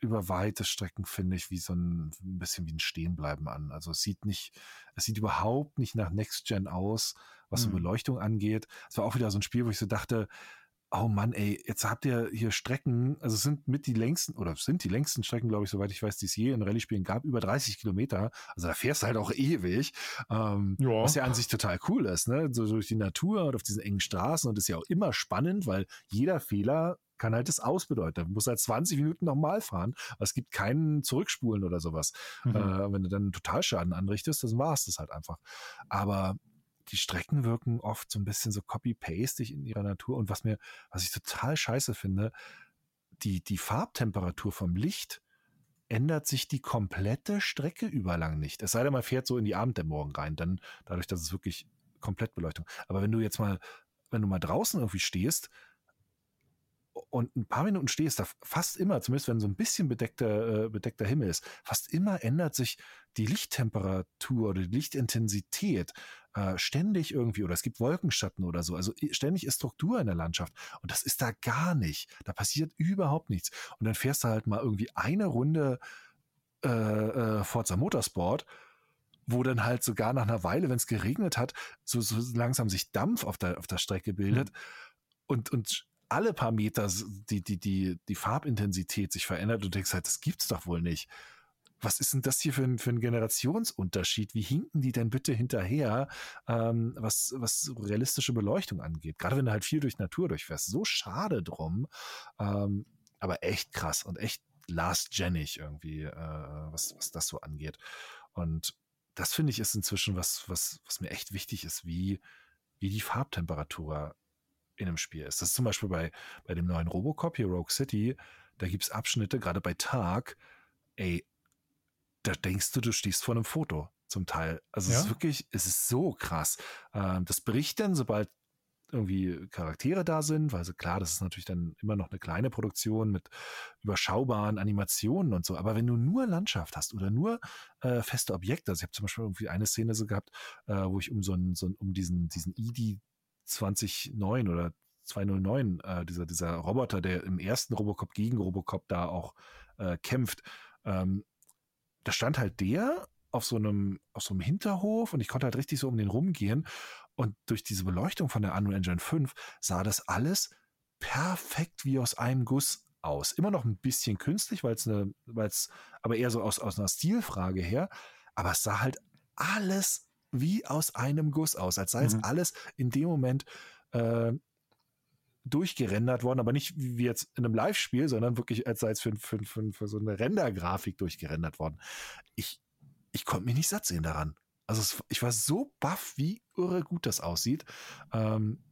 über weite Strecken finde ich wie so ein, ein bisschen wie ein Stehenbleiben an. Also es sieht nicht, es sieht überhaupt nicht nach Next Gen aus, was mhm. so Beleuchtung angeht. Es war auch wieder so ein Spiel, wo ich so dachte, oh Mann, ey, jetzt habt ihr hier Strecken, also sind mit die längsten, oder sind die längsten Strecken, glaube ich, soweit ich weiß, die es je in Rallye-Spielen gab, über 30 Kilometer. Also da fährst du halt auch ewig. Ähm, ja. Was ja an sich total cool ist, ne? So durch die Natur und auf diesen engen Straßen und ist ja auch immer spannend, weil jeder Fehler kann halt das ausbedeuten. Du musst halt 20 Minuten nochmal fahren, aber es gibt keinen Zurückspulen oder sowas. Mhm. Äh, wenn du dann einen Totalschaden anrichtest, dann war es das halt einfach. Aber die Strecken wirken oft so ein bisschen so copy-pastig in ihrer Natur. Und was mir, was ich total scheiße finde, die, die Farbtemperatur vom Licht ändert sich die komplette Strecke überlang nicht. Es sei denn, man fährt so in die Abenddämmerung rein, dann dadurch, dass es wirklich komplett Beleuchtung. Aber wenn du jetzt mal, wenn du mal draußen irgendwie stehst, und ein paar Minuten stehst, da fast immer, zumindest wenn so ein bisschen bedeckter, äh, bedeckter Himmel ist, fast immer ändert sich die Lichttemperatur oder die Lichtintensität äh, ständig irgendwie oder es gibt Wolkenschatten oder so. Also ständig ist Struktur in der Landschaft und das ist da gar nicht. Da passiert überhaupt nichts. Und dann fährst du halt mal irgendwie eine Runde äh, äh, Forza Motorsport wo dann halt sogar nach einer Weile, wenn es geregnet hat, so, so langsam sich Dampf auf der, auf der Strecke bildet. Mhm. Und, und alle paar Meter die, die, die, die Farbintensität sich verändert und denkst halt, das gibt's doch wohl nicht. Was ist denn das hier für ein, für ein Generationsunterschied? Wie hinken die denn bitte hinterher, ähm, was, was realistische Beleuchtung angeht? Gerade wenn du halt viel durch Natur durchfährst. So schade drum. Ähm, aber echt krass und echt last-genig irgendwie, äh, was, was das so angeht. Und das finde ich ist inzwischen was, was, was mir echt wichtig ist, wie, wie die Farbtemperatur in einem Spiel ist. Das ist zum Beispiel bei, bei dem neuen Robocop hier, Rogue City, da gibt es Abschnitte, gerade bei Tag, ey, da denkst du, du stehst vor einem Foto zum Teil. Also ja? es ist wirklich, es ist so krass. Ähm, das bricht dann, sobald irgendwie Charaktere da sind, weil so klar, das ist natürlich dann immer noch eine kleine Produktion mit überschaubaren Animationen und so. Aber wenn du nur Landschaft hast oder nur äh, feste Objekte, also ich habe zum Beispiel irgendwie eine Szene so gehabt, äh, wo ich um so einen, so um diesen, diesen ID 2009 oder 209, äh, dieser, dieser Roboter, der im ersten Robocop gegen Robocop da auch äh, kämpft, ähm, da stand halt der auf so einem, auf so einem Hinterhof und ich konnte halt richtig so um den rumgehen. Und durch diese Beleuchtung von der Unreal Engine 5 sah das alles perfekt wie aus einem Guss aus. Immer noch ein bisschen künstlich, weil es eine, weil es, aber eher so aus, aus einer Stilfrage her. Aber es sah halt alles wie aus einem Guss aus, als sei es mhm. alles in dem Moment äh, durchgerendert worden, aber nicht wie jetzt in einem Live-Spiel, sondern wirklich als sei es für, für, für, für so eine Rendergrafik durchgerendert worden. Ich, ich konnte mich nicht satt sehen daran. Also es, ich war so baff, wie irre gut das aussieht. Ähm,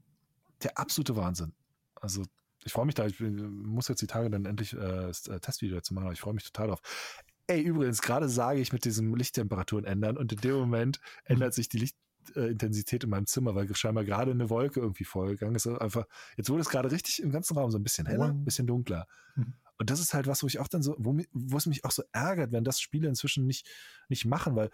der absolute Wahnsinn. Also ich freue mich da, ich muss jetzt die Tage dann endlich äh, das äh, Testvideo dazu machen, aber ich freue mich total drauf. Ey, übrigens, gerade sage ich mit diesem Lichttemperaturen ändern und in dem Moment mhm. ändert sich die Lichtintensität in meinem Zimmer, weil scheinbar gerade eine Wolke irgendwie vorgegangen ist. Einfach, jetzt wurde es gerade richtig im ganzen Raum so ein bisschen heller, ein bisschen dunkler. Mhm. Und das ist halt was, wo ich auch dann so, wo, wo es mich auch so ärgert, wenn das Spiele inzwischen nicht, nicht machen, weil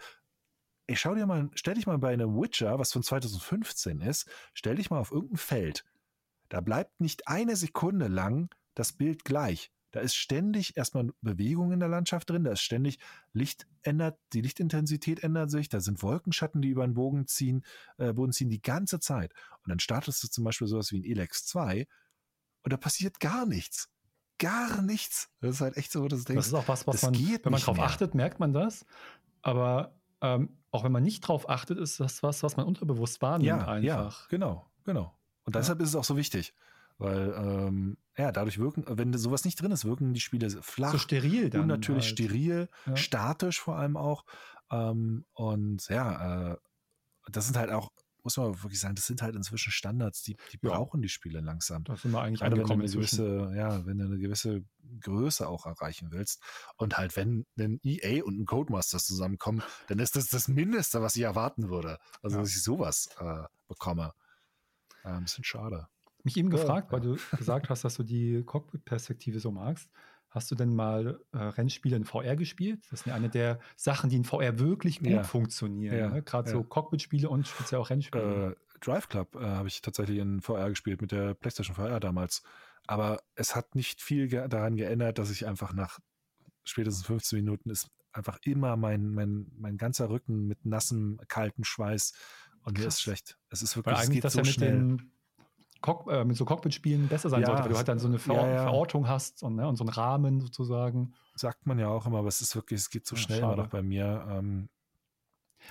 ey, schau dir mal, stell dich mal bei einem Witcher, was von 2015 ist, stell dich mal auf irgendein Feld. Da bleibt nicht eine Sekunde lang das Bild gleich. Da ist ständig erstmal Bewegung in der Landschaft drin, da ist ständig Licht ändert, die Lichtintensität ändert sich, da sind Wolkenschatten, die über den Bogen ziehen, äh, Boden ziehen die ganze Zeit. Und dann startest du zum Beispiel sowas wie ein Elex 2 und da passiert gar nichts. Gar nichts. Das ist halt echt so, dass du denkst, Das ist auch was, was man, wenn man drauf mehr. achtet, merkt man das. Aber ähm, auch wenn man nicht drauf achtet, ist das was, was man unterbewusst wahrnimmt ja, einfach. Ja, genau, genau. Und deshalb ja. ist es auch so wichtig. Weil, ähm, ja, dadurch wirken, wenn sowas nicht drin ist, wirken die Spiele flach. So steril dann. Und natürlich halt. steril, ja. statisch vor allem auch. Ähm, und ja, äh, das sind halt auch, muss man wirklich sagen, das sind halt inzwischen Standards, die, die ja. brauchen die Spiele langsam. Das sind wir eigentlich Gerade wenn du eine gewisse, ja, wenn du eine gewisse Größe auch erreichen willst. Und halt, wenn ein EA und ein Codemasters zusammenkommen, dann ist das das Mindeste, was ich erwarten würde. Also, dass ich sowas äh, bekomme. Ein bisschen schade mich eben gefragt, weil du gesagt hast, dass du die Cockpit-Perspektive so magst. Hast du denn mal äh, Rennspiele in VR gespielt? Das ja eine der Sachen, die in VR wirklich gut ja. funktionieren. Ja. Ne? Gerade ja. so Cockpit-Spiele und speziell auch Rennspiele. Äh, Drive Club äh, habe ich tatsächlich in VR gespielt mit der PlayStation VR damals. Aber es hat nicht viel ge daran geändert, dass ich einfach nach spätestens 15 Minuten ist einfach immer mein, mein, mein ganzer Rücken mit nassem, kalten Schweiß und Krass. mir ist schlecht. Es ist wirklich, Weil eigentlich es geht das so ja mit schnell. Den Cock, äh, mit so Cockpit-Spielen besser sein ja, sollte, weil du halt dann so eine Ver ja. Verortung hast und, ne, und so einen Rahmen sozusagen. Sagt man ja auch immer, aber es ist wirklich, es geht so schnell immer noch bei mir. Ähm,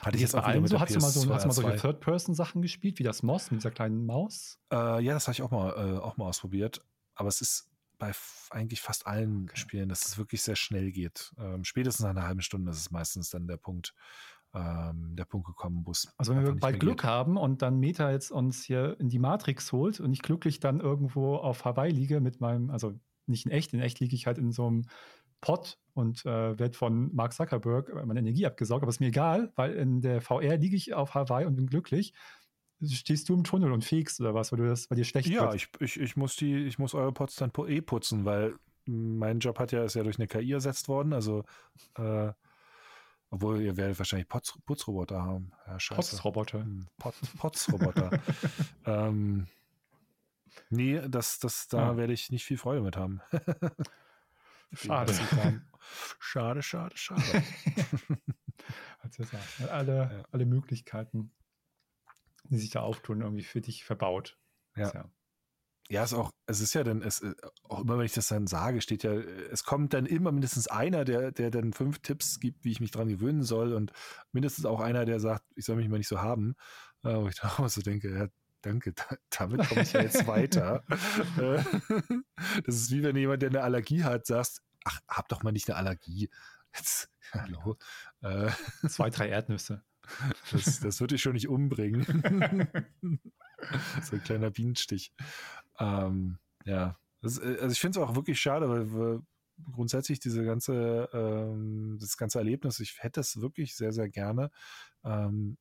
hatte ich jetzt bei allem so? Hast du mal, so, hast mal solche Third-Person-Sachen gespielt, wie das Moss mit dieser kleinen Maus? Äh, ja, das habe ich auch mal, äh, auch mal ausprobiert. Aber es ist bei eigentlich fast allen okay. Spielen, dass es wirklich sehr schnell geht. Ähm, spätestens nach einer halben Stunde ist es meistens dann der Punkt, ähm, der Punkt gekommen, wo Also wenn wir bald Glück geht. haben und dann Meta jetzt uns hier in die Matrix holt und ich glücklich dann irgendwo auf Hawaii liege mit meinem, also nicht in echt, in echt liege ich halt in so einem Pod und äh, werde von Mark Zuckerberg meine Energie abgesaugt, aber ist mir egal, weil in der VR liege ich auf Hawaii und bin glücklich. Stehst du im Tunnel und fegst oder was, weil du das bei dir schlecht Ja, ich, ich, ich, muss die, ich muss eure Pods dann eh putzen, weil mein Job hat ja, ist ja durch eine KI ersetzt worden. Also äh, obwohl ihr werdet wahrscheinlich Putz, Putzroboter haben. Ja, Potzroboter. Hm, Pot, Potzroboter. [laughs] ähm, nee, das, das, da ja. werde ich nicht viel Freude mit haben. [laughs] [laughs] schade. schade, schade, schade. also, alle, ja. alle Möglichkeiten, die sich da auftun, irgendwie für dich verbaut. Ja. Ja. Ist auch, es ist ja dann, es, äh, auch immer wenn ich das dann sage, steht ja, es kommt dann immer mindestens einer, der, der dann fünf Tipps gibt, wie ich mich dran gewöhnen soll und mindestens auch einer, der sagt, ich soll mich mal nicht so haben. Äh, wo ich dann [laughs] auch so denke, ja, danke, damit komme ich ja jetzt [laughs] weiter. Äh, das ist wie wenn jemand, der eine Allergie hat, sagst, ach, hab doch mal nicht eine Allergie. Jetzt, [laughs] hallo. Zwei, drei Erdnüsse. Das, das wird dich schon nicht umbringen. so ein kleiner Bienenstich. Ähm, ja, das, äh, also ich finde es auch wirklich schade, weil wir grundsätzlich diese ganze, ähm, das ganze Erlebnis, ich hätte es wirklich sehr, sehr gerne. Ähm,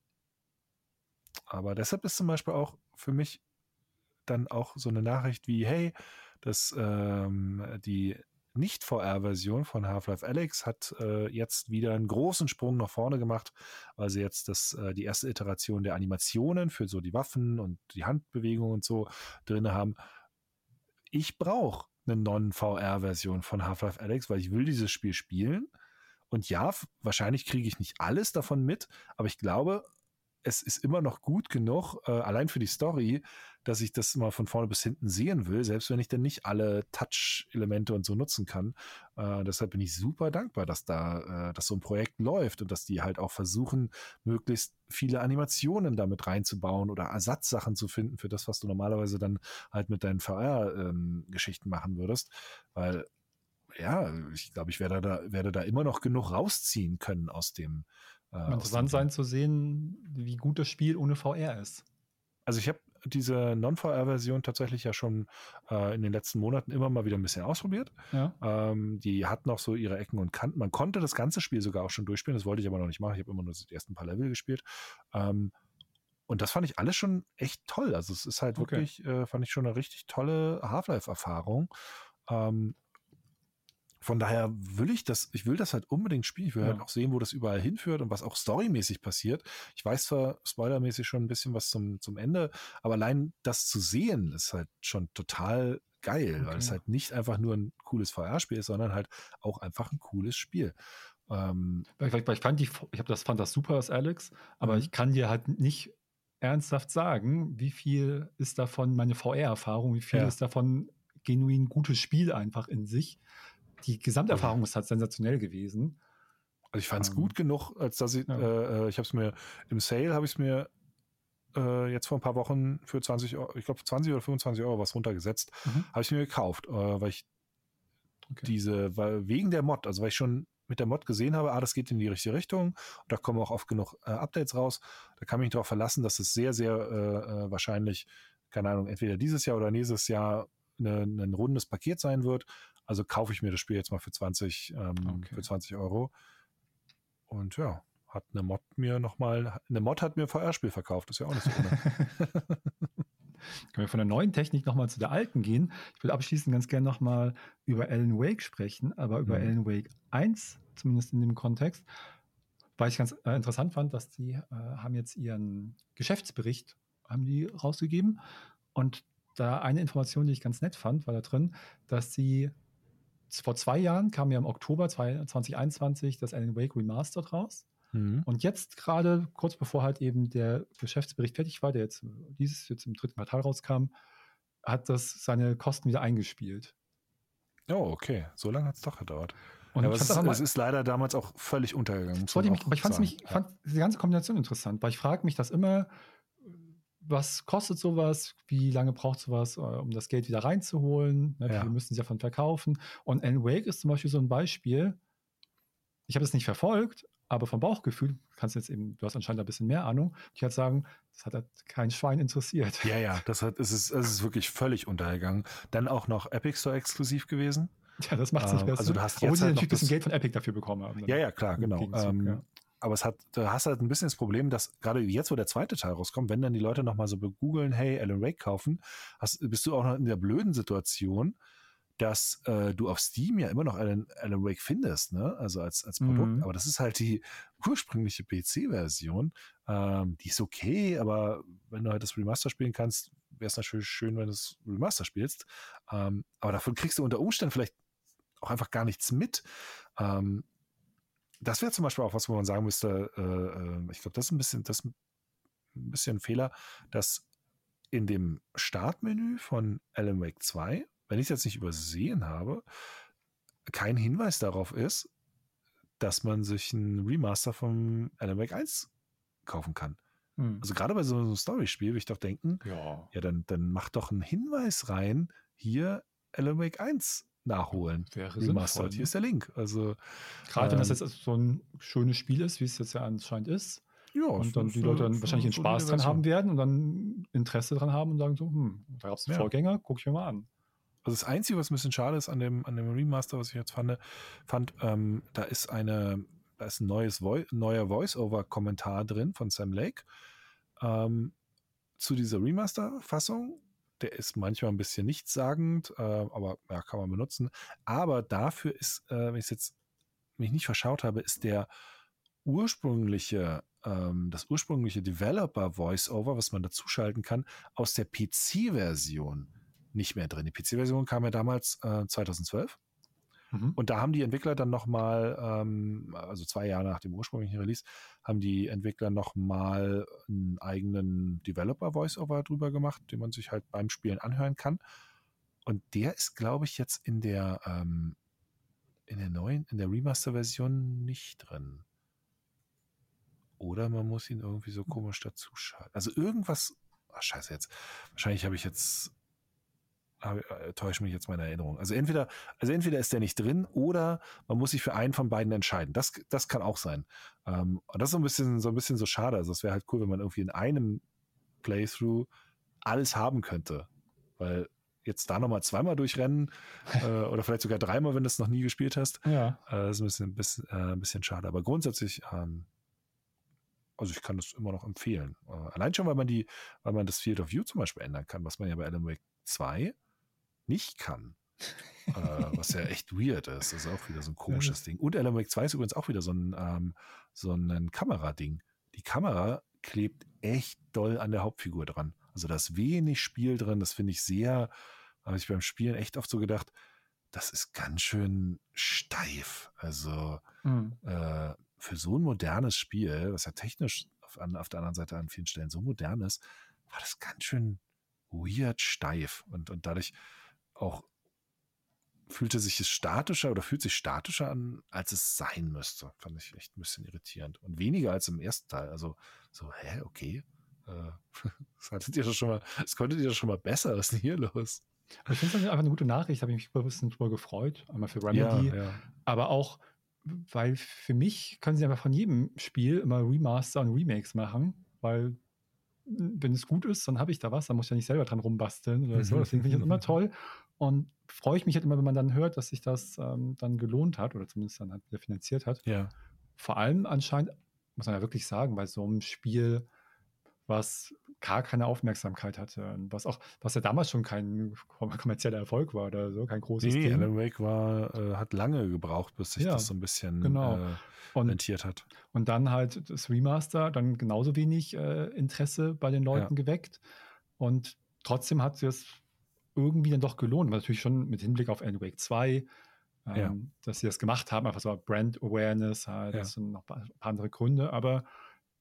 aber deshalb ist zum Beispiel auch für mich dann auch so eine Nachricht wie, hey, dass ähm, die nicht-VR-Version von Half-Life Alex hat äh, jetzt wieder einen großen Sprung nach vorne gemacht, weil sie jetzt das, äh, die erste Iteration der Animationen für so die Waffen und die Handbewegungen und so drin haben. Ich brauche eine Non-VR-Version von Half-Life Alex, weil ich will dieses Spiel spielen Und ja, wahrscheinlich kriege ich nicht alles davon mit, aber ich glaube, es ist immer noch gut genug, äh, allein für die Story, dass ich das mal von vorne bis hinten sehen will, selbst wenn ich dann nicht alle Touch-Elemente und so nutzen kann. Äh, deshalb bin ich super dankbar, dass da, äh, dass so ein Projekt läuft und dass die halt auch versuchen, möglichst viele Animationen damit reinzubauen oder Ersatzsachen zu finden für das, was du normalerweise dann halt mit deinen VR-Geschichten ähm, machen würdest. Weil ja, ich glaube, ich werde da, werde da immer noch genug rausziehen können aus dem. Äh, Interessant sein zu sehen, wie gut das Spiel ohne VR ist. Also ich habe diese Non-VR-Version tatsächlich ja schon äh, in den letzten Monaten immer mal wieder ein bisschen ausprobiert. Ja. Ähm, die hat noch so ihre Ecken und Kanten. Man konnte das ganze Spiel sogar auch schon durchspielen, das wollte ich aber noch nicht machen. Ich habe immer nur die ersten paar Level gespielt. Ähm, und das fand ich alles schon echt toll. Also es ist halt okay. wirklich, äh, fand ich schon eine richtig tolle Half-Life-Erfahrung. Ähm, von daher will ich das, ich will das halt unbedingt spielen. Ich will halt ja. halt auch sehen, wo das überall hinführt und was auch storymäßig passiert. Ich weiß zwar spoilermäßig schon ein bisschen was zum, zum Ende, aber allein das zu sehen ist halt schon total geil, okay. weil es halt nicht einfach nur ein cooles VR-Spiel ist, sondern halt auch einfach ein cooles Spiel. Ähm, ich, ich, fand die, ich habe das fand das super als Alex, aber mhm. ich kann dir halt nicht ernsthaft sagen, wie viel ist davon meine VR-Erfahrung, wie viel ja. ist davon genuin gutes Spiel einfach in sich die Gesamterfahrung ist halt sensationell gewesen. Also ich fand es ähm, gut genug, als dass ich, ja. äh, äh ich habe es mir im Sale habe ich es mir äh, jetzt vor ein paar Wochen für 20 Euro, ich glaube 20 oder 25 Euro was runtergesetzt, mhm. habe ich mir gekauft, äh, weil ich okay. diese, weil wegen der Mod, also weil ich schon mit der Mod gesehen habe, ah, das geht in die richtige Richtung und da kommen auch oft genug äh, Updates raus. Da kann ich mich darauf verlassen, dass es sehr, sehr äh, wahrscheinlich, keine Ahnung, entweder dieses Jahr oder nächstes Jahr eine, ein rundes Paket sein wird. Also kaufe ich mir das Spiel jetzt mal für 20, ähm, okay. für 20 Euro. Und ja, hat eine Mod mir nochmal, eine Mod hat mir ein VR-Spiel verkauft, das ist ja auch nicht so ohne. [laughs] Können wir von der neuen Technik nochmal zu der alten gehen? Ich würde abschließend ganz gerne nochmal über Alan Wake sprechen, aber über mhm. Alan Wake 1, zumindest in dem Kontext, weil ich ganz äh, interessant fand, dass die äh, haben jetzt ihren Geschäftsbericht haben die rausgegeben und da eine Information, die ich ganz nett fand, war da drin, dass sie vor zwei Jahren kam ja im Oktober 2021 das Alan Wake Remastered raus. Mhm. Und jetzt gerade, kurz bevor halt eben der Geschäftsbericht fertig war, der jetzt dieses jetzt im dritten Quartal rauskam, hat das seine Kosten wieder eingespielt. Oh, okay. So lange hat es doch gedauert. Und ja, es, ist, es ist leider damals auch völlig untergegangen. Ich mich, aber ich fand ja. die ganze Kombination interessant, weil ich frage mich das immer, was kostet sowas? Wie lange braucht sowas, äh, um das Geld wieder reinzuholen? Ne, ja. Wir müssen es ja von verkaufen. Und Alan Wake ist zum Beispiel so ein Beispiel. Ich habe es nicht verfolgt, aber vom Bauchgefühl kannst du jetzt eben, du hast anscheinend ein bisschen mehr Ahnung. Ich kann sagen, das hat halt kein Schwein interessiert. Ja, ja, das hat, es ist, es ist wirklich völlig untergegangen. Dann auch noch Epic Store exklusiv gewesen. Ja, das macht es nicht besser. Also du hast jetzt Obwohl sie halt natürlich ein bisschen Geld von Epic dafür bekommen haben. Ja, ja, klar, genau. Ähm, ja aber es hat, da hast halt ein bisschen das Problem, dass gerade jetzt, wo der zweite Teil rauskommt, wenn dann die Leute nochmal so googeln, hey, Alan Wake kaufen, hast, bist du auch noch in der blöden Situation, dass äh, du auf Steam ja immer noch Alan, Alan Wake findest, ne? Also als, als Produkt. Mhm. Aber das ist halt die ursprüngliche PC-Version. Ähm, die ist okay, aber wenn du halt das Remaster spielen kannst, wäre es natürlich schön, wenn du das Remaster spielst. Ähm, aber davon kriegst du unter Umständen vielleicht auch einfach gar nichts mit. Ähm, das wäre zum Beispiel auch was, wo man sagen müsste, äh, äh, ich glaube, das ist ein bisschen, das ein bisschen ein Fehler, dass in dem Startmenü von Alan Wake 2, wenn ich es jetzt nicht übersehen habe, kein Hinweis darauf ist, dass man sich ein Remaster von Alan Wake 1 kaufen kann. Hm. Also gerade bei so einem Story-Spiel würde ich doch denken, ja, ja dann, dann mach doch einen Hinweis rein, hier Alan Wake 1 nachholen. Wäre Remastered. Hier ne? ist der Link. Also, Gerade ähm, wenn das ähm, jetzt so ein schönes Spiel ist, wie es jetzt ja anscheinend ist. Ja, und dann die Leute dann wahrscheinlich einen Spaß dran haben werden und dann Interesse dran haben und sagen so, hm, da gab es einen ja. Vorgänger, guck ich mir mal an. Also das Einzige, was ein bisschen schade ist an dem, an dem Remaster, was ich jetzt fand, fand ähm, da ist eine, da ist ein neues Vo neuer Voice-Over-Kommentar drin von Sam Lake ähm, zu dieser Remaster-Fassung der ist manchmal ein bisschen nichtssagend, äh, aber ja, kann man benutzen. Aber dafür ist, äh, wenn ich jetzt mich nicht verschaut habe, ist der ursprüngliche, ähm, das ursprüngliche Developer Voiceover, was man dazuschalten kann, aus der PC-Version nicht mehr drin. Die PC-Version kam ja damals äh, 2012. Mhm. Und da haben die Entwickler dann nochmal, ähm, also zwei Jahre nach dem ursprünglichen Release, haben die Entwickler nochmal einen eigenen Developer-Voiceover drüber gemacht, den man sich halt beim Spielen anhören kann. Und der ist, glaube ich, jetzt in der, ähm, in der neuen, in der Remaster-Version nicht drin. Oder man muss ihn irgendwie so komisch dazu schalten. Also irgendwas, ach scheiße jetzt, wahrscheinlich habe ich jetzt äh, täuscht mich jetzt meine Erinnerung. Also entweder, also entweder ist der nicht drin oder man muss sich für einen von beiden entscheiden. Das, das kann auch sein. Ähm, und das ist so ein bisschen, so ein bisschen so schade. Also es wäre halt cool, wenn man irgendwie in einem Playthrough alles haben könnte. Weil jetzt da nochmal zweimal durchrennen [laughs] äh, oder vielleicht sogar dreimal, wenn du es noch nie gespielt hast, ja. äh, ist ein bisschen, bisschen, äh, ein bisschen schade. Aber grundsätzlich, ähm, also ich kann das immer noch empfehlen. Äh, allein schon, weil man die, weil man das Field of View zum Beispiel ändern kann, was man ja bei Alan Wake 2 nicht kann. äh, was ja echt weird ist. Das ist auch wieder so ein komisches Ding. Und Alan Wake 2 ist übrigens auch wieder so ein, ähm, so ein Kamerading. Die Kamera klebt echt doll an der Hauptfigur dran. Also da ist wenig Spiel drin. Das finde ich sehr, habe ich beim Spielen echt oft so gedacht, das ist ganz schön steif. Also mhm. äh, für so ein modernes Spiel, was ja technisch auf, auf, der anderen Seite an vielen Stellen so modern ist, war das ganz schön weird steif. Und, und dadurch auch fühlte sich es statischer oder fühlt sich statischer an, als es sein müsste. Fand ich echt ein bisschen irritierend. Und weniger als im ersten Teil. Also so, hä, okay. Äh, [laughs] das hattet ihr schon mal, das konntet ihr schon mal besser. Was ist denn hier los? ich finde es einfach eine gute Nachricht, habe ich mich ein bisschen drüber gefreut. Einmal für Remedy, ja, ja. aber auch, weil für mich können sie einfach von jedem Spiel immer Remaster und Remakes machen, weil wenn es gut ist, dann habe ich da was, dann muss ich ja nicht selber dran rumbasteln oder so. Deswegen finde ich das immer [laughs] toll. Und freue ich mich halt immer, wenn man dann hört, dass sich das ähm, dann gelohnt hat oder zumindest dann halt wieder finanziert hat. Ja. Vor allem anscheinend, muss man ja wirklich sagen, bei so einem Spiel, was gar keine Aufmerksamkeit hatte und was auch, was ja damals schon kein kommerzieller Erfolg war oder so, kein großes nee, Ding. Alan Wake war, äh, hat lange gebraucht, bis sich ja, das so ein bisschen genau. äh, orientiert hat. Und dann halt das Remaster, dann genauso wenig äh, Interesse bei den Leuten ja. geweckt und trotzdem hat es irgendwie dann doch gelohnt. Aber natürlich schon mit Hinblick auf Alan Wake 2, ähm, ja. dass sie das gemacht haben, einfach so Brand Awareness, halt, ja. das sind noch ein paar andere Gründe, aber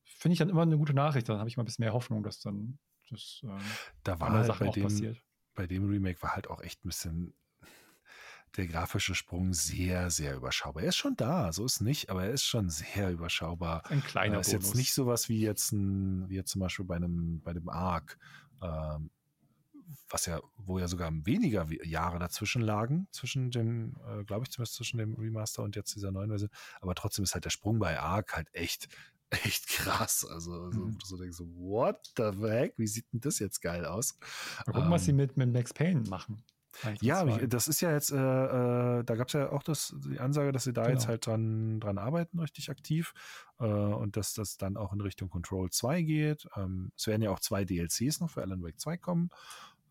finde ich dann immer eine gute Nachricht. Dann habe ich mal ein bisschen mehr Hoffnung, dass dann das ähm, da war halt Sachen bei auch dem, passiert. Bei dem Remake war halt auch echt ein bisschen der grafische Sprung sehr, sehr überschaubar. Er ist schon da, so ist nicht, aber er ist schon sehr überschaubar. Ein kleiner äh, ist Bonus. jetzt nicht sowas wie jetzt ein, wie jetzt zum Beispiel bei einem, bei dem Arc, ähm, was ja, wo ja sogar weniger Jahre dazwischen lagen, zwischen dem, äh, glaube ich zumindest zwischen dem Remaster und jetzt dieser neuen Version. Aber trotzdem ist halt der Sprung bei Arc halt echt, [laughs] echt krass. Also, also mhm. du so denkst so, what the heck? Wie sieht denn das jetzt geil aus? Mal gucken, ähm, was sie ähm, mit, mit Max Payne machen. Ja, das ist ja jetzt, äh, äh, da gab es ja auch das, die Ansage, dass sie da genau. jetzt halt dran, dran arbeiten, richtig aktiv. Äh, und dass das dann auch in Richtung Control 2 geht. Ähm, es werden ja auch zwei DLCs noch für Alan Wake 2 kommen.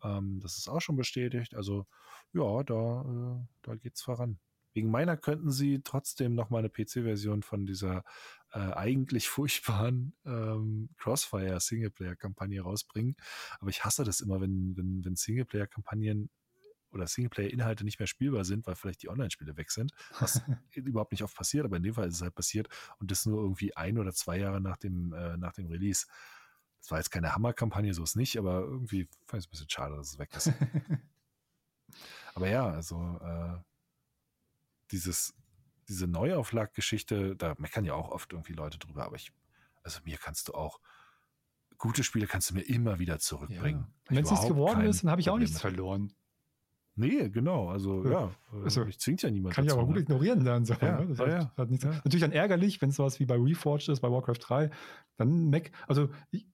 Ähm, das ist auch schon bestätigt. Also ja, da, äh, da geht's voran. Wegen meiner könnten sie trotzdem noch mal eine PC-Version von dieser äh, eigentlich [laughs] furchtbaren ähm, Crossfire Singleplayer-Kampagne rausbringen. Aber ich hasse das immer, wenn, wenn, wenn Singleplayer-Kampagnen oder Singleplayer-Inhalte nicht mehr spielbar sind, weil vielleicht die Online-Spiele weg sind, was [laughs] überhaupt nicht oft passiert, aber in dem Fall ist es halt passiert und das nur irgendwie ein oder zwei Jahre nach dem, äh, nach dem Release. Das war jetzt keine Hammerkampagne, so ist nicht, aber irgendwie fand ich es ein bisschen schade, dass es weg ist. [laughs] aber ja, also äh, dieses, diese Neuauflag-Geschichte, da meckern ja auch oft irgendwie Leute drüber, aber ich, also mir kannst du auch, gute Spiele kannst du mir immer wieder zurückbringen. Ja. Wenn es nichts geworden ist, dann habe ich auch nichts verloren. Nee, genau. Also ja, ja also, ich zwingt ja niemand. Kann ich aber gut ne? ignorieren dann. So, ja, ne? das ja, hat, hat nichts, Natürlich dann ärgerlich, wenn es sowas wie bei Reforged ist, bei Warcraft 3, dann Mac, also ich,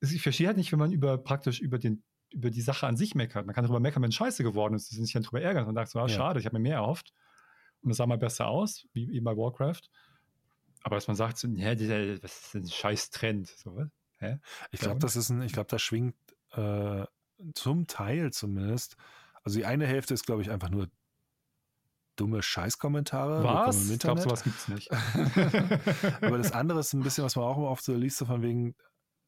ich verstehe halt nicht, wenn man über praktisch über den über die Sache an sich meckert. Man kann darüber meckern, wenn Scheiße geworden ist, sich dann drüber ärgern und sagt so, ah, schade, ich habe mir mehr erhofft. Und es sah mal besser aus, wie eben bei Warcraft. Aber dass man sagt, so, ja, das ist ein scheiß Trend. So, was? Hä? Ich glaube, das ist ein, ich glaube, das schwingt äh, zum Teil zumindest. Also die eine Hälfte ist, glaube ich, einfach nur dumme Scheißkommentare. Was? Ich glaube, sowas gibt es nicht. [laughs] Aber das [laughs] andere ist ein bisschen, was man auch immer oft so liest, so von wegen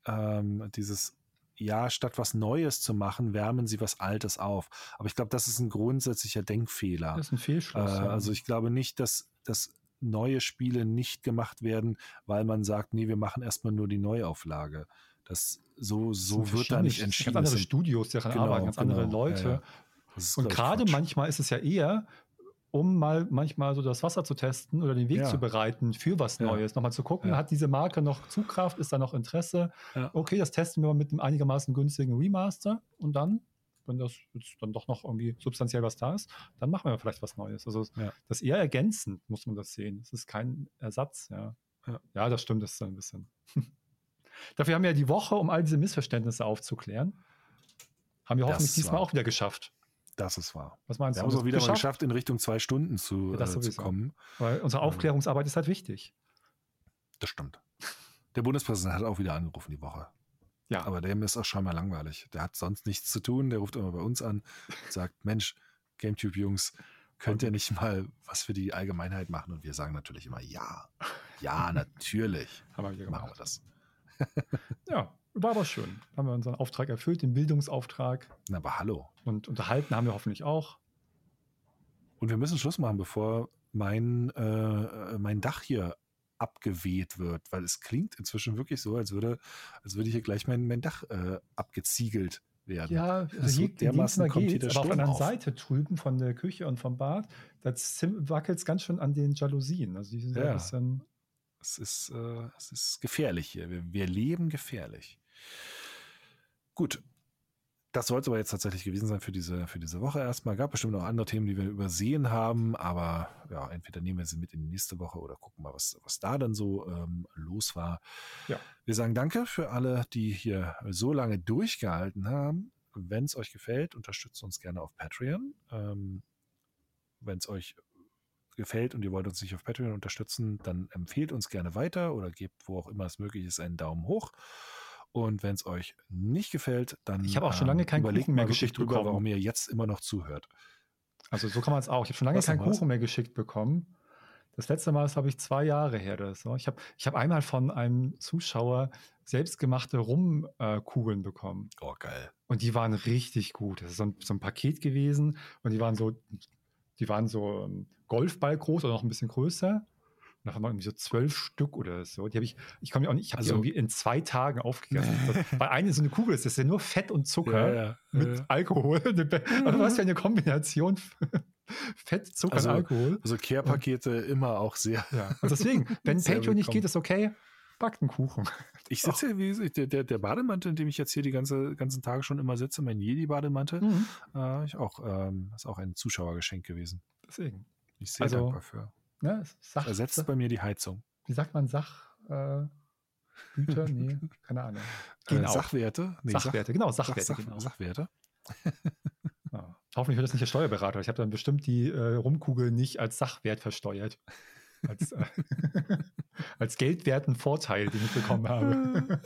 ähm, dieses ja, statt was Neues zu machen, wärmen sie was Altes auf. Aber ich glaube, das ist ein grundsätzlicher Denkfehler. Das ist ein Fehlschluss. Äh, ja. Also ich glaube nicht, dass, dass neue Spiele nicht gemacht werden, weil man sagt, nee, wir machen erstmal nur die Neuauflage. Das so, so sind wird da nicht entschieden. Ganz andere Das Studios, daran Genau, arbeiten, ganz andere genau, Leute. ja, ja. das Und gerade manchmal ist es ja eher, um mal manchmal so das Wasser zu testen oder den Weg Ja. zu bereiten für was Ja. Neues. Nochmal zu gucken, Ja. hat diese Marke noch Zugkraft, ist da noch Interesse? Okay, das testen wir mal mit einem einigermaßen günstigen Remaster und dann, wenn das jetzt dann doch noch irgendwie substanziell was da ist, dann machen wir vielleicht was Neues. Also das ist eher ergänzend, muss man das sehen. Es ist kein Ersatz, ja. Ja. Das stimmt, das ist ein bisschen. [laughs] Dafür haben wir ja die Woche, um all diese Missverständnisse aufzuklären. Haben wir hoffentlich diesmal auch wieder geschafft. Das ist wahr. Was meinst Wir du? haben es auch wieder mal Geschafft? geschafft, in Richtung zwei Stunden zu, Ja, das äh, zu kommen. Weil unsere Ähm. Aufklärungsarbeit ist halt wichtig. Das stimmt. Der Bundespräsident hat auch wieder angerufen die Woche. Ja, Aber dem ist auch scheinbar langweilig. Der hat sonst nichts zu tun. Der ruft immer bei uns an und sagt, Mensch, GameTube-Jungs, könnt ihr nicht mal was für die Allgemeinheit machen? Und wir sagen natürlich immer, ja. Ja, [laughs] natürlich. haben wir wieder Machen wir gemacht. das. Ja, war aber schön. Haben wir unseren Auftrag erfüllt, den Bildungsauftrag. Na, aber hallo. Und unterhalten haben wir hoffentlich auch. Und wir müssen Schluss machen, bevor mein, äh, mein Dach hier abgeweht wird, weil es klingt inzwischen wirklich so, als würde, als würde hier gleich mein, mein Dach äh, abgeziegelt werden. Ja, also hier wird dermaßen kommt hier der aber auf der anderen. Seite drüben von der Küche und vom Bad, da wackelt es ganz schön an den Jalousien. Also die sind ja. Ja. ein bisschen. Es ist, äh, es ist gefährlich hier. Wir, wir leben gefährlich. Gut. Das soll es aber jetzt tatsächlich gewesen sein für diese, für diese Woche erstmal. Gab bestimmt noch andere Themen, die wir übersehen haben, aber ja, entweder nehmen wir sie mit in die nächste Woche oder gucken mal, was, was da dann so ähm, los war. Ja. Wir sagen Danke für alle, die hier so lange durchgehalten haben. Wenn es euch gefällt, unterstützt uns gerne auf Patreon. Ähm, Wenn es euch gefällt und ihr wollt uns nicht auf Patreon unterstützen, dann empfehlt uns gerne weiter oder gebt, wo auch immer es möglich ist, einen Daumen hoch. Und wenn es euch nicht gefällt, dann Ich habe auch schon lange keinen Kuchen mehr geschickt drüber, bekommen. warum ihr jetzt immer noch zuhört. Also so kann man es auch. Ich habe schon lange Was keinen? Kuchen mehr geschickt bekommen. Das letzte Mal ist, glaube ich, zwei Jahre her oder so. Ich habe ich hab einmal von einem Zuschauer selbstgemachte Rumkugeln bekommen. Oh, geil. Und die waren richtig gut. Das ist so ein, so ein Paket gewesen und die waren so, die waren so ähm, Golfball groß oder noch ein bisschen größer. Da haben wir irgendwie so zwölf Stück oder so. Die habe ich, ich komme auch nicht, ich habe Also- die irgendwie in zwei Tagen aufgegessen. Bei einer so eine Kugel ist das ja nur Fett und Zucker ja, mit ja. Alkohol. [laughs] Also was für eine Kombination Fett, Zucker Also- und Alkohol. Also Care-Pakete immer auch sehr. Ja. Und deswegen, wenn [laughs] Patreon nicht willkommen. geht, ist okay. Backt einen Kuchen. Ich sitze hier, wie gesagt, der, der, der Bademantel, in dem ich jetzt hier die ganze, ganzen Tage schon immer sitze, mein Jedi-Bademantel, Mhm. äh, ich auch, ähm, ist auch ein Zuschauergeschenk gewesen. Deswegen. Ich sehr Also, dankbar für. Ne, Sach, Ersetzt bei mir die Heizung. wie sagt man Sach? Äh, Güter? Nee, [laughs] keine Ahnung. Äh, Genau. Sachwerte? Nee, Sach- Sachwerte, genau, Sach, Sachwerte. Sach, genau. Sachwerte. Ja. Hoffentlich wird das nicht der Steuerberater. Ich habe dann bestimmt die äh, Rumkugel nicht als Sachwert versteuert. Als, äh, [laughs] als geldwerten Vorteil, den ich bekommen habe.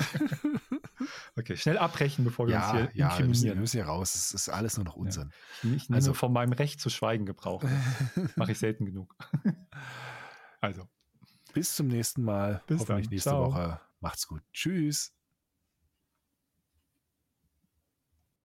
[laughs] okay, schnell abbrechen, bevor wir uns Ja, hier ja, wir müssen, wir müssen hier raus. Es ist alles nur noch Unsinn. Ich nehme Also- von meinem Recht zu schweigen Gebrauch. [laughs] Mache ich selten genug. also, Bis zum nächsten Mal. Bis Hoffentlich dann. nächste Ciao. Woche. Macht's gut. Tschüss.